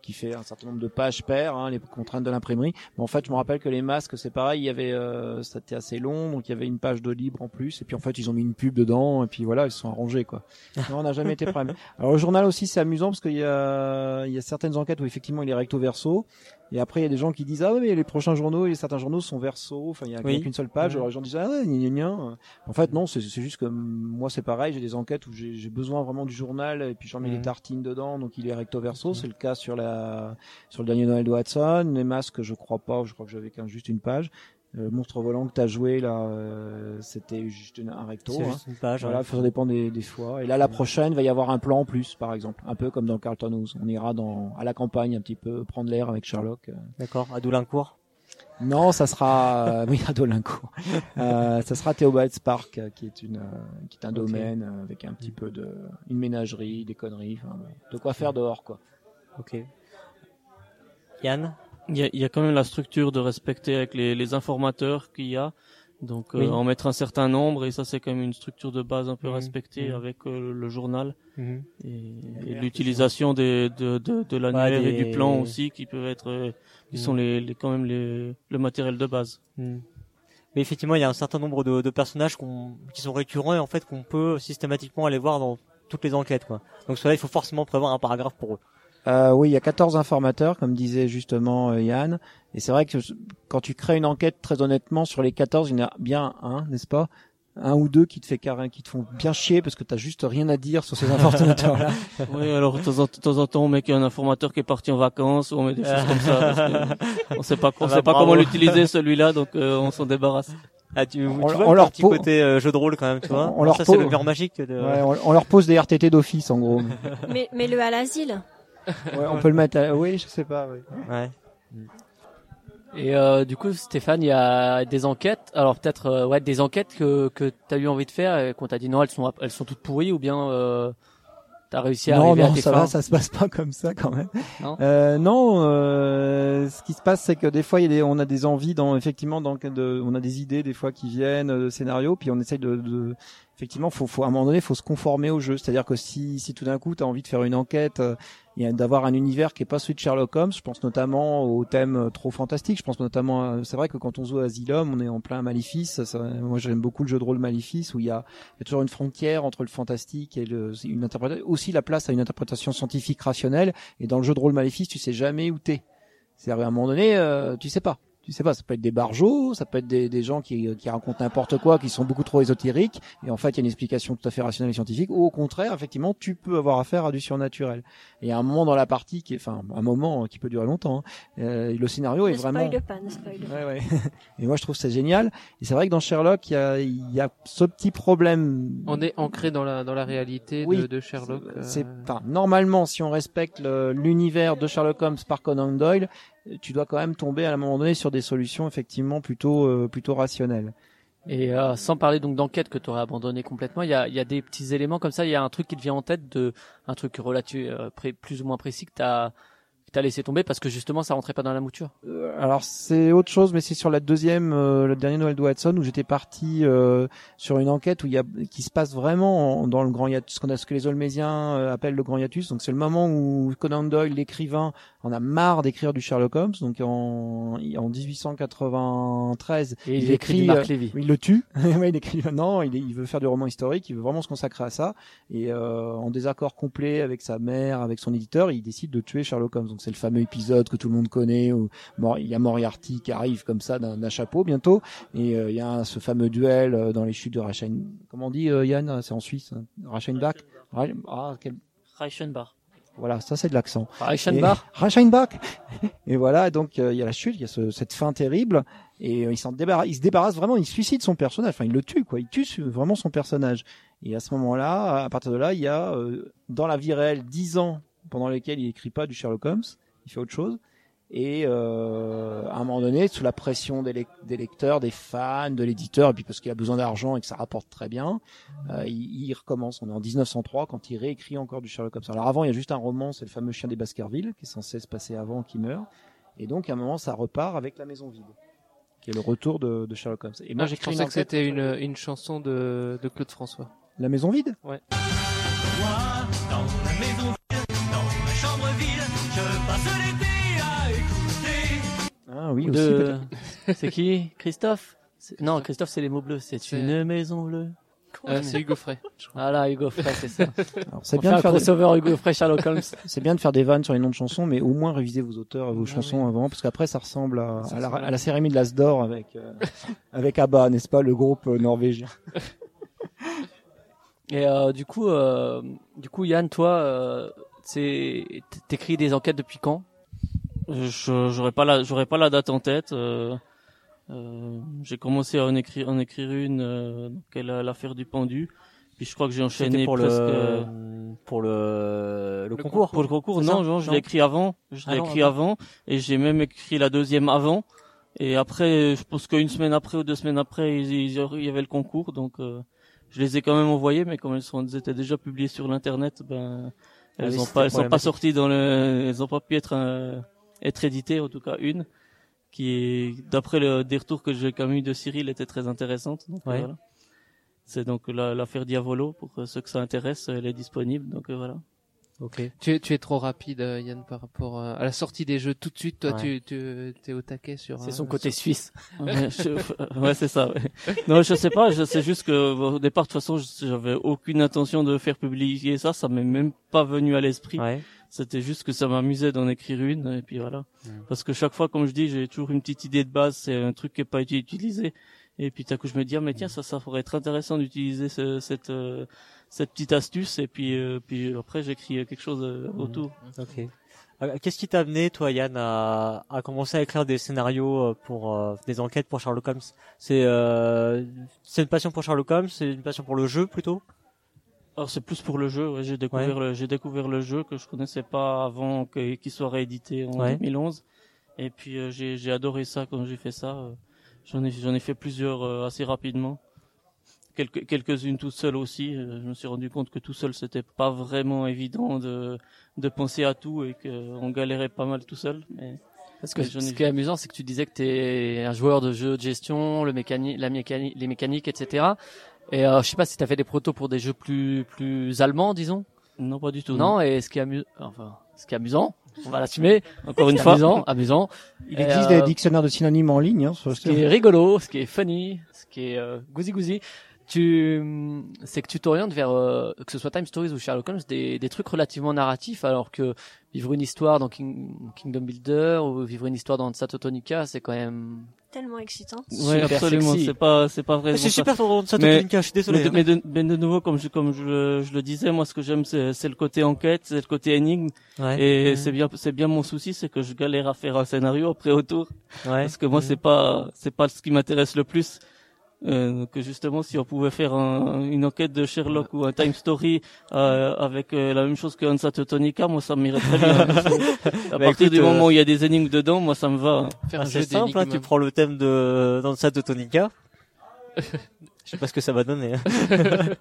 qui fait un certain nombre de pages paires, hein, les contraintes de l'imprimerie. Mais en fait, je me rappelle que les masques, c'est pareil, il y avait, euh, c'était assez long, donc il y avait une page de libre en plus, et puis en fait ils ont mis une pub dedans, et puis voilà, ils se sont arrangés quoi. Non, on n'a jamais été prêt. Alors le journal aussi, c'est amusant parce qu'il y a il y a certaines enquêtes où effectivement il est recto verso. Et après, il y a des gens qui disent ah mais les prochains journaux, et certains journaux sont verso. Enfin, il y a, Oui. qu'une seule page. Ouais. Alors les gens disent ah ouais, gna, gna. En fait, non, c'est c'est juste que moi c'est pareil. J'ai des enquêtes où j'ai besoin vraiment du journal et puis j'en mets Mhm. des tartines dedans, donc il est recto verso. C'est le cas sur la sur le dernier Noël de Watson. Les masques, je crois pas. Je crois que j'avais qu'un juste une page. Le monstre volant que t'as joué là, euh, c'était juste une- un recto. Hein. juste une page. Voilà, ouais. ça dépend des, des fois. Et là, la prochaine, il va y avoir un plan en plus, par exemple. Un peu comme dans Carlton House. On ira dans, à la campagne un petit peu, prendre l'air avec Sherlock. Euh, D'accord. À Doulincourt. Non, ça sera, euh, oui, à Dolincourt. Euh, ça sera Theobald's Park, euh, qui est une, euh, qui est un domaine euh, avec un petit peu de, une ménagerie, des conneries, enfin, de quoi faire dehors, quoi. Ok. Yann? Il y a, il y a quand même la structure de respecter avec les, les informateurs qu'il y a. Donc euh, Oui. en mettre un certain nombre et ça c'est quand même une structure de base un peu Mhm. respectée Mhm. avec euh, le journal Mhm. et, et l'utilisation des, de, de, de l'annuaire Ouais, et du plan aussi qui peuvent être euh, qui sont les, les quand même les, le matériel de base. Mais effectivement, il y a un certain nombre de, de personnages qu'on- qui sont récurrents et en fait qu'on peut systématiquement aller voir dans toutes les enquêtes. Quoi. Donc cela, il faut forcément prévoir un paragraphe pour eux. Euh, oui, il y a 14 informateurs, comme disait justement euh, Yann. Et c'est vrai que quand tu crées une enquête, très honnêtement, sur les 14, il y en a bien un, n'est-ce pas? Un ou deux qui te fait carré, qui te font bien chier parce que t'as juste rien à dire sur ces informateurs-là. oui, alors de temps, en, temps on met qu'il y a un informateur qui est parti en vacances ou on met des choses comme ça. parce que on sait pas, on Ah bah, sait pas bravo. comment l'utiliser celui-là donc euh, on s'en débarrasse. Ah, tu, tu On- vois on le leur petit côté euh, jeu de rôle quand même, tu vois. On leur ça, c'est le mur magique de... Ouais, on, on leur pose des RTT d'office, en gros. Mais, mais le à l'asile? Ouais, on peut le mettre à... Oui, je sais pas, oui. Ouais. Et euh, du coup, Stéphane, il y a des enquêtes. Alors peut-être, euh, ouais, des enquêtes que que t'as eu envie de faire et qu'on t'a dit non, elles sont elles sont toutes pourries ou bien euh, t'as réussi à non, arriver non, à tes ça fins. va, ça se passe pas comme ça quand même. Non euh, non, euh, ce qui se passe, c'est que des fois, il y a des, on a des envies, dans, effectivement, dans, de, on a des idées des fois qui viennent, de scénarios, puis on essaye de, de effectivement, faut, faut à un moment donné, faut se conformer au jeu. C'est-à-dire que si, si tout d'un coup, tu as envie de faire une enquête, euh, d'avoir un univers qui est pas celui de Sherlock Holmes, je pense notamment au thème euh, trop fantastique. Je pense notamment, c'est vrai que quand on joue à Asylum, on est en plein Maléfice. Ça- moi, j'aime beaucoup le jeu de rôle Maléfice où il y a, y a toujours une frontière entre le fantastique et le, une interprétation, aussi la place à une interprétation scientifique rationnelle. Et dans le jeu de rôle Maléfice, tu sais jamais où t'es. C'est-à-dire, à un moment donné, euh, tu sais pas. Tu sais pas, ça peut être des barjots, ça peut être des, des gens qui, qui racontent n'importe quoi, qui sont beaucoup trop ésotériques, et en fait il y a une explication tout à fait rationnelle et scientifique, ou au contraire, effectivement, tu peux avoir affaire à du surnaturel. Et à un moment dans la partie, qui est, enfin, un moment qui peut durer longtemps, hein, euh, le scénario est vraiment... spoil pas, ne spoil pas. Ouais, ouais. et moi je trouve c'est génial. Et c'est vrai que dans Sherlock, il y a, il y a ce petit problème. On est ancré dans la dans la réalité Oui, de, de Sherlock. euh, C'est, enfin, normalement, si on respecte l'univers de Sherlock Holmes par Conan Doyle, tu dois quand même tomber à un moment donné sur des solutions effectivement plutôt euh, plutôt rationnelles. Et euh, sans parler donc d'enquête que tu aurais abandonné complètement, il y a, y a des petits éléments comme ça. Il y a un truc qui te vient en tête de un truc relatif, euh, plus ou moins précis que t'as que t'as laissé tomber parce que justement ça rentrait pas dans la mouture. Euh, alors c'est autre chose, mais c'est sur la deuxième, euh, le dernier Noël de Watson où j'étais parti euh, sur une enquête où il y a, qui se passe vraiment en- dans le grand hiatus, ce, qu'on a, ce que les Olmésiens euh, appellent le grand hiatus. Donc c'est le moment où Conan Doyle, l'écrivain, en a marre d'écrire du Sherlock Holmes. Donc en, en 1893, Et il, Il écrit, du Marc euh, Lévy. il le tue. Il écrit non, il, veut faire du roman historique, il veut vraiment se consacrer à ça. Et euh, en désaccord complet avec sa mère, avec son éditeur, il décide de tuer Sherlock Holmes. Donc c'est le fameux épisode que tout le monde connaît où il y a Moriarty qui arrive comme ça d'un chapeau bientôt, et euh, il y a ce fameux duel euh, dans les chutes de Rachen. Comment on dit euh, Yann C'est en Suisse. Hein Rachenbach. Ra- Ah, quel... Reichenbach. Voilà, ça c'est de l'accent. Reichenbach. Et- Reichenbach. Et voilà, donc il y a la chute, il y a ce- cette fin terrible, et il s'en débarrasse, il se débarrasse vraiment, il suicide son personnage, enfin il le tue quoi, il tue vraiment son personnage. Et à ce moment-là, à partir de là, il y a euh, dans la vie réelle 10 ans pendant lesquels il écrit pas du Sherlock Holmes, il fait autre chose. Et euh, à un moment donné, sous la pression des, lec- des lecteurs, des fans, de l'éditeur, et puis parce qu'il a besoin d'argent et que ça rapporte très bien, euh, il, il recommence. On est en 1903 quand il réécrit encore du Sherlock Holmes. Alors avant, il y a juste un roman, c'est le fameux Chien des Baskerville, qui est censé se passer avant qu'il meure. Et donc, à un moment, ça repart avec La Maison Vide, qui est le retour de, de Sherlock Holmes. Et Moi, j'ai écrit une pensais que c'était sur une, une chanson de, de Claude François. La Maison Vide? Moi, dans la maison oui, aussi. de... peut-être. c'est qui Christophe Non, Christophe c'est les mots bleus. C'est une maison bleue. Euh, c'est Hugo Frey. Voilà, Hugo Frey, c'est ça. C'est bien, fait de un faire des- Hugo Frey Sherlock Holmes. c'est bien de faire des vannes sur les noms de chansons, mais au moins réviser vos auteurs et vos Ah chansons oui. avant, parce qu'après ça ressemble à, Ça à, la, ressemble à- à la cérémonie de l'As d'or avec, euh, avec ABBA, n'est-ce pas, le groupe euh, norvégien. Et euh, du coup, euh, du coup, Yann, toi, euh, c'est t'écris des enquêtes depuis quand? Je j'aurais pas la j'aurais pas la date en tête. Euh, euh, j'ai commencé à en écrire en écrire une euh, donc elle a l'affaire du pendu. Puis je crois que j'ai enchaîné pour presque le euh, pour le le Le concours. pour le concours. Non, non, je l'ai écrit avant. Je l'ai Ah non, écrit avant et j'ai même écrit la deuxième avant. Et après, je pense qu'une semaine après ou deux semaines après, il il y avait le concours, donc euh, je les ai quand même envoyées, mais comme elles sont elles étaient déjà publiées sur l'internet, ben Ah elles oui, ont c'était pas elles sont pas sorties dans le elles ont pas pu être euh, être éditées en tout cas une qui d'après le des retours que j'ai quand même eu de Cyril était très intéressante. Donc, euh, Ouais. voilà. C'est donc la- l'affaire Diavolo pour euh, ceux que ça intéresse, elle est disponible donc euh, voilà. Ok. Tu es, tu es trop rapide, Yann, par rapport à la sortie des jeux. Tout de suite, toi, Ouais. tu, tu es au taquet sur. C'est euh, son côté sur- suisse. Ouais, je- ouais, c'est ça. ouais. Non, je sais pas. Je sais juste que au départ, de toute façon, j'avais aucune intention de faire publier ça. Ça m'est même pas venu à l'esprit. C'était juste que ça m'amusait d'en écrire une et puis voilà. Parce que chaque fois, comme je dis, j'ai toujours une petite idée de base. C'est un truc qui est pas été utilisé. Et puis, tout à coup, je me dis, ah, mais tiens, ça, ça pourrait être intéressant d'utiliser ce- cette, euh, cette petite astuce. Et puis, euh, puis après, j'écris quelque chose euh, autour. Ok. Euh, Qu'est-ce qui t'a amené, toi, Yann, à, à commencer à écrire des scénarios euh, pour euh, des enquêtes pour Sherlock Holmes? C'est euh, c'est une passion pour Sherlock Holmes, c'est une passion pour le jeu plutôt? Alors c'est plus pour le jeu. Ouais, j'ai découvert le j'ai découvert le jeu que je connaissais pas avant que- qu'il soit réédité en Ouais. 2011. Et puis euh, j'ai j'ai adoré ça quand j'ai fait ça. euh, J'en ai j'en ai fait plusieurs euh, assez rapidement. Quelques quelques-unes tout seul aussi. euh, je me suis rendu compte que tout seul c'était pas vraiment évident de de penser à tout et que on galérait pas mal tout seul. Mais Parce que Mais j'en ai ce qui est amusant, c'est que tu disais que tu es un joueur de jeux de gestion, le mécanique, la mécanique, les mécaniques, etc. Et euh, je sais pas si t'as fait des protos pour des jeux plus plus allemands, disons. Non, pas du tout. Non, et ce qui est amu- enfin, ce qui est amusant, on va l'assumer. Encore une fois. amusant, amusant. Il Et, existe euh, des dictionnaires de synonymes en ligne. Hein, sur le ce qui est rigolo, ce qui est funny, ce qui est euh, goosey goosey, tu, c'est que tu t'orientes vers euh, que ce soit Time Stories ou Sherlock Holmes, des, des trucs relativement narratifs, alors que vivre une histoire dans King- Kingdom Builder ou vivre une histoire dans Satotonica, c'est quand même. Tellement excitant. Ouais, super absolument. C'est pas, c'est pas vrai. C'est super ton de ça, Mais- Totonica, je suis désolé. Mais de, hein. mais, de, mais de nouveau, comme je, comme je, je le disais, moi, ce que j'aime, c'est, c'est le côté enquête, c'est le côté énigme. Ouais. Et c'est bien, c'est bien mon souci, c'est que je galère à faire un scénario après autour. Ouais. Parce que moi, c'est pas, c'est pas ce qui m'intéresse le plus. Euh, que justement, si on pouvait faire un- une enquête de Sherlock ou un Time Story euh, avec euh, la même chose que Hansa Teutonica, moi, ça m'irait très bien. à Bah, partir écoute, du euh, moment où il y a des énigmes dedans, moi, ça me va. Ah, c'est simple, hein, tu prends le thème de dans ça de Tonica. Je sais pas ce que ça va donner. hein.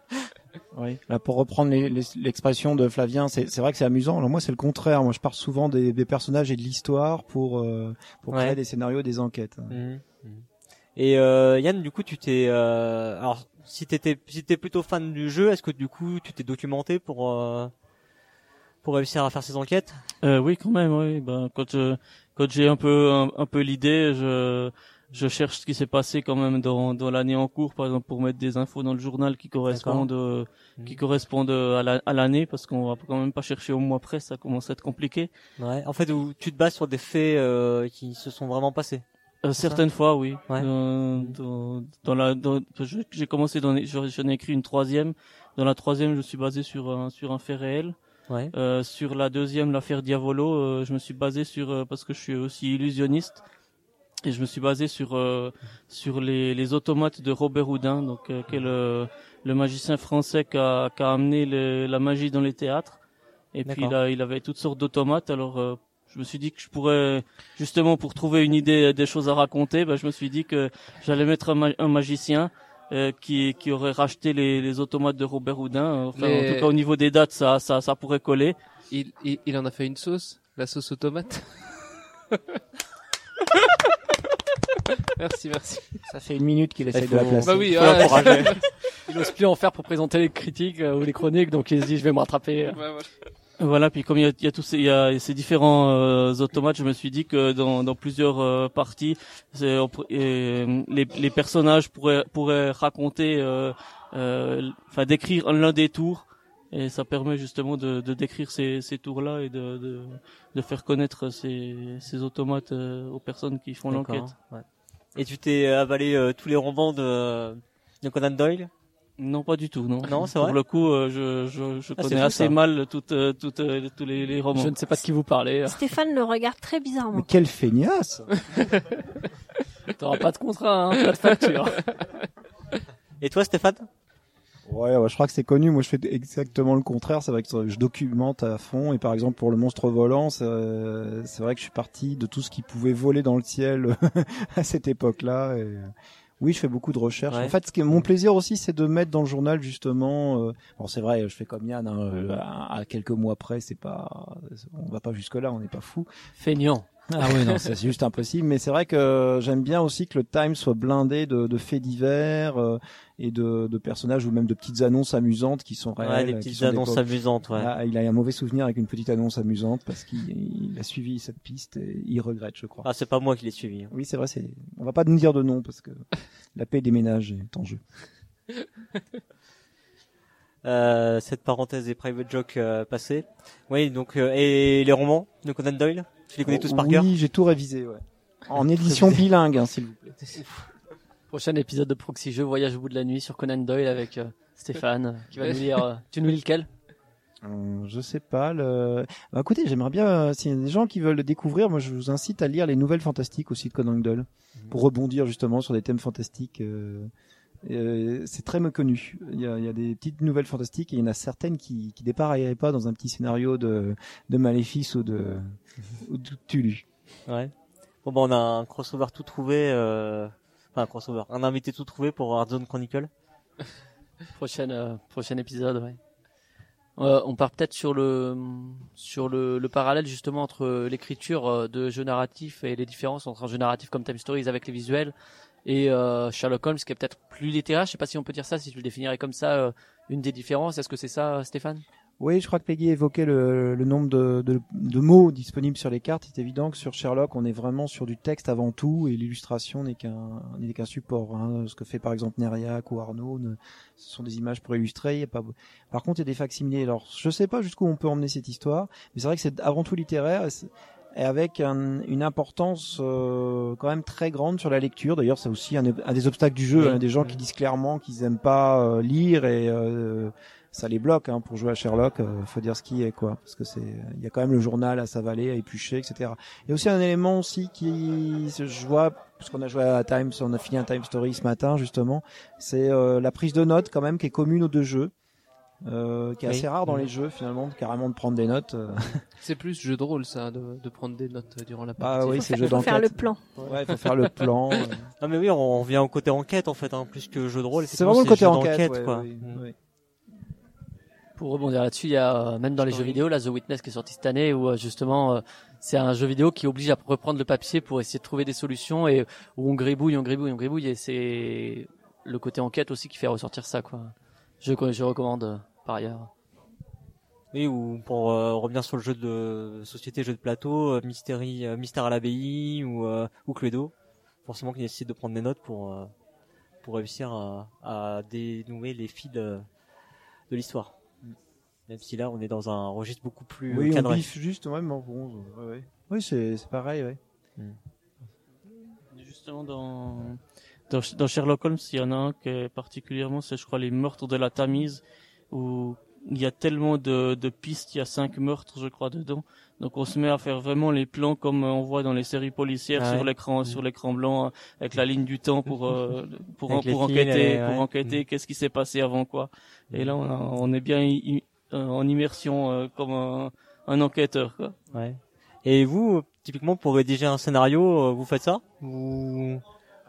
Oui. Là, pour reprendre les- les- l'expression de Flavien, c'est c'est vrai que c'est amusant. Alors moi, c'est le contraire. Moi, je pars souvent des, des personnages et de l'histoire pour euh, pour Ouais. créer des scénarios, et des enquêtes. Mhm. Et euh, Yann, du coup, tu t'es euh, alors si t'étais si t'es plutôt fan du jeu, est-ce que du coup tu t'es documenté pour euh, pour réussir à faire ces enquêtes? Euh, oui, quand même, oui. Ben, quand je, quand j'ai un peu, un, un peu l'idée, je, je cherche ce qui s'est passé quand même dans, dans l'année en cours, par exemple, pour mettre des infos dans le journal qui correspondent, euh, qui Mhm. correspondent à la- à l'année, parce qu'on va quand même pas chercher au mois près, ça commence à être compliqué. Ouais. En fait, tu te bases sur des faits euh, qui se sont vraiment passés. Euh, certaines fois, oui. Ouais. Dans, dans la, dans, je- j'ai commencé dans, j'en ai écrit une troisième. Dans la troisième, je suis basé sur un, sur un fait réel. Ouais. Euh, sur la deuxième, l'affaire Diavolo, euh, je me suis basé sur euh, parce que je suis aussi illusionniste et je me suis basé sur euh, sur les, les automates de Robert Houdin, donc euh, qui est le, le magicien français qui a, qui a amené le- la magie dans les théâtres. Et puis D'accord. il, avait toutes sortes d'automates. Alors euh, je me suis dit que je pourrais justement pour trouver une idée des choses à raconter, ben, je me suis dit que j'allais mettre un, ma- un magicien. euh, qui, qui aurait racheté les, les automates de Robert Houdin. Enfin, Les- en tout cas, au niveau des dates, ça, ça, ça pourrait coller. Il, il, il en a fait une sauce, la sauce aux tomates. merci, merci. Ça fait une minute qu'il essaie de la placer. Bah oui, ouais. Il ose plus en faire pour présenter les critiques euh, ou les chroniques, donc il se dit je vais me rattraper. Ouais. Voilà, puis comme il y a, il y a tous ces, il y a ces différents euh, automates, je me suis dit que dans, dans plusieurs euh, parties, c'est- on et, les, les personnages pourraient, pourraient raconter, euh, euh, enfin décrire l'un des tours, et ça permet justement de, de décrire ces, ces tours-là et de, de, de faire connaître ces, ces automates euh, aux personnes qui font l'enquête. ouais. Et tu t'es avalé euh, tous les romans de, de Conan Doyle? Non, pas du tout, non. Non, c'est Pour vrai le coup, euh, je, je, je Ah, connais fou, assez ça. mal toutes, euh, toutes, euh, tous les, les romans. Je ne sais pas de qui vous parlez. Stéphane le regarde très bizarrement. Mais quelle feignasse T'auras pas de contrat, hein, pas de facture. Et toi, Stéphane? Ouais, ouais, je crois que c'est connu. Moi, je fais exactement le contraire. C'est vrai que je documente à fond. Et par exemple, pour le monstre volant, c'est c'est vrai que je suis parti de tout ce qui pouvait voler dans le ciel à cette époque-là. Et... Oui, je fais beaucoup de recherches. Ouais. En fait, ce qui est mon plaisir aussi, c'est de mettre dans le journal justement. euh, Bon, c'est vrai, je fais comme Yann. hein, euh, à, à quelques mois près, c'est pas. On va pas jusque là. On n'est pas fou. Feignant. Ah oui, non, c'est juste impossible. Mais c'est vrai que j'aime bien aussi que le Time soit blindé de, de faits divers euh, et de, de personnages ou même de petites annonces amusantes qui sont réelles. Ouais, des petites des annonces amusantes, ouais. Ah, il a un mauvais souvenir avec une petite annonce amusante parce qu'il il a suivi cette piste et il regrette, je crois. Ah, c'est pas moi qui l'ai suivi. hein. Oui, c'est vrai. C'est. On va pas nous dire de nom parce que la paix des ménages est en jeu. Euh, cette parenthèse des private jokes euh, passée. Oui, donc euh, et les romans de Conan Doyle, tu les connais tous par oui, cœur j'ai tout révisé. Ouais. En édition bilingue, hein, s'il vous plaît. Prochain épisode de Proxy Jeux, Voyage au bout de la nuit sur Conan Doyle avec euh, Stéphane, euh, qui va nous lire. euh, tu nous lis lequel? Je sais pas. Le... Bah, écoutez, j'aimerais bien, euh, s'il y a des gens qui veulent le découvrir, moi je vous incite à lire les nouvelles fantastiques aussi de Conan Doyle, pour rebondir justement sur des thèmes fantastiques. euh, euh, c'est très méconnu. Il y, a, il y a des petites nouvelles fantastiques et il y en a certaines qui, qui dépareilleraient pas dans un petit scénario de, de Maléfice ou de, ou de Tulu. Ouais. Bon, bah, on a un crossover tout trouvé, euh... un crossover, un invité tout trouvé pour Hardzone Chronicle. Euh, prochain épisode, ouais. Euh, on part peut-être sur le sur le, le parallèle justement entre l'écriture euh, de jeux narratifs et les différences entre un jeu narratif comme Time Stories avec les visuels et Sherlock Holmes qui est peut-être plus littéraire. Je sais pas si on peut dire ça, si tu le définirais comme ça, une des différences. Est-ce que c'est ça, Stéphane? Oui, je crois que Peggy évoquait le, le nombre de, de, de mots disponibles sur les cartes. C'est évident que sur Sherlock, on est vraiment sur du texte avant tout et l'illustration n'est qu'un qu'un support. Hein. Ce que fait par exemple Neriac ou Arnaud, ne- ce sont des images pour illustrer. il y a pas... Par contre, il y a des facsimilés. Alors, je sais pas jusqu'où on peut emmener cette histoire, mais c'est vrai que c'est avant tout littéraire. et avec un- une importance euh, quand même très grande sur la lecture. D'ailleurs, c'est aussi un, un des obstacles du jeu. Oui. hein. Des gens qui disent clairement qu'ils aiment pas euh, lire et euh, ça les bloque hein, pour jouer à Sherlock. euh, faut dire ce qui est quoi, parce que c'est il y a quand même le journal à s'avaler, à éplucher, etc. Il y a aussi un élément aussi qui je vois parce qu'on a joué à Times, on a fini un Time Story ce matin justement, c'est euh, la prise de notes quand même qui est commune aux deux jeux. Euh, qui est Oui. assez rare dans les jeux finalement carrément de prendre des notes euh. C'est plus jeu de rôle ça, de, de prendre des notes durant la bah partie. oui Faut c'est jeu faut faire le d'enquête plan. ouais faut faire le plan euh. Non mais oui, on revient au côté enquête en fait, hein, plus que jeu de rôle. c'est vraiment le côté enquête, d'enquête, ouais, quoi. oui, Mm. oui. Pour rebondir là-dessus, il y a euh, même dans les jeux vidéo, là, The Witness qui est sorti cette année, où euh, justement, euh, c'est un jeu vidéo qui oblige à reprendre le papier pour essayer de trouver des solutions et où on gribouille, on gribouille, on gribouille, et c'est le côté enquête aussi qui fait ressortir ça, quoi. Je, je recommande par ailleurs. Oui, ou pour euh, revenir sur le jeu de société, jeu de plateau, euh, euh, Mystère à l'abbaye ou euh, ou Cluedo, forcément qu'il nécessite de prendre des notes pour euh, pour réussir à, à dénouer les fils de, de l'histoire. Même si là, on est dans un registre beaucoup plus euh, oui on cadré. biffe juste bon ouais, ouais. oui c'est pareil ouais Justement, dans, dans, dans Sherlock Holmes, il y en a un qui est particulièrement, c'est je crois les meurtres de la Tamise, où il y a tellement de, de pistes, il y a cinq meurtres, je crois, dedans. Donc on se met à faire vraiment les plans comme on voit dans les séries policières Ah sur ouais. l'écran, sur l'écran blanc, avec la ligne du temps pour euh, pour enquêter, ouais, pour enquêter, qu'est-ce qui s'est passé avant quoi. Et là, on, a- on est bien en immersion euh, comme un, un enquêteur. Quoi. Ouais. Et vous, euh, typiquement, pour rédiger un scénario, euh, vous faites ça? Vous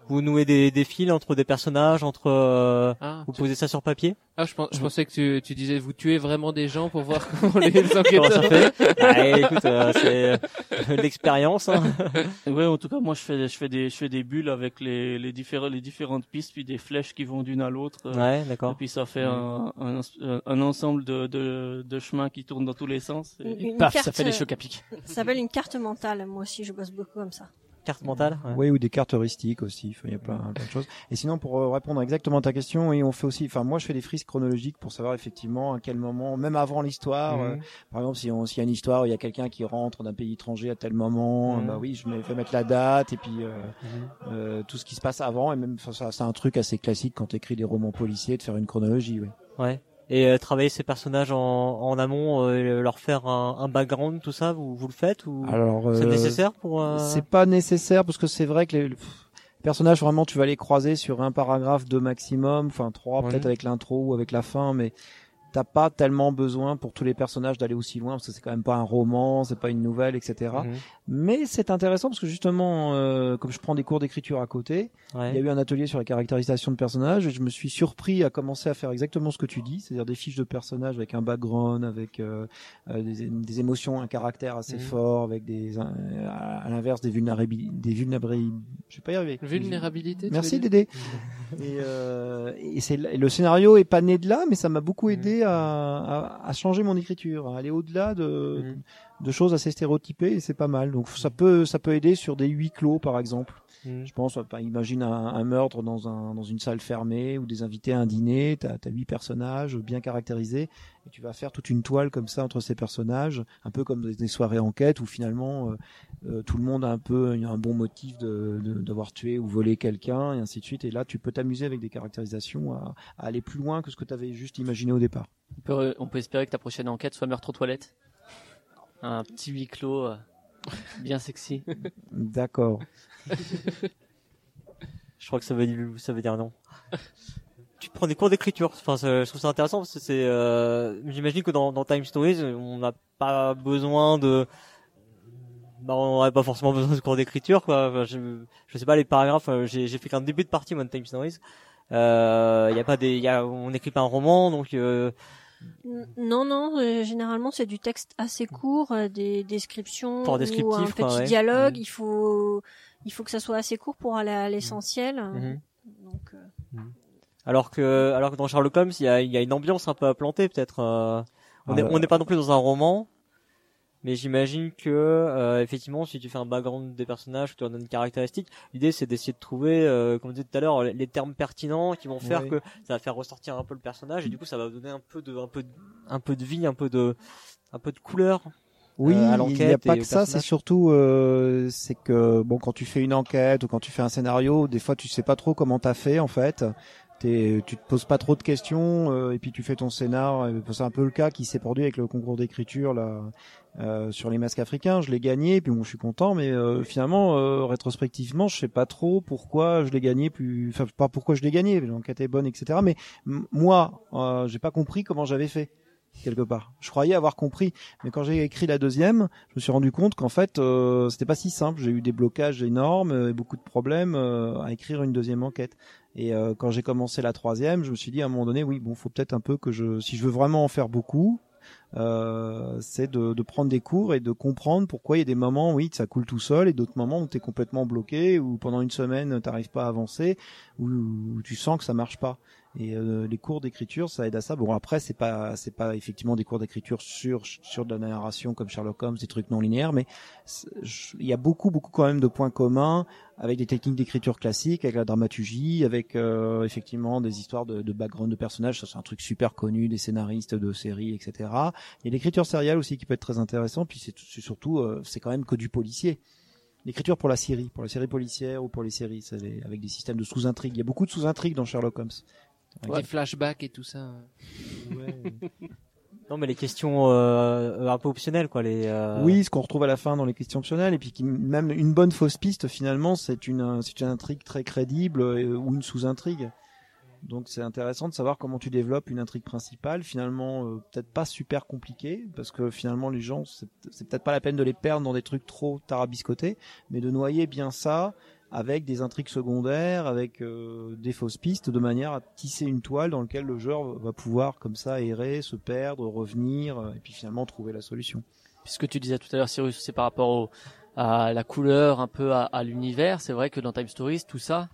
vous nouez des, des fils entre des personnages, entre euh, Ah, vous tu- posez ça sur papier? Ah, je, pens- je pensais que tu, tu disais vous tuez vraiment des gens pour voir comment les Comment ça enquêteurs. fait? Ah, Écoute, euh, c'est euh, l'expérience. Hein. Ouais, en tout cas, moi, je fais, je fais des, je fais des bulles avec les, les différents, les différentes pistes, puis des flèches qui vont d'une à l'autre. euh, Ouais, Et d'accord. puis ça fait un, un, un ensemble de, de, de chemins qui tournent dans tous les sens. Et- Une, une Paf, carte, ça fait des chocs à pic. Ça s'appelle une carte mentale. Moi aussi, je bosse beaucoup comme ça. Carte mentale. ouais. Oui, ou des cartes heuristiques aussi. Il y a plein, plein de choses. Et sinon, pour euh, répondre exactement à ta question, oui, on fait aussi. Enfin, moi, je fais des frises chronologiques pour savoir effectivement à quel moment, même avant l'histoire. Mhm. euh, par exemple, si on, s'il y a une histoire où il y a quelqu'un qui rentre d'un pays étranger à tel moment, Mhm. bah oui, je me fais mettre la date et puis euh, Mhm. euh, tout ce qui se passe avant. Et même, ça, c'est un truc assez classique quand tu écris des romans policiers de faire une chronologie. Oui. Ouais. Et euh, travailler ces personnages en, en amont, euh, leur faire un, un background, tout ça, vous, vous le faites ou Alors, c'est euh, nécessaire pour euh, C'est pas nécessaire parce que c'est vrai que les, les personnages vraiment tu vas les croiser sur un paragraphe de maximum, enfin trois Ouais. peut-être avec l'intro ou avec la fin, mais t'as pas tellement besoin pour tous les personnages d'aller aussi loin parce que c'est quand même pas un roman, c'est pas une nouvelle, etc. Mhm. Mais c'est intéressant parce que justement, euh, comme je prends des cours d'écriture à côté, Ouais. il y a eu un atelier sur la caractérisation de personnages et je me suis surpris à commencer à faire exactement ce que tu dis, c'est-à-dire des fiches de personnages avec un background, avec euh, euh, des, des émotions, un caractère assez Mhm. fort, avec des euh, à l'inverse des vulnérabilités, des vulnérabilités. Je vais pas y arriver. Vulnérabilité. Merci Dédé. et, euh, et c'est le scénario est pas né de là, mais ça m'a beaucoup aidé à, à, à changer mon écriture, à aller au-delà de, Mhm. de choses assez stéréotypées et c'est pas mal. Donc ça peut ça peut aider sur des huis clos par exemple. Mhm. Je pense, imagine un, un meurtre dans, un, dans une salle fermée ou des invités à un dîner, tu as, huit personnages bien caractérisés, et tu vas faire toute une toile comme ça entre ces personnages, un peu comme des, des soirées enquête où finalement euh, euh, tout le monde a un peu un bon motif de- de- d'avoir tué ou volé quelqu'un, et ainsi de suite. Et là, tu peux t'amuser avec des caractérisations à, à aller plus loin que ce que tu avais juste imaginé au départ. On peut, on peut espérer que ta prochaine enquête soit meurtre aux toilettes. Un petit huis clos euh, bien sexy. D'accord. Je crois que ça veut dire, ça veut dire non. tu prends des cours d'écriture. Enfin, je trouve ça intéressant parce que c'est. Euh, J'imagine que dans, dans Time Stories, on n'a pas besoin de. Bah, on n'aurait pas forcément besoin de cours d'écriture, quoi. Enfin, je, je sais pas les paragraphes. euh, J'ai j'ai fait qu'un début de partie moi de Time Stories. Euh, y a pas des, y a, on n'écrit pas un roman, donc. Euh, Non, non, euh, généralement c'est du texte assez court, euh, des descriptions Pour un ou un descriptif, petit quoi, ouais. dialogue. Mhm. Il faut, il faut que ça soit assez court pour aller à l'essentiel. Mhm. Donc, euh, Alors que, alors que dans Sherlock Holmes, il y a, il y a une ambiance un peu à planter, peut-être. euh, on Ah, n'est bah. on n'est pas non plus dans un roman, mais j'imagine que euh, effectivement, si tu fais un background des personnages, que tu en donnes une caractéristique, l'idée c'est d'essayer de trouver, euh, comme je disais tout à l'heure, les- les termes pertinents qui vont faire Oui. que ça va faire ressortir un peu le personnage et du coup ça va donner un peu de, un peu, de, un peu de vie, un peu de, un peu de couleur. Oui, euh, à il n'y a pas que ça, c'est surtout euh, c'est que bon quand tu fais une enquête ou quand tu fais un scénario, des fois tu sais pas trop comment t'as fait en fait. T'es, tu te poses pas trop de questions euh, et puis tu fais ton scénar. Euh, C'est un peu le cas qui s'est produit avec le concours d'écriture là euh, sur les masques africains. Je l'ai gagné, puis bon je suis content, mais euh, finalement euh, rétrospectivement je sais pas trop pourquoi je l'ai gagné. Plus, enfin pas pourquoi je l'ai gagné. L'enquête est bonne, etc. Mais moi euh, j'ai pas compris comment j'avais fait quelque part. Je croyais avoir compris, mais quand j'ai écrit la deuxième, je me suis rendu compte qu'en fait, euh, c'était pas si simple. J'ai eu des blocages énormes euh, et beaucoup de problèmes euh, à écrire une deuxième enquête. Et euh, quand j'ai commencé la troisième, je me suis dit à un moment donné, oui, bon, faut peut-être un peu que je, si je veux vraiment en faire beaucoup, euh, c'est de, de prendre des cours et de comprendre pourquoi il y a des moments, oui, ça coule tout seul, et d'autres moments où tu es complètement bloqué, ou pendant une semaine, t'arrives pas à avancer, ou tu sens que ça marche pas. Et euh, les cours d'écriture, ça aide à ça. Bon, après, c'est pas, c'est pas effectivement des cours d'écriture sur sur de la narration comme Sherlock Holmes, des trucs non linéaires, mais il y a beaucoup, beaucoup quand même de points communs avec des techniques d'écriture classiques, avec la dramaturgie, avec euh, effectivement des histoires de, de background de personnages. Ça, c'est un truc super connu des scénaristes de séries, etc. Il y a l'écriture sérielle aussi qui peut être très intéressant. Puis c'est surtout, euh, c'est quand même que du policier. L'écriture pour la série, pour la série policière ou pour les séries, avec des systèmes de sous-intrigues. Il y a beaucoup de sous-intrigues dans Sherlock Holmes. Des flashbacks et tout ça. Non, mais les questions euh, un peu optionnelles, quoi. Les. euh, Oui, ce qu'on retrouve à la fin dans les questions optionnelles, et puis qui, même une bonne fausse piste finalement, c'est une c'est une intrigue très crédible euh, ou une sous-intrigue. Donc c'est intéressant de savoir comment tu développes une intrigue principale, finalement euh, peut-être pas super compliquée, parce que finalement les gens c'est c'est peut-être pas la peine de les perdre dans des trucs trop tarabiscotés, mais de noyer bien ça avec des intrigues secondaires, avec euh, des fausses pistes, de manière à tisser une toile dans laquelle le joueur va pouvoir comme ça errer, se perdre, revenir, euh, et puis finalement trouver la solution. Puisque tu disais tout à l'heure, Cyrus, c'est par rapport à la couleur, un peu à, l'univers. C'est vrai que dans Time Stories, tout ça,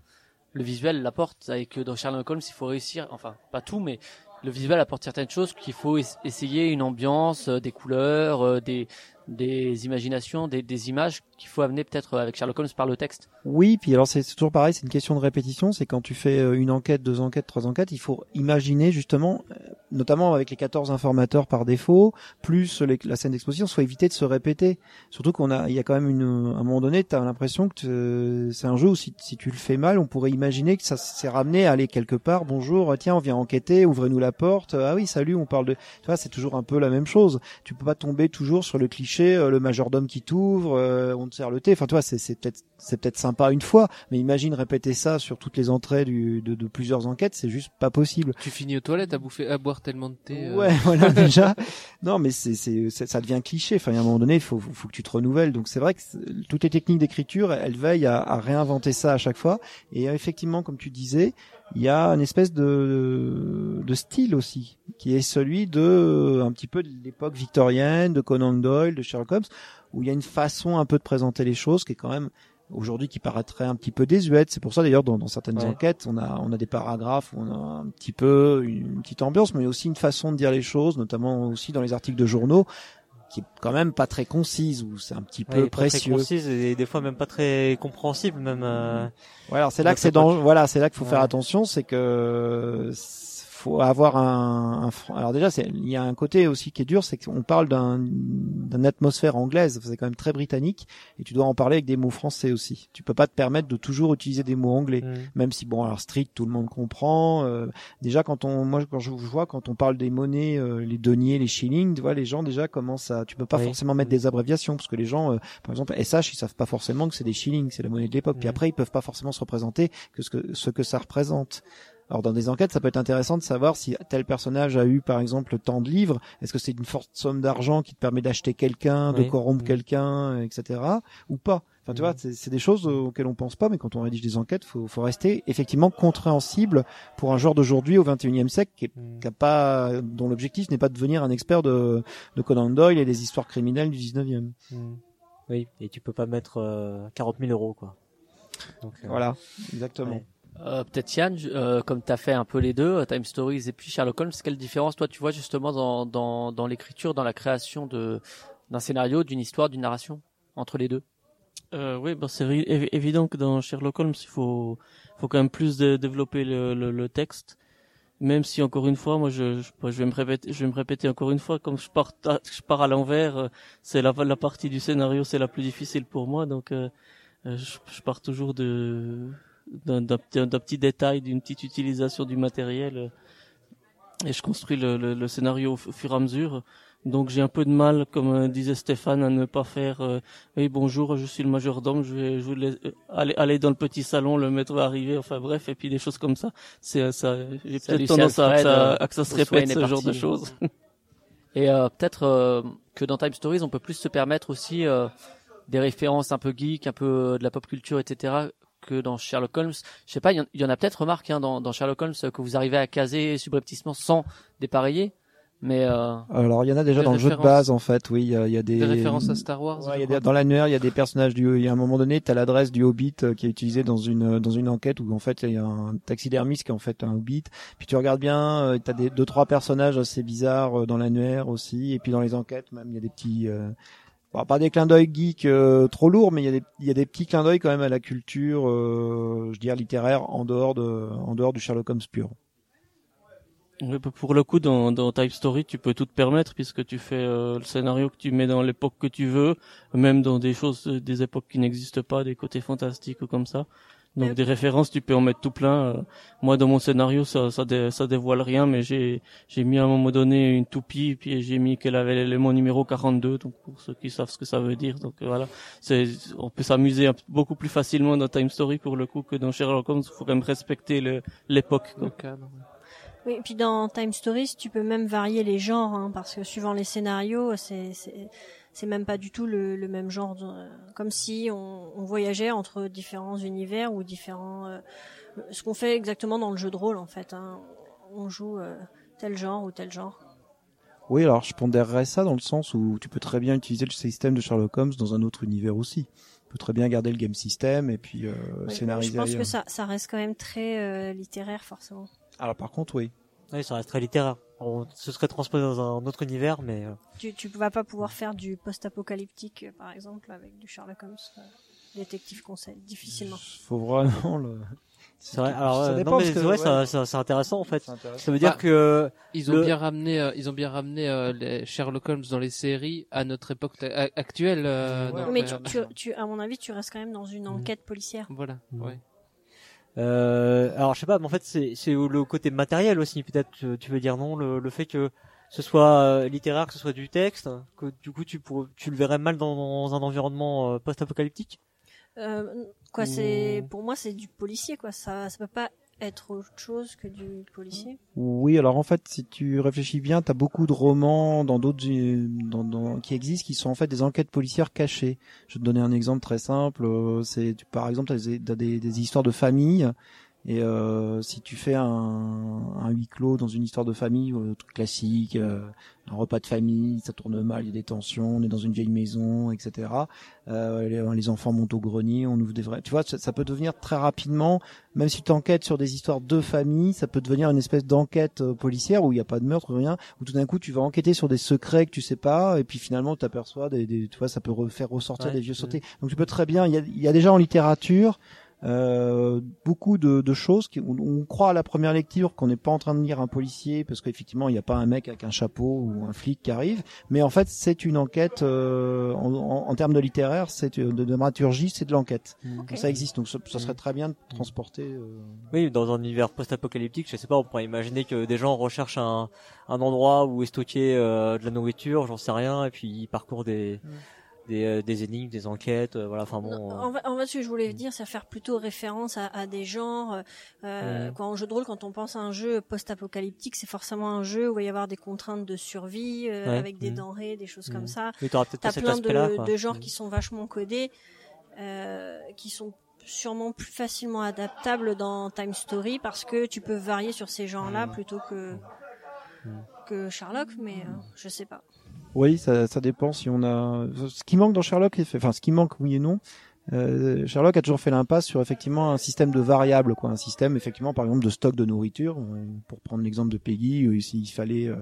le visuel l'apporte. Que dans Sherlock Holmes, il faut réussir, enfin, pas tout, mais le visuel apporte certaines choses qu'il faut es- essayer une ambiance, euh, des couleurs, des, des imaginations, des, des images qu'il faut amener peut-être avec Sherlock Holmes par le texte. Oui, puis alors c'est toujours pareil, c'est une question de répétition. C'est quand tu fais euh, une enquête, deux enquêtes, trois enquêtes, il faut imaginer justement, euh, notamment avec les 14 informateurs par défaut, plus la scène d'exposition, soit éviter de se répéter. Surtout qu'on a, il y a quand même une, à un moment donné, tu as l'impression que te- c'est un jeu où si, si tu le fais mal, on pourrait imaginer que ça s'est ramené à aller quelque part. Bonjour, tiens, on vient enquêter, ouvrez-nous la porte. Ah oui, salut, on parle de. Tu vois, c'est toujours un peu la même chose. Tu peux pas tomber toujours sur le cliché, euh, le majordome qui t'ouvre, euh, on te sert le thé. Enfin, tu vois, c'est peut-être c'est peut-être sympa une fois, mais imagine répéter ça sur toutes les entrées du, de, de plusieurs enquêtes, c'est juste pas possible. Tu finis aux toilettes à bouffer, à boire tellement de thé. euh, Ouais, voilà déjà. Non, mais c'est ça devient cliché. Enfin, il y a un moment donné, il faut que tu te renouvelles. Donc c'est vrai que toutes les techniques d'écriture, elles veillent à, à réinventer ça à chaque fois. Et effectivement, comme tu disais, il y a une espèce de de style aussi, qui est celui de euh, un petit peu de l'époque victorienne, de Conan Doyle, de Sherlock Holmes, où il y a une façon un peu de présenter les choses qui est quand même aujourd'hui qui paraîtrait un petit peu désuète. C'est pour ça d'ailleurs dans, dans certaines Ouais. enquêtes, on a on a des paragraphes où on a un petit peu une petite ambiance, mais aussi une façon de dire les choses, notamment aussi dans les articles de journaux, qui est quand même pas très concise, où c'est un petit Ouais, peu pas très précieux. concise et des fois même pas très compréhensible, même. euh, Ouais, alors c'est là que c'est dans, voilà, c'est là qu'il faut Ouais. faire attention, c'est que faut avoir un, un alors déjà c'est il y a un côté aussi qui est dur, c'est qu'on parle d'un d'une atmosphère anglaise, c'est quand même très britannique et tu dois en parler avec des mots français aussi. Tu peux pas te permettre de toujours utiliser des mots anglais, mm. même si bon alors street tout le monde comprend. euh, déjà quand on moi quand je vois quand on parle des monnaies, euh, les deniers, les shillings, tu vois les gens déjà commencent à tu peux pas Oui. forcément mettre des abréviations parce que les gens euh, par exemple SH ils savent pas forcément que c'est des shillings, c'est la monnaie de l'époque. Puis Mhm. après ils peuvent pas forcément se représenter que ce que ce que ça représente. Alors dans des enquêtes, ça peut être intéressant de savoir si tel personnage a eu par exemple tant de livres. Est-ce que c'est une forte somme d'argent qui te permet d'acheter quelqu'un, de Oui. corrompre Mm. quelqu'un, etc. Ou pas? Enfin, tu Mm. vois, c'est c'est des choses auxquelles on pense pas, mais quand on rédige des enquêtes, faut, faut rester effectivement compréhensible pour un joueur d'aujourd'hui au 21e siècle qui, est- Mm. qui a pas, dont l'objectif n'est pas de devenir un expert de, de Conan Doyle et des histoires criminelles du 19e. Mm. Oui, et tu peux pas mettre euh, 40 000 euros, quoi. Donc, euh, Voilà, exactement. Ouais. Euh, Peut-être Yann, euh, comme tu as fait un peu les deux, euh, Time Stories et puis Sherlock Holmes, quelle différence toi tu vois justement dans, dans, dans l'écriture, dans la création de d'un scénario, d'une histoire, d'une narration entre les deux? Euh, oui, bah c'est évident que dans Sherlock Holmes, il faut, faut quand même plus de, développer le, le, le texte. Même si encore une fois, moi, je, je, je vais me répéter, je vais me répéter encore une fois, comme je pars, je pars à l'envers, euh, c'est la, la partie du scénario, c'est la plus difficile pour moi, donc euh, je, je pars toujours de d'un d'un petit, d'un petit détail, d'une petite utilisation du matériel, euh, et je construis le, le, le scénario au fu- au fur et à mesure. Donc j'ai un peu de mal, comme euh, disait Stéphane, à ne pas faire. euh, oui, bonjour, je suis le majordome, je vais, je voulais euh, aller, aller dans le petit salon, le maître va arriver, enfin bref, et puis des choses comme ça. C'est ça. J'ai peut-être tendance à, à, à que ça se répète ce genre de choses. Et euh, peut-être euh, que dans Time Stories, on peut plus se permettre aussi euh, des références un peu geek, un peu de la pop culture, etc. que dans Sherlock Holmes. Je sais pas, il y en- il y, en a peut-être remarque hein, dans, dans Sherlock Holmes euh, que vous arrivez à caser subrepticement sans dépareiller. Mais euh, Alors il y en a déjà dans le jeu de base en fait, oui, il y y a des, Des références à Star Wars. Ouais, y a des- dans l'annuaire, il y a des personnages du. Il y a un moment donné, tu as l'adresse du Hobbit euh, qui est utilisée dans une dans une enquête où en fait il y a un taxidermiste qui est en fait un Hobbit. Puis tu regardes bien, tu as des deux trois personnages assez bizarres euh, dans l'annuaire aussi. Et puis dans les enquêtes, même il y a des petits. euh, bon, pas des clins d'œil geek euh, trop lourds, mais il y a des il y a des petits clins d'œil quand même à la culture, euh, je dirais littéraire en dehors de en dehors du Sherlock Holmes pur. Bah, pour le coup, dans, dans Type Story, tu peux tout te permettre puisque tu fais euh, le scénario que tu mets dans l'époque que tu veux, même dans des choses, des époques qui n'existent pas, des côtés fantastiques ou comme ça. Donc des références, tu peux en mettre tout plein. euh. moi, dans mon scénario, ça, ça, dé- ça dévoile rien, mais j'ai, j'ai mis à un moment donné une toupie, puis j'ai mis qu'elle avait l'élément numéro 42, donc pour ceux qui savent ce que ça veut dire. Donc euh, voilà, c'est, on peut s'amuser beaucoup plus facilement dans Time Story pour le coup que dans Sherlock Holmes. Il faut quand même respecter le, l'époque. quoi. Le cadre. Oui, et puis dans Time Stories, tu peux même varier les genres, hein, parce que suivant les scénarios, c'est c'est même pas du tout le, le même genre, de- euh, comme si on, on voyageait entre différents univers ou différents. euh, ce qu'on fait exactement dans le jeu de rôle, en fait. Hein. On joue euh, tel genre ou tel genre. Oui, alors je pondérerais ça dans le sens où tu peux très bien utiliser le système de Sherlock Holmes dans un autre univers aussi. Tu peux très bien garder le game system et puis euh, Oui, scénariser je pense que ça, ça reste quand même très euh, littéraire, forcément. Alors par contre, oui. Oui, ça reste très littéraire. On se serait transposé dans un autre univers, mais euh, Tu, tu vas pas pouvoir faire du post-apocalyptique, euh, par exemple, avec du Sherlock Holmes, euh, détective conseil, difficilement. Faut vraiment le. c'est vrai. Alors, Ça dépend non, mais que, c'est vrai, ouais. ça, ça- c'est intéressant en fait. Intéressant. Ça veut dire Bah, que Ils ont Le- bien ramené, euh, ils ont bien ramené euh, les Sherlock Holmes dans les séries à notre époque actuelle. euh, Ouais. Mais tu, tu, tu, à mon avis, tu restes quand même dans une enquête policière. Voilà. Mhm. Ouais. Euh, alors je sais pas, mais en fait c'est le côté matériel aussi peut-être. Tu, veux dire non, le, le fait que ce soit euh, littéraire, que ce soit du texte, que du coup tu pour, tu le verrais mal dans, dans un environnement euh, post-apocalyptique? Euh, quoi, c'est Ou- pour moi c'est du policier quoi. Ça, ça peut pas être autre chose que du policier. Oui, alors en fait, si tu réfléchis bien, tu as beaucoup de romans dans d'autres dans, qui existent qui sont en fait des enquêtes policières cachées. Je vais te donner un exemple très simple. euh, C'est tu- par exemple des, des histoires de famille. Et euh, si tu fais un, un huis clos dans une histoire de famille, euh, truc classique, euh, un repas de famille, ça tourne mal, il y a des tensions, on est dans une vieille maison, etc. Euh, les, les enfants montent au grenier, on ouvre des vrais. Tu vois, ça, ça peut devenir très rapidement même si tu enquêtes sur des histoires de famille, ça peut devenir une espèce d'enquête euh, policière où il n'y a pas de meurtre, rien, où tout d'un coup tu vas enquêter sur des secrets que tu sais pas, et puis finalement tu t'aperçois des, des, tu vois, ça peut refaire ressortir Ouais, des vieux sautés. Donc tu peux très bien, il y a, il y a déjà en littérature euh, beaucoup de, de choses qui, on, on croit à la première lecture qu'on n'est pas en train de lire un policier parce qu'effectivement il n'y a pas un mec avec un chapeau ou un flic qui arrive, mais en fait c'est une enquête euh, en, en, en termes de littéraire, c'est de, de dramaturgie, c'est de l'enquête. Ok. Donc ça existe, donc ça, ça serait très bien de transporter. euh, Oui, dans un univers post-apocalyptique, je sais pas, on pourrait imaginer que des gens recherchent un, un endroit où est stocké euh, de la nourriture, j'en sais rien, et puis ils parcourent des des, euh, des énigmes, des enquêtes, euh, voilà. Enfin bon. Non, euh, en, en fait, ce que je voulais dire, c'est faire plutôt référence à, à des genres. euh. Quand en jeu de rôle, quand on pense à un jeu post-apocalyptique, c'est forcément un jeu où il va y avoir des contraintes de survie, euh, Ouais. avec des Mhm. denrées, des choses comme ça. Oui, t'auras peut-être plein de, de genres Mhm. qui sont vachement codés, euh, qui sont sûrement plus facilement adaptables dans Time Story parce que tu peux varier sur ces genres-là plutôt que que Sherlock, mais euh, je sais pas. Oui, ça, ça dépend si on a. Ce qui manque dans Sherlock, enfin ce qui manque, oui et non. Euh, Sherlock a toujours fait l'impasse sur effectivement un système de variables, quoi, un système effectivement par exemple de stock de nourriture. Euh, Pour prendre l'exemple de Peggy, euh, s'il fallait euh,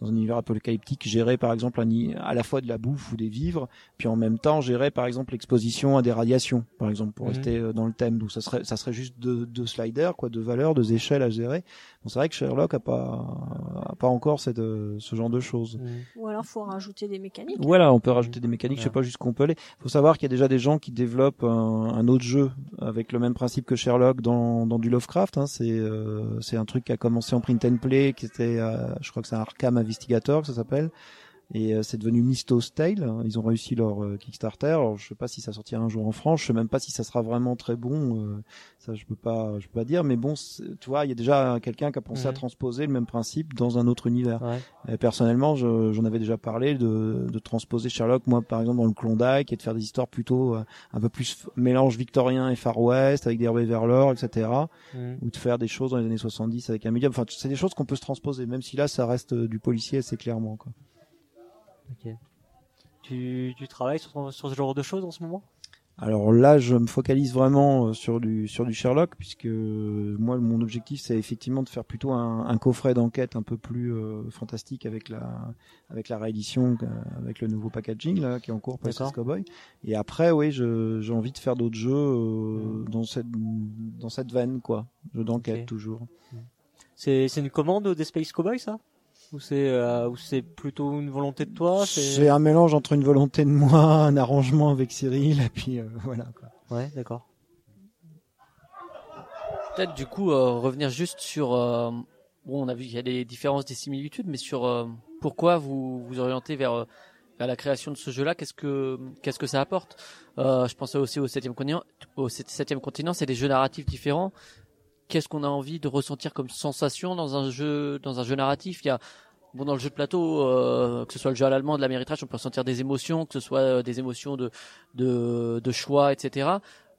dans un univers apocalyptique gérer par exemple un, à la fois de la bouffe ou des vivres, puis en même temps gérer par exemple l'exposition à des radiations, par exemple pour Mhm. rester euh, dans le thème. Donc ça serait ça serait juste deux, deux sliders, quoi, deux valeurs, deux échelles à gérer. Bon, c'est vrai que Sherlock a pas a pas encore cette, euh, ce genre de choses. Mhm. Ou alors faut rajouter des mécaniques. Voilà, on peut rajouter des mécaniques, je sais pas jusqu'où on peut aller. Faut savoir qu'il y a déjà des gens qui développent un, un autre jeu avec le même principe que Sherlock dans, dans du Lovecraft. Hein. C'est euh, c'est un truc qui a commencé en print and play, qui était, euh, je crois que c'est un Arkham Investigator ça s'appelle. Et euh, c'est devenu Misto's Tale. Ils ont réussi leur euh, Kickstarter. Alors je sais pas si ça sortira un jour en France. Je sais même pas si ça sera vraiment très bon. euh, ça je peux pas, je peux pas dire. Mais bon, tu vois, il y a déjà quelqu'un qui a pensé à transposer le même principe dans un autre univers. Ouais. Et personnellement, je- j'en avais déjà parlé de, de transposer Sherlock, moi par exemple dans le Klondike, et de faire des histoires plutôt euh, un peu plus mélange victorien et Far West, avec des Hervé vers l'or, etc. Mhm. Ou de faire des choses dans les années 70 avec un médium. Enfin, c'est des choses qu'on peut se transposer, même si là, ça reste euh, du policier assez clairement. Quoi. Tu, tu travailles sur, sur ce genre de choses en ce moment? Alors là, je me focalise vraiment euh, sur du sur du Sherlock, puisque euh, moi, mon objectif, c'est effectivement de faire plutôt un, un coffret d'enquête un peu plus euh, fantastique avec la avec la réédition, avec le nouveau packaging là qui est en cours pour. SS Cowboy. Et après, oui, j'ai envie de faire d'autres jeux euh, dans cette dans cette veine, quoi, jeux d'enquête toujours. C'est c'est une commande des Space Cowboys ça? Ou c'est euh, c'est plutôt une volonté de toi C'est un mélange entre une volonté de moi, un arrangement avec Cyril, et puis euh, voilà. Quoi. Ouais, d'accord. Peut-être du coup euh, revenir juste sur euh, bon on a vu qu'il y a des différences des similitudes mais sur euh, pourquoi vous vous orientez vers vers la création de ce jeu-là? Qu'est-ce que qu'est-ce que ça apporte? Euh, je pensais aussi au septième continent au sept- septième continent c'est des jeux narratifs différents qu'est-ce qu'on a envie de ressentir comme sensation dans un jeu dans un jeu narratif? Il y a Bon, dans le jeu de plateau, euh, que ce soit le jeu à l'allemand, de l'améritrage, on peut ressentir des émotions, que ce soit euh, des émotions de, de, de choix, etc.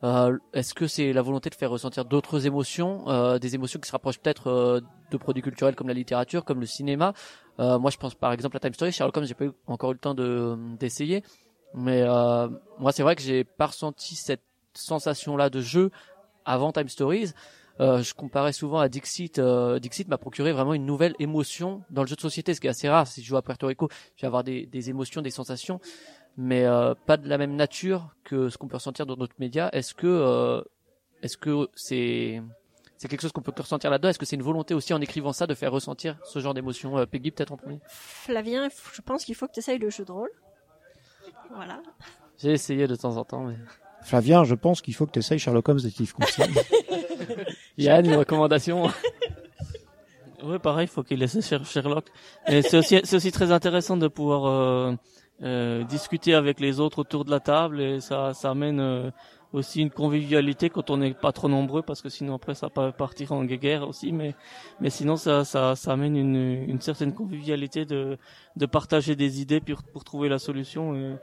Euh, Est-ce que c'est la volonté de faire ressentir d'autres émotions, euh, des émotions qui se rapprochent peut-être euh, de produits culturels comme la littérature, comme le cinéma? Euh, Moi, je pense par exemple à Time Story. Sherlock Holmes, j'ai pas eu, encore eu le temps de d'essayer, mais euh, moi, c'est vrai que j'ai pas ressenti cette sensation-là de jeu avant Time Stories. Euh, je comparais souvent à Dixit. Euh, Dixit m'a procuré vraiment une nouvelle émotion dans le jeu de société, ce qui est assez rare. Si je joue à Puerto Rico, je vais avoir des, des émotions, des sensations, mais euh, pas de la même nature que ce qu'on peut ressentir dans d'autres médias. Est-ce que euh, est-ce que c'est c'est quelque chose qu'on peut ressentir là-dedans? Est-ce que c'est une volonté aussi en écrivant ça de faire ressentir ce genre d'émotion euh, Peggy peut-être en premier? Flavien, je pense qu'il faut que tu essayes le jeu de rôle. Voilà. J'ai essayé de temps en temps, mais Flavien, je pense qu'il faut que tu essayes Sherlock Holmes Detective Conseil. Yann, une recommandation Ouais, pareil, faut qu'il laisse Sher- Sherlock. Et c'est aussi, c'est aussi très intéressant de pouvoir euh, euh, discuter avec les autres autour de la table et ça, ça amène euh, aussi une convivialité quand on n'est pas trop nombreux parce que sinon après ça peut partir en guerre aussi. Mais, mais sinon ça, ça, ça amène une, une certaine convivialité de, de partager des idées pour, pour trouver la solution.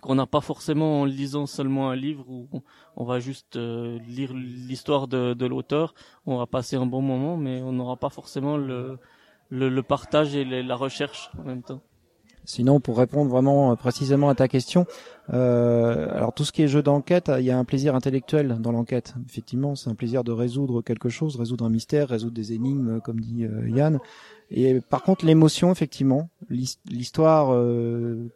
Qu'on n'a pas forcément en lisant seulement un livre où on- va juste euh, lire l'histoire de, l'auteur, on va passer un bon moment, mais on n'aura pas forcément le, le, partage et la recherche en même temps. Sinon, pour répondre vraiment euh, précisément à ta question, euh, alors tout ce qui est jeu d'enquête, il y a un plaisir intellectuel dans l'enquête. Effectivement, c'est un plaisir de résoudre quelque chose, résoudre un mystère, résoudre des énigmes, comme dit euh, Yann. Et par contre, l'émotion, effectivement, l'his- l'histoire euh,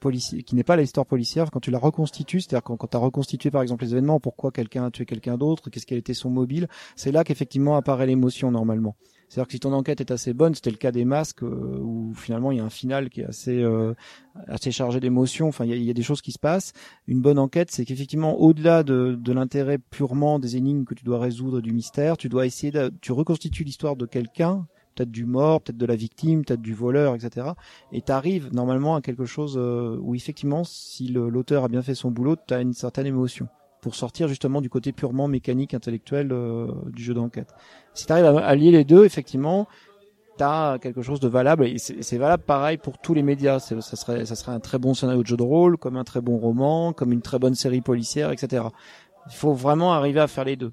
qui n'est pas l'histoire policière, quand tu la reconstitues, c'est-à-dire quand, quand tu as reconstitué par exemple les événements, pourquoi quelqu'un a tué quelqu'un d'autre, qu'est-ce quel était son mobile, c'est là qu'effectivement apparaît l'émotion normalement. C'est-à-dire que si ton enquête est assez bonne, c'était le cas des masques, euh, où finalement il y a un final qui est assez euh, assez chargé d'émotions. Enfin, il y a, y a des choses qui se passent. Une bonne enquête, c'est qu'effectivement, au-delà de, de l'intérêt purement des énigmes que tu dois résoudre, du mystère, tu dois essayer, de, tu reconstitues l'histoire de quelqu'un peut-être du mort, peut-être de la victime, peut-être du voleur, etc. Et t'arrives normalement à quelque chose euh, où effectivement, si l'auteur a bien fait son boulot, t'as une certaine émotion pour sortir justement du côté purement mécanique, intellectuel euh, du jeu d'enquête. Si t'arrives à allier les deux, effectivement, t'as quelque chose de valable et c'est valable pareil pour tous les médias. Ça serait, ça serait un très bon scénario de jeu de rôle, comme un très bon roman, comme une très bonne série policière, etc. Il faut vraiment arriver à faire les deux.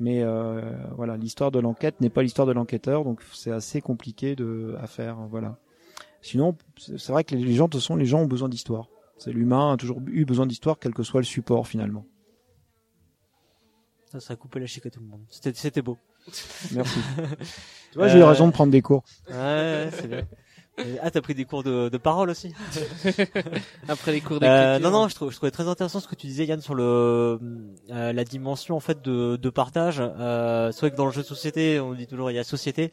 Mais euh, voilà, l'histoire de l'enquête n'est pas l'histoire de l'enquêteur, donc c'est assez compliqué de à faire. Voilà. Sinon, c'est vrai que les gens, de toute les gens ont besoin d'histoire. C'est l'humain a toujours eu besoin d'histoire, quel que soit le support finalement. Ça, ça a coupé la chic à tout le monde. C'était, c'était beau. Merci. tu vois, j'ai eu Euh, raison de prendre des cours. Ouais, ouais, c'est bien. Ah, t'as pris des cours de, de parole aussi. Après les cours Euh, d'écriture. non, non, je, trouve, je trouvais très intéressant ce que tu disais, Yann, sur le euh, la dimension en fait de, de partage. Euh, c'est vrai que dans le jeu de société, on dit toujours il y a société.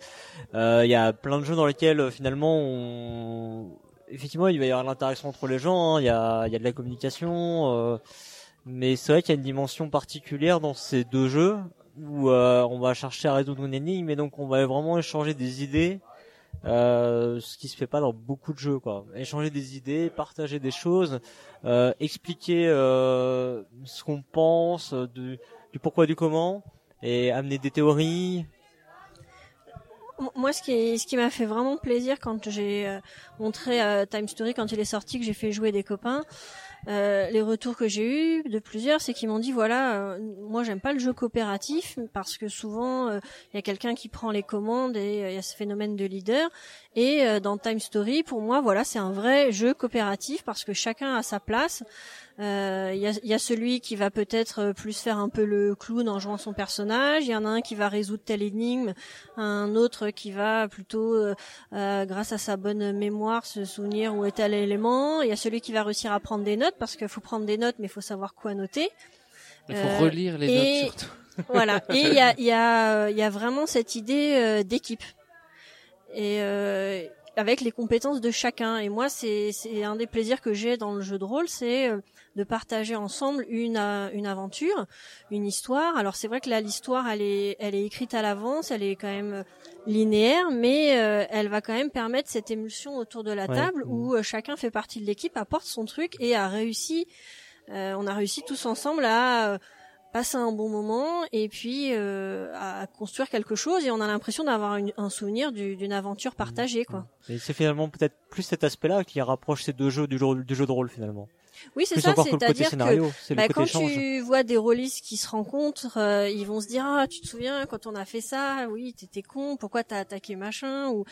Euh, il y a plein de jeux dans lesquels euh, finalement, on... effectivement, il va y avoir l'interaction entre les gens. hein. Il y a il y a de la communication, euh, mais c'est vrai qu'il y a une dimension particulière dans ces deux jeux où euh, on va chercher à résoudre une énigme, et donc on va vraiment échanger des idées. Euh, ce qui se fait pas dans beaucoup de jeux quoi échanger des idées partager des choses euh, expliquer euh, ce qu'on pense du, du pourquoi du comment et amener des théories Moi, ce qui, ce qui m'a fait vraiment plaisir quand j'ai euh, montré euh, Time Story quand il est sorti, que j'ai fait jouer des copains, euh, les retours que j'ai eus de plusieurs, c'est qu'ils m'ont dit voilà, euh, moi j'aime pas le jeu coopératif parce que souvent euh, il y a quelqu'un qui prend les commandes et euh, il y a ce phénomène de leader. Et euh, dans Time Story, pour moi, voilà, c'est un vrai jeu coopératif parce que chacun a sa place. Euh, Il y, a, y a celui qui va peut-être euh, plus faire un peu le clown en jouant son personnage. Il y en a un qui va résoudre telle énigme, un autre qui va plutôt, euh, euh, grâce à sa bonne mémoire, se souvenir où est tel élément. Il y a celui qui va réussir à prendre des notes parce qu'il faut prendre des notes, mais il faut savoir quoi noter. Il faut relire les et- notes surtout. Voilà. Et il y a, y, a, y a vraiment cette idée d'équipe. Et euh, avec les compétences de chacun. Et moi, c'est un des plaisirs que j'ai dans le jeu de rôle, c'est euh, de partager ensemble une euh, une aventure, une histoire. Alors c'est vrai que là, l'histoire, elle est elle est écrite à l'avance, elle est quand même euh, linéaire, mais euh, elle va quand même permettre cette émulsion autour de la Ouais. table où euh, chacun fait partie de l'équipe, apporte son truc et a réussi. euh, on a réussi tous ensemble à euh, passer un bon moment et puis euh, à construire quelque chose et on a l'impression d'avoir un souvenir du- d'une aventure partagée quoi. et c'est finalement peut-être plus cet aspect là qui rapproche ces deux jeux du jeu, du jeu de rôle finalement. Oui, c'est ça, c'est-à-dire que bah, quand échange. tu vois des rôlistes qui se rencontrent, euh, ils vont se dire ah tu te souviens quand on a fait ça, oui t'étais con, pourquoi t'as attaqué machin? ou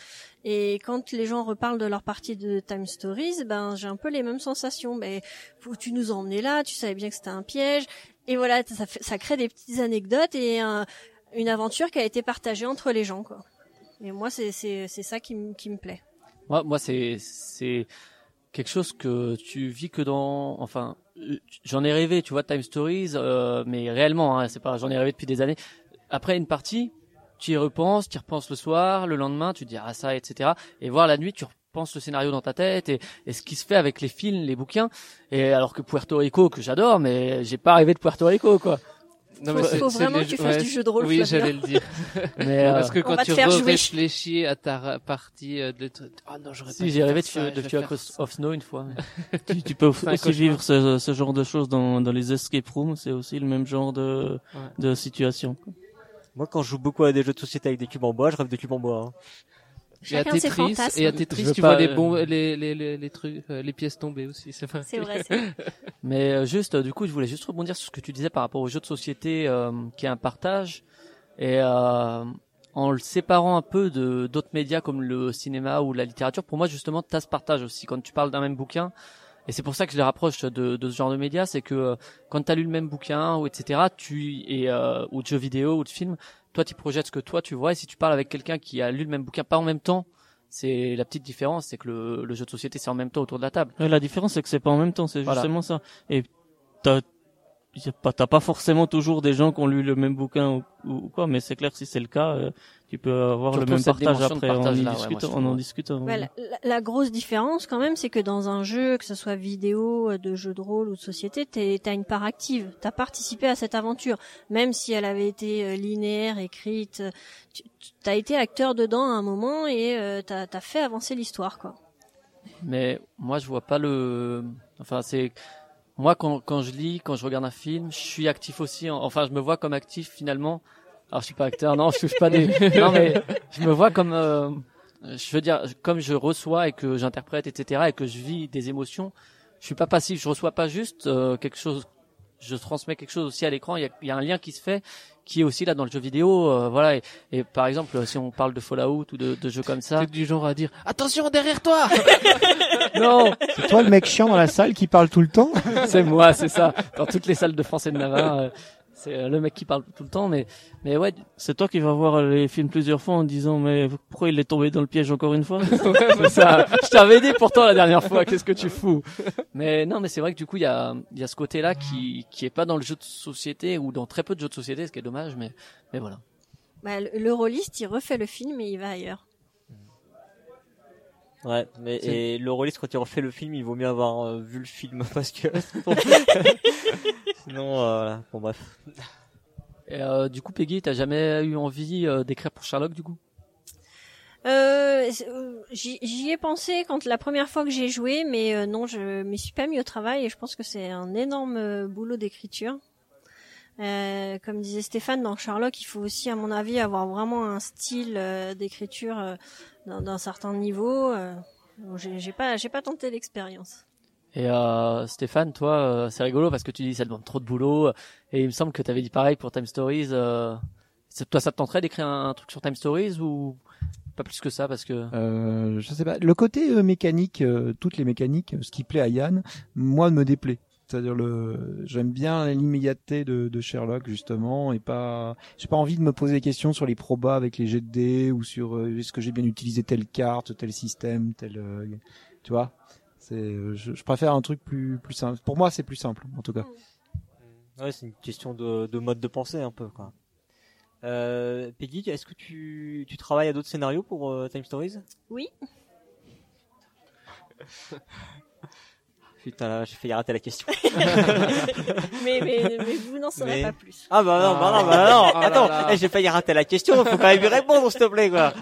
et quand les gens reparlent de leur partie de Time Stories, ben j'ai un peu les mêmes sensations. Mais faut- tu nous as emmenés là, tu savais bien que c'était un piège et voilà ça, ça crée des petites anecdotes et un- une aventure qui a été partagée entre les gens quoi. Et moi c'est ça qui me qui me plaît. Moi, moi, c'est quelque chose que tu vis que dans, enfin, j'en ai rêvé, tu vois, Time Stories, euh, mais réellement, hein, c'est pas, j'en ai rêvé depuis des années. Après une partie, tu y repenses, tu y repenses le soir, le lendemain, tu te dis ah ça, etc. Et voir la nuit, tu repenses le scénario dans ta tête et, et ce qui se fait avec les films, les bouquins. Et alors que Puerto Rico, que j'adore, mais j'ai pas rêvé de Puerto Rico, quoi. Non, Faut- c'est- faut vraiment que tu fasses du jeu de rôle, Oui, j'allais le dire. Mais euh, Parce que On quand va tu te faire jouer. réfléchis à ta partie euh, de ah non, j'aurais pas si j'ai rêvé de, ça, de Fear of Snow une fois. mais- tu, tu peux aussi cauchemar. vivre ce, ce genre de choses dans, dans les escape rooms, c'est aussi le même genre de, Ouais. de situation. moi quand je joue beaucoup à des jeux de société avec des cubes en bois je rêve de cubes en bois hein. Et à Tetris, fantasmes. et à Tetris, tu pas, vois les euh, bons, les, les, les, les trucs, euh, les pièces tombées aussi, c'est vrai. C'est vrai. c'est vrai. Mais euh, juste, du coup, je voulais juste rebondir sur ce que tu disais par rapport aux jeux de société euh, qui est un partage et euh, en le séparant un peu de d'autres médias comme le cinéma ou la littérature. Pour moi, justement, tu as ce partage aussi quand tu parles d'un même bouquin. Et c'est pour ça que je les rapproche de, de ce genre de médias, c'est que euh, quand tu as lu le même bouquin ou etc. Tu et euh, ou de jeux vidéo ou de films, toi tu projettes ce que toi tu vois. Et si tu parles avec quelqu'un qui a lu le même bouquin pas en même temps, c'est la petite différence, c'est que le, le jeu de société c'est en même temps autour de la table. Ouais, la différence, c'est que c'est pas en même temps, c'est Voilà. justement ça. Et t'as, pas, t'as pas forcément toujours des gens qui ont lu le même bouquin ou, ou quoi, mais c'est clair si c'est le cas, euh, tu peux avoir le même partage après, on, partage y là, ouais, discute, moi, je on trouve, en discute. on- Ouais, la, grosse différence quand même, c'est que dans un jeu, que ce soit vidéo, euh, de jeu de rôle ou de société, t'es- t'as une part active. T'as participé à cette aventure, même si elle avait été euh, linéaire, écrite. euh, Tu as été acteur dedans à un moment et euh, t'as as fait avancer l'histoire, quoi. Mais moi, je vois pas le. Enfin, c'est moi quand quand je lis, quand je regarde un film, je suis actif aussi. en- Enfin, je me vois comme actif finalement. Alors, je suis pas acteur, non, je touche pas des. non, mais je me vois comme. euh, Je veux dire, comme je reçois et que j'interprète, etc., et que je vis des émotions. Je suis pas passif. Je reçois pas juste euh, quelque chose. Je transmets quelque chose aussi à l'écran. Il y a, il y a un lien qui se fait, qui est aussi là dans le jeu vidéo. euh, voilà. Et, et par exemple, si on parle de Fallout ou de, de jeux comme ça, C'est du genre à dire attention derrière toi. non, C'est toi le mec chiant dans la salle qui parle tout le temps c'est moi, c'est ça. Dans toutes les salles de France et de Navarre, euh, c'est euh, le mec qui parle tout le temps. Mais, mais ouais, C'est toi qui vas voir les films plusieurs fois en disant mais pourquoi il est tombé dans le piège encore une fois? Ça. Je t'avais dit pourtant la dernière fois. Qu'est-ce que tu fous? Mais non, mais c'est vrai que du coup, il y a, il y a ce côté-là qui, qui est pas dans le jeu de société ou dans très peu de jeux de société, ce qui est dommage. Mais, mais voilà. Bah, le, le rôliste, il refait le film et il va ailleurs. Ouais, mais et le rôliste quand il refait le film, il vaut mieux avoir euh, vu le film parce que sinon euh, voilà. Bon bref. Et, euh, du coup, Peggy, t'as jamais eu envie euh, d'écrire pour Sherlock, du coup? Euh, euh, J'y j'y ai pensé quand la première fois que j'ai joué, mais euh, non, je m'y suis pas mis au travail et je pense que c'est un énorme euh, boulot d'écriture. Euh, comme disait Stéphane, dans Sherlock, il faut aussi, à mon avis, avoir vraiment un style euh, d'écriture euh, d'un d'un certain niveau. Euh, bon, j'ai j'ai pas, j'ai pas tenté l'expérience. Et euh, Stéphane, toi, euh, c'est rigolo parce que tu dis ça demande trop de boulot. Et il me semble que tu avais dit pareil pour Time Stories. Euh, c'est- toi, ça te tenterait d'écrire un, truc sur Time Stories ou pas plus que ça parce que Euh, je sais pas. Le côté euh, mécanique, euh, toutes les mécaniques, ce qui plaît à Yann, moi me déplaît. C'est-à-dire le, j'aime bien l'immédiateté de, de Sherlock justement et pas, j'ai pas envie de me poser des questions sur les probas avec les jets de dés ou sur euh, est-ce que j'ai bien utilisé telle carte, tel système, tel, euh, tu vois. C'est, euh, je, je préfère un truc plus plus simple. Pour moi, c'est plus simple en tout cas. Ouais, c'est une question de, de mode de pensée un peu quoi. Euh, Peggy, est-ce que tu, tu travailles à d'autres scénarios pour euh, Time Stories? Oui. Putain, là, j'ai failli rater la question. mais, mais, mais vous n'en saurez Mais- pas plus. Ah bah non, bah non, bah non. Ah Attends, là. eh, j'ai failli rater la question. Faut quand même y répondre, s'il te plaît, quoi.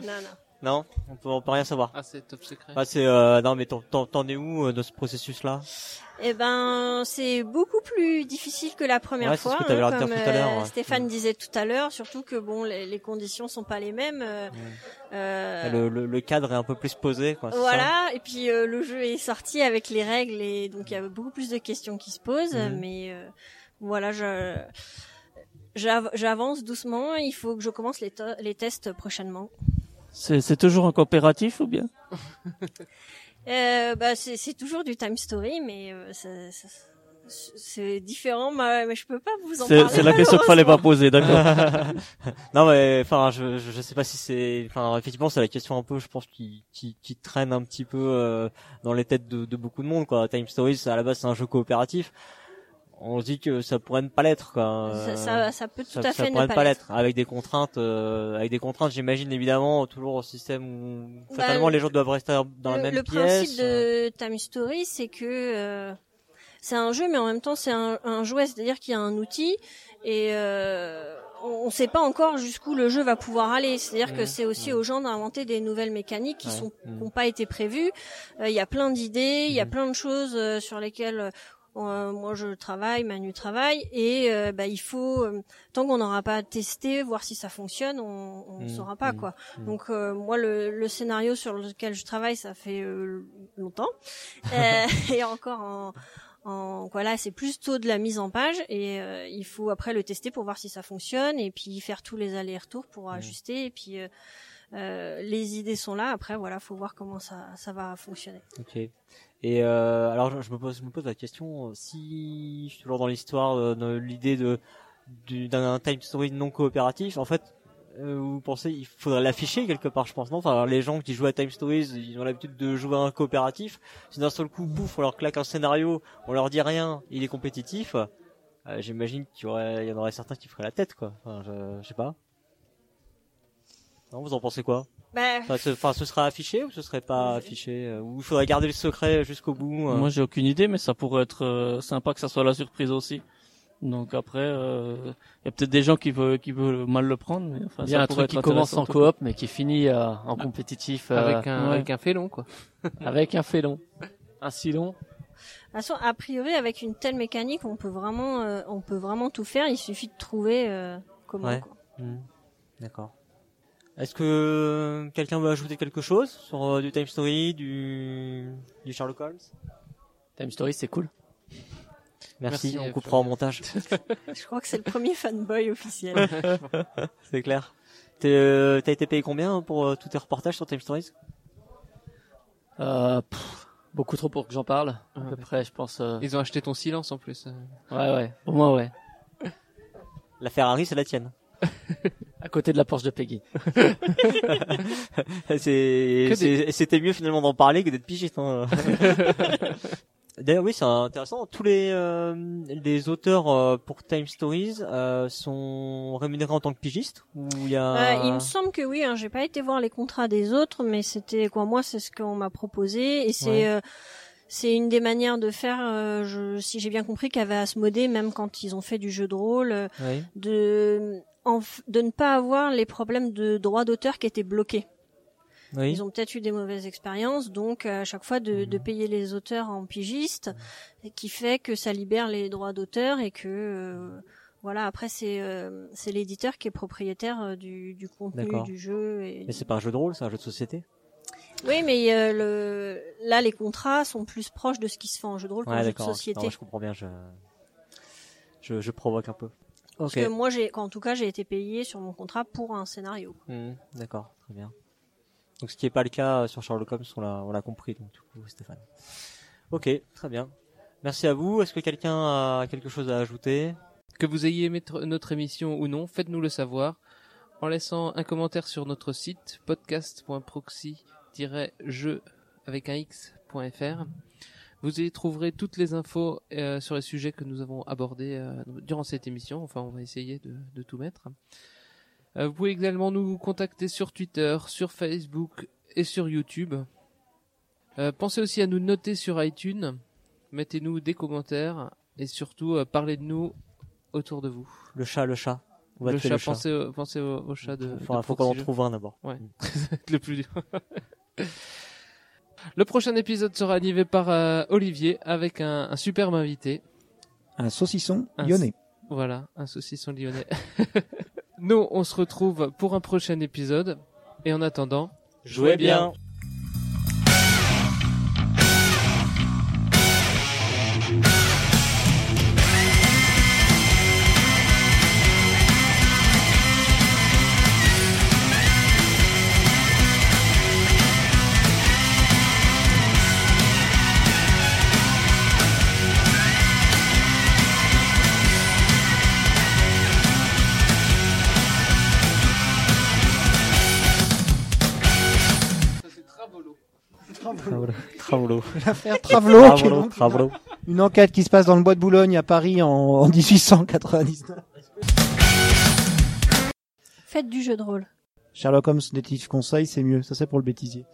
Non, non. Non, on peut, on peut rien savoir. Ah, c'est top secret. Ah, c'est euh, non, mais t'en- t'en t'en es où euh, de ce processus-là? Eh ben, c'est beaucoup plus difficile que la première Ouais, c'est ce fois, que hein, l'air de comme dire tout à l'heure, euh, ouais. Stéphane Mm. disait tout à l'heure. Surtout que bon, les, les conditions sont pas les mêmes. euh, euh, le, le, le cadre est un peu plus posé, quoi. ça voilà. Et puis euh, le jeu est sorti avec les règles et donc il y a beaucoup plus de questions qui se posent. Mhm. Mais euh, voilà, je j'av- j'avance doucement. Il faut que je commence les, les tests prochainement. C'est c'est toujours un coopératif ou bien? Euh, bah, c'est c'est toujours du time story, mais euh, ça- ça- c'est différent. Mais, mais je peux pas vous en C'est parler. c'est la question qu'il fallait pas poser, d'accord. non mais enfin je, je je sais pas si c'est enfin effectivement c'est la question un peu je pense qui qui, qui traîne un petit peu euh, dans les têtes de, de beaucoup de monde quoi. Time Stories à la base c'est un jeu coopératif. On se dit que ça pourrait ne pas l'être quoi. Ça, ça, ça peut tout ça, à ça fait pourrait ne pas l'être. avec des contraintes euh, avec des contraintes j'imagine évidemment toujours au système où fatalement Bah, les gens doivent rester dans la le, même le pièce. euh. principe de Time Story, c'est que euh, c'est un jeu, mais en même temps c'est un, un jouet, c'est-à-dire qu'il y a un outil et euh, on ne sait pas encore jusqu'où le jeu va pouvoir aller. C'est-à-dire que Mhm, c'est aussi mhm. aux gens d'inventer des nouvelles mécaniques qui Ouais, sont qui n'ont pas été prévues. Euh, Il y a plein d'idées, il y a plein de choses euh, sur lesquelles euh, moi je travaille, Manu travaille, et euh, bah, il faut euh, tant qu'on n'aura pas testé, voir si ça fonctionne, on ne Mhm, saura pas mhm, quoi. mhm. Donc euh, moi le, le scénario sur lequel je travaille, ça fait euh, longtemps, Euh, et encore en, en voilà, c'est plus tôt de la mise en page, et euh, il faut après le tester pour voir si ça fonctionne, et puis faire tous les allers-retours pour ajuster, et puis euh, euh, les idées sont là. Après voilà, faut voir comment ça ça va fonctionner. Ok. Et euh, alors je, me pose, je me pose la question euh, si je suis toujours dans l'histoire de l'idée de du- d'un time story non coopératif. En fait, euh, vous pensez il faudrait l'afficher quelque part, je pense, non? Enfin, les gens qui jouent à Time Stories, ils ont l'habitude de jouer à un coopératif. Si d'un seul coup, pouf, on leur claque un scénario, on leur dit rien, il est compétitif. euh, J'imagine qu'il y aurait, il y en aurait certains qui feraient la tête, quoi. Enfin, je, je sais pas. Non, vous en pensez quoi? Bah, enfin ce, enfin, ce sera affiché ou ce serait pas affiché euh, Ou il faudrait garder le secret jusqu'au bout euh Moi, j'ai aucune idée, mais ça pourrait être euh, sympa que ça soit la surprise aussi. Donc après, euh, il y a peut-être des gens qui veulent, qui veulent mal le prendre, mais enfin, Il y a ça un truc qui commence en coop mais qui finit euh, en compétitif euh, avec un ouais. avec un félon quoi. avec un félon. Un silon. de toute façon, a priori, avec une telle mécanique, on peut vraiment, euh, on peut vraiment tout faire. Il suffit de trouver euh, comment. Ouais. quoi. Hmm. D'accord. Est-ce que quelqu'un veut ajouter quelque chose sur euh, du Time Story, du, du Sherlock Holmes? Time Story, c'est cool. Merci, Merci, on coupera au montage. Je crois que c'est le premier fanboy officiel. C'est clair. T'es, euh, T'as été payé combien pour euh, tous tes reportages sur Time Stories? Euh, pff, beaucoup trop pour que j'en parle. À Ouais. peu près, je pense. euh, Ils ont acheté ton silence en plus. Ouais, ouais. Au moins, ouais. La Ferrari, c'est la tienne. À côté de la Porsche de Peggy. c'était mieux finalement d'en parler que d'être pigiste. Hein. D'ailleurs, oui, c'est intéressant. Tous les euh, les auteurs euh, pour Time Stories euh, sont rémunérés en tant que pigistes ou il y a Euh, il me semble que oui. Hein, J'ai pas été voir les contrats des autres, mais c'était quoi Moi, c'est ce qu'on m'a proposé et c'est Ouais. euh, c'est une des manières de faire. euh, je, si j'ai bien compris, qu'avait Asmodée, même quand ils ont fait du jeu de rôle, euh, Oui. de en de ne pas avoir les problèmes de droits d'auteur qui étaient bloqués. Oui. Ils ont peut-être eu des mauvaises expériences, donc à chaque fois de, Mhm. de payer les auteurs en pigistes, et qui fait que ça libère les droits d'auteur et que euh, voilà. Après, c'est euh, c'est l'éditeur qui est propriétaire euh, du, du contenu du jeu. Et... Mais c'est pas un jeu de rôle, c'est un jeu de société? Oui, mais euh, le là, les contrats sont plus proches de ce qui se fait en jeu de rôle qu'en Ouais, jeu de société. Non, je comprends bien. Je je, je provoque un peu. Parce Ok. que moi, j'ai, en tout cas, j'ai été payé sur mon contrat pour un scénario. Hmm, D'accord, très bien. Donc ce qui n'est pas le cas euh, sur Sherlock Holmes, on l'a, on l'a compris, donc du coup, Stéphane. Ok, très bien. Merci à vous. Est-ce que quelqu'un a quelque chose à ajouter? Que vous ayez aimé tr- notre émission ou non, faites-nous le savoir en laissant un commentaire sur notre site podcast.proxy-jeu avec un x.fr. Vous y trouverez toutes les infos euh, sur les sujets que nous avons abordés euh, durant cette émission. Enfin, on va essayer de, de tout mettre. Euh, vous pouvez également nous contacter sur Twitter, sur Facebook et sur YouTube. Pensez aussi à nous noter sur iTunes. Mettez-nous des commentaires et surtout parlez de nous autour de vous. Le chat, le chat. On va Le chat, le chat. pensez, au, pensez au, au chat de. Enfin, de faut qu'on en trouve un d'abord. Ouais. le plus dur. Le prochain épisode sera animé par euh, Olivier avec un, un superbe invité. Un saucisson Un lyonnais. Voilà, un saucisson lyonnais. Nous, on se retrouve pour un prochain épisode. Et en attendant, Jouez bien. Travolo. L'affaire Travelo, donc une enquête qui se passe dans le bois de Boulogne à Paris en, en 1899. Faites du jeu de rôle. Sherlock Holmes, détective conseil, c'est mieux. Ça, c'est pour le bêtisier.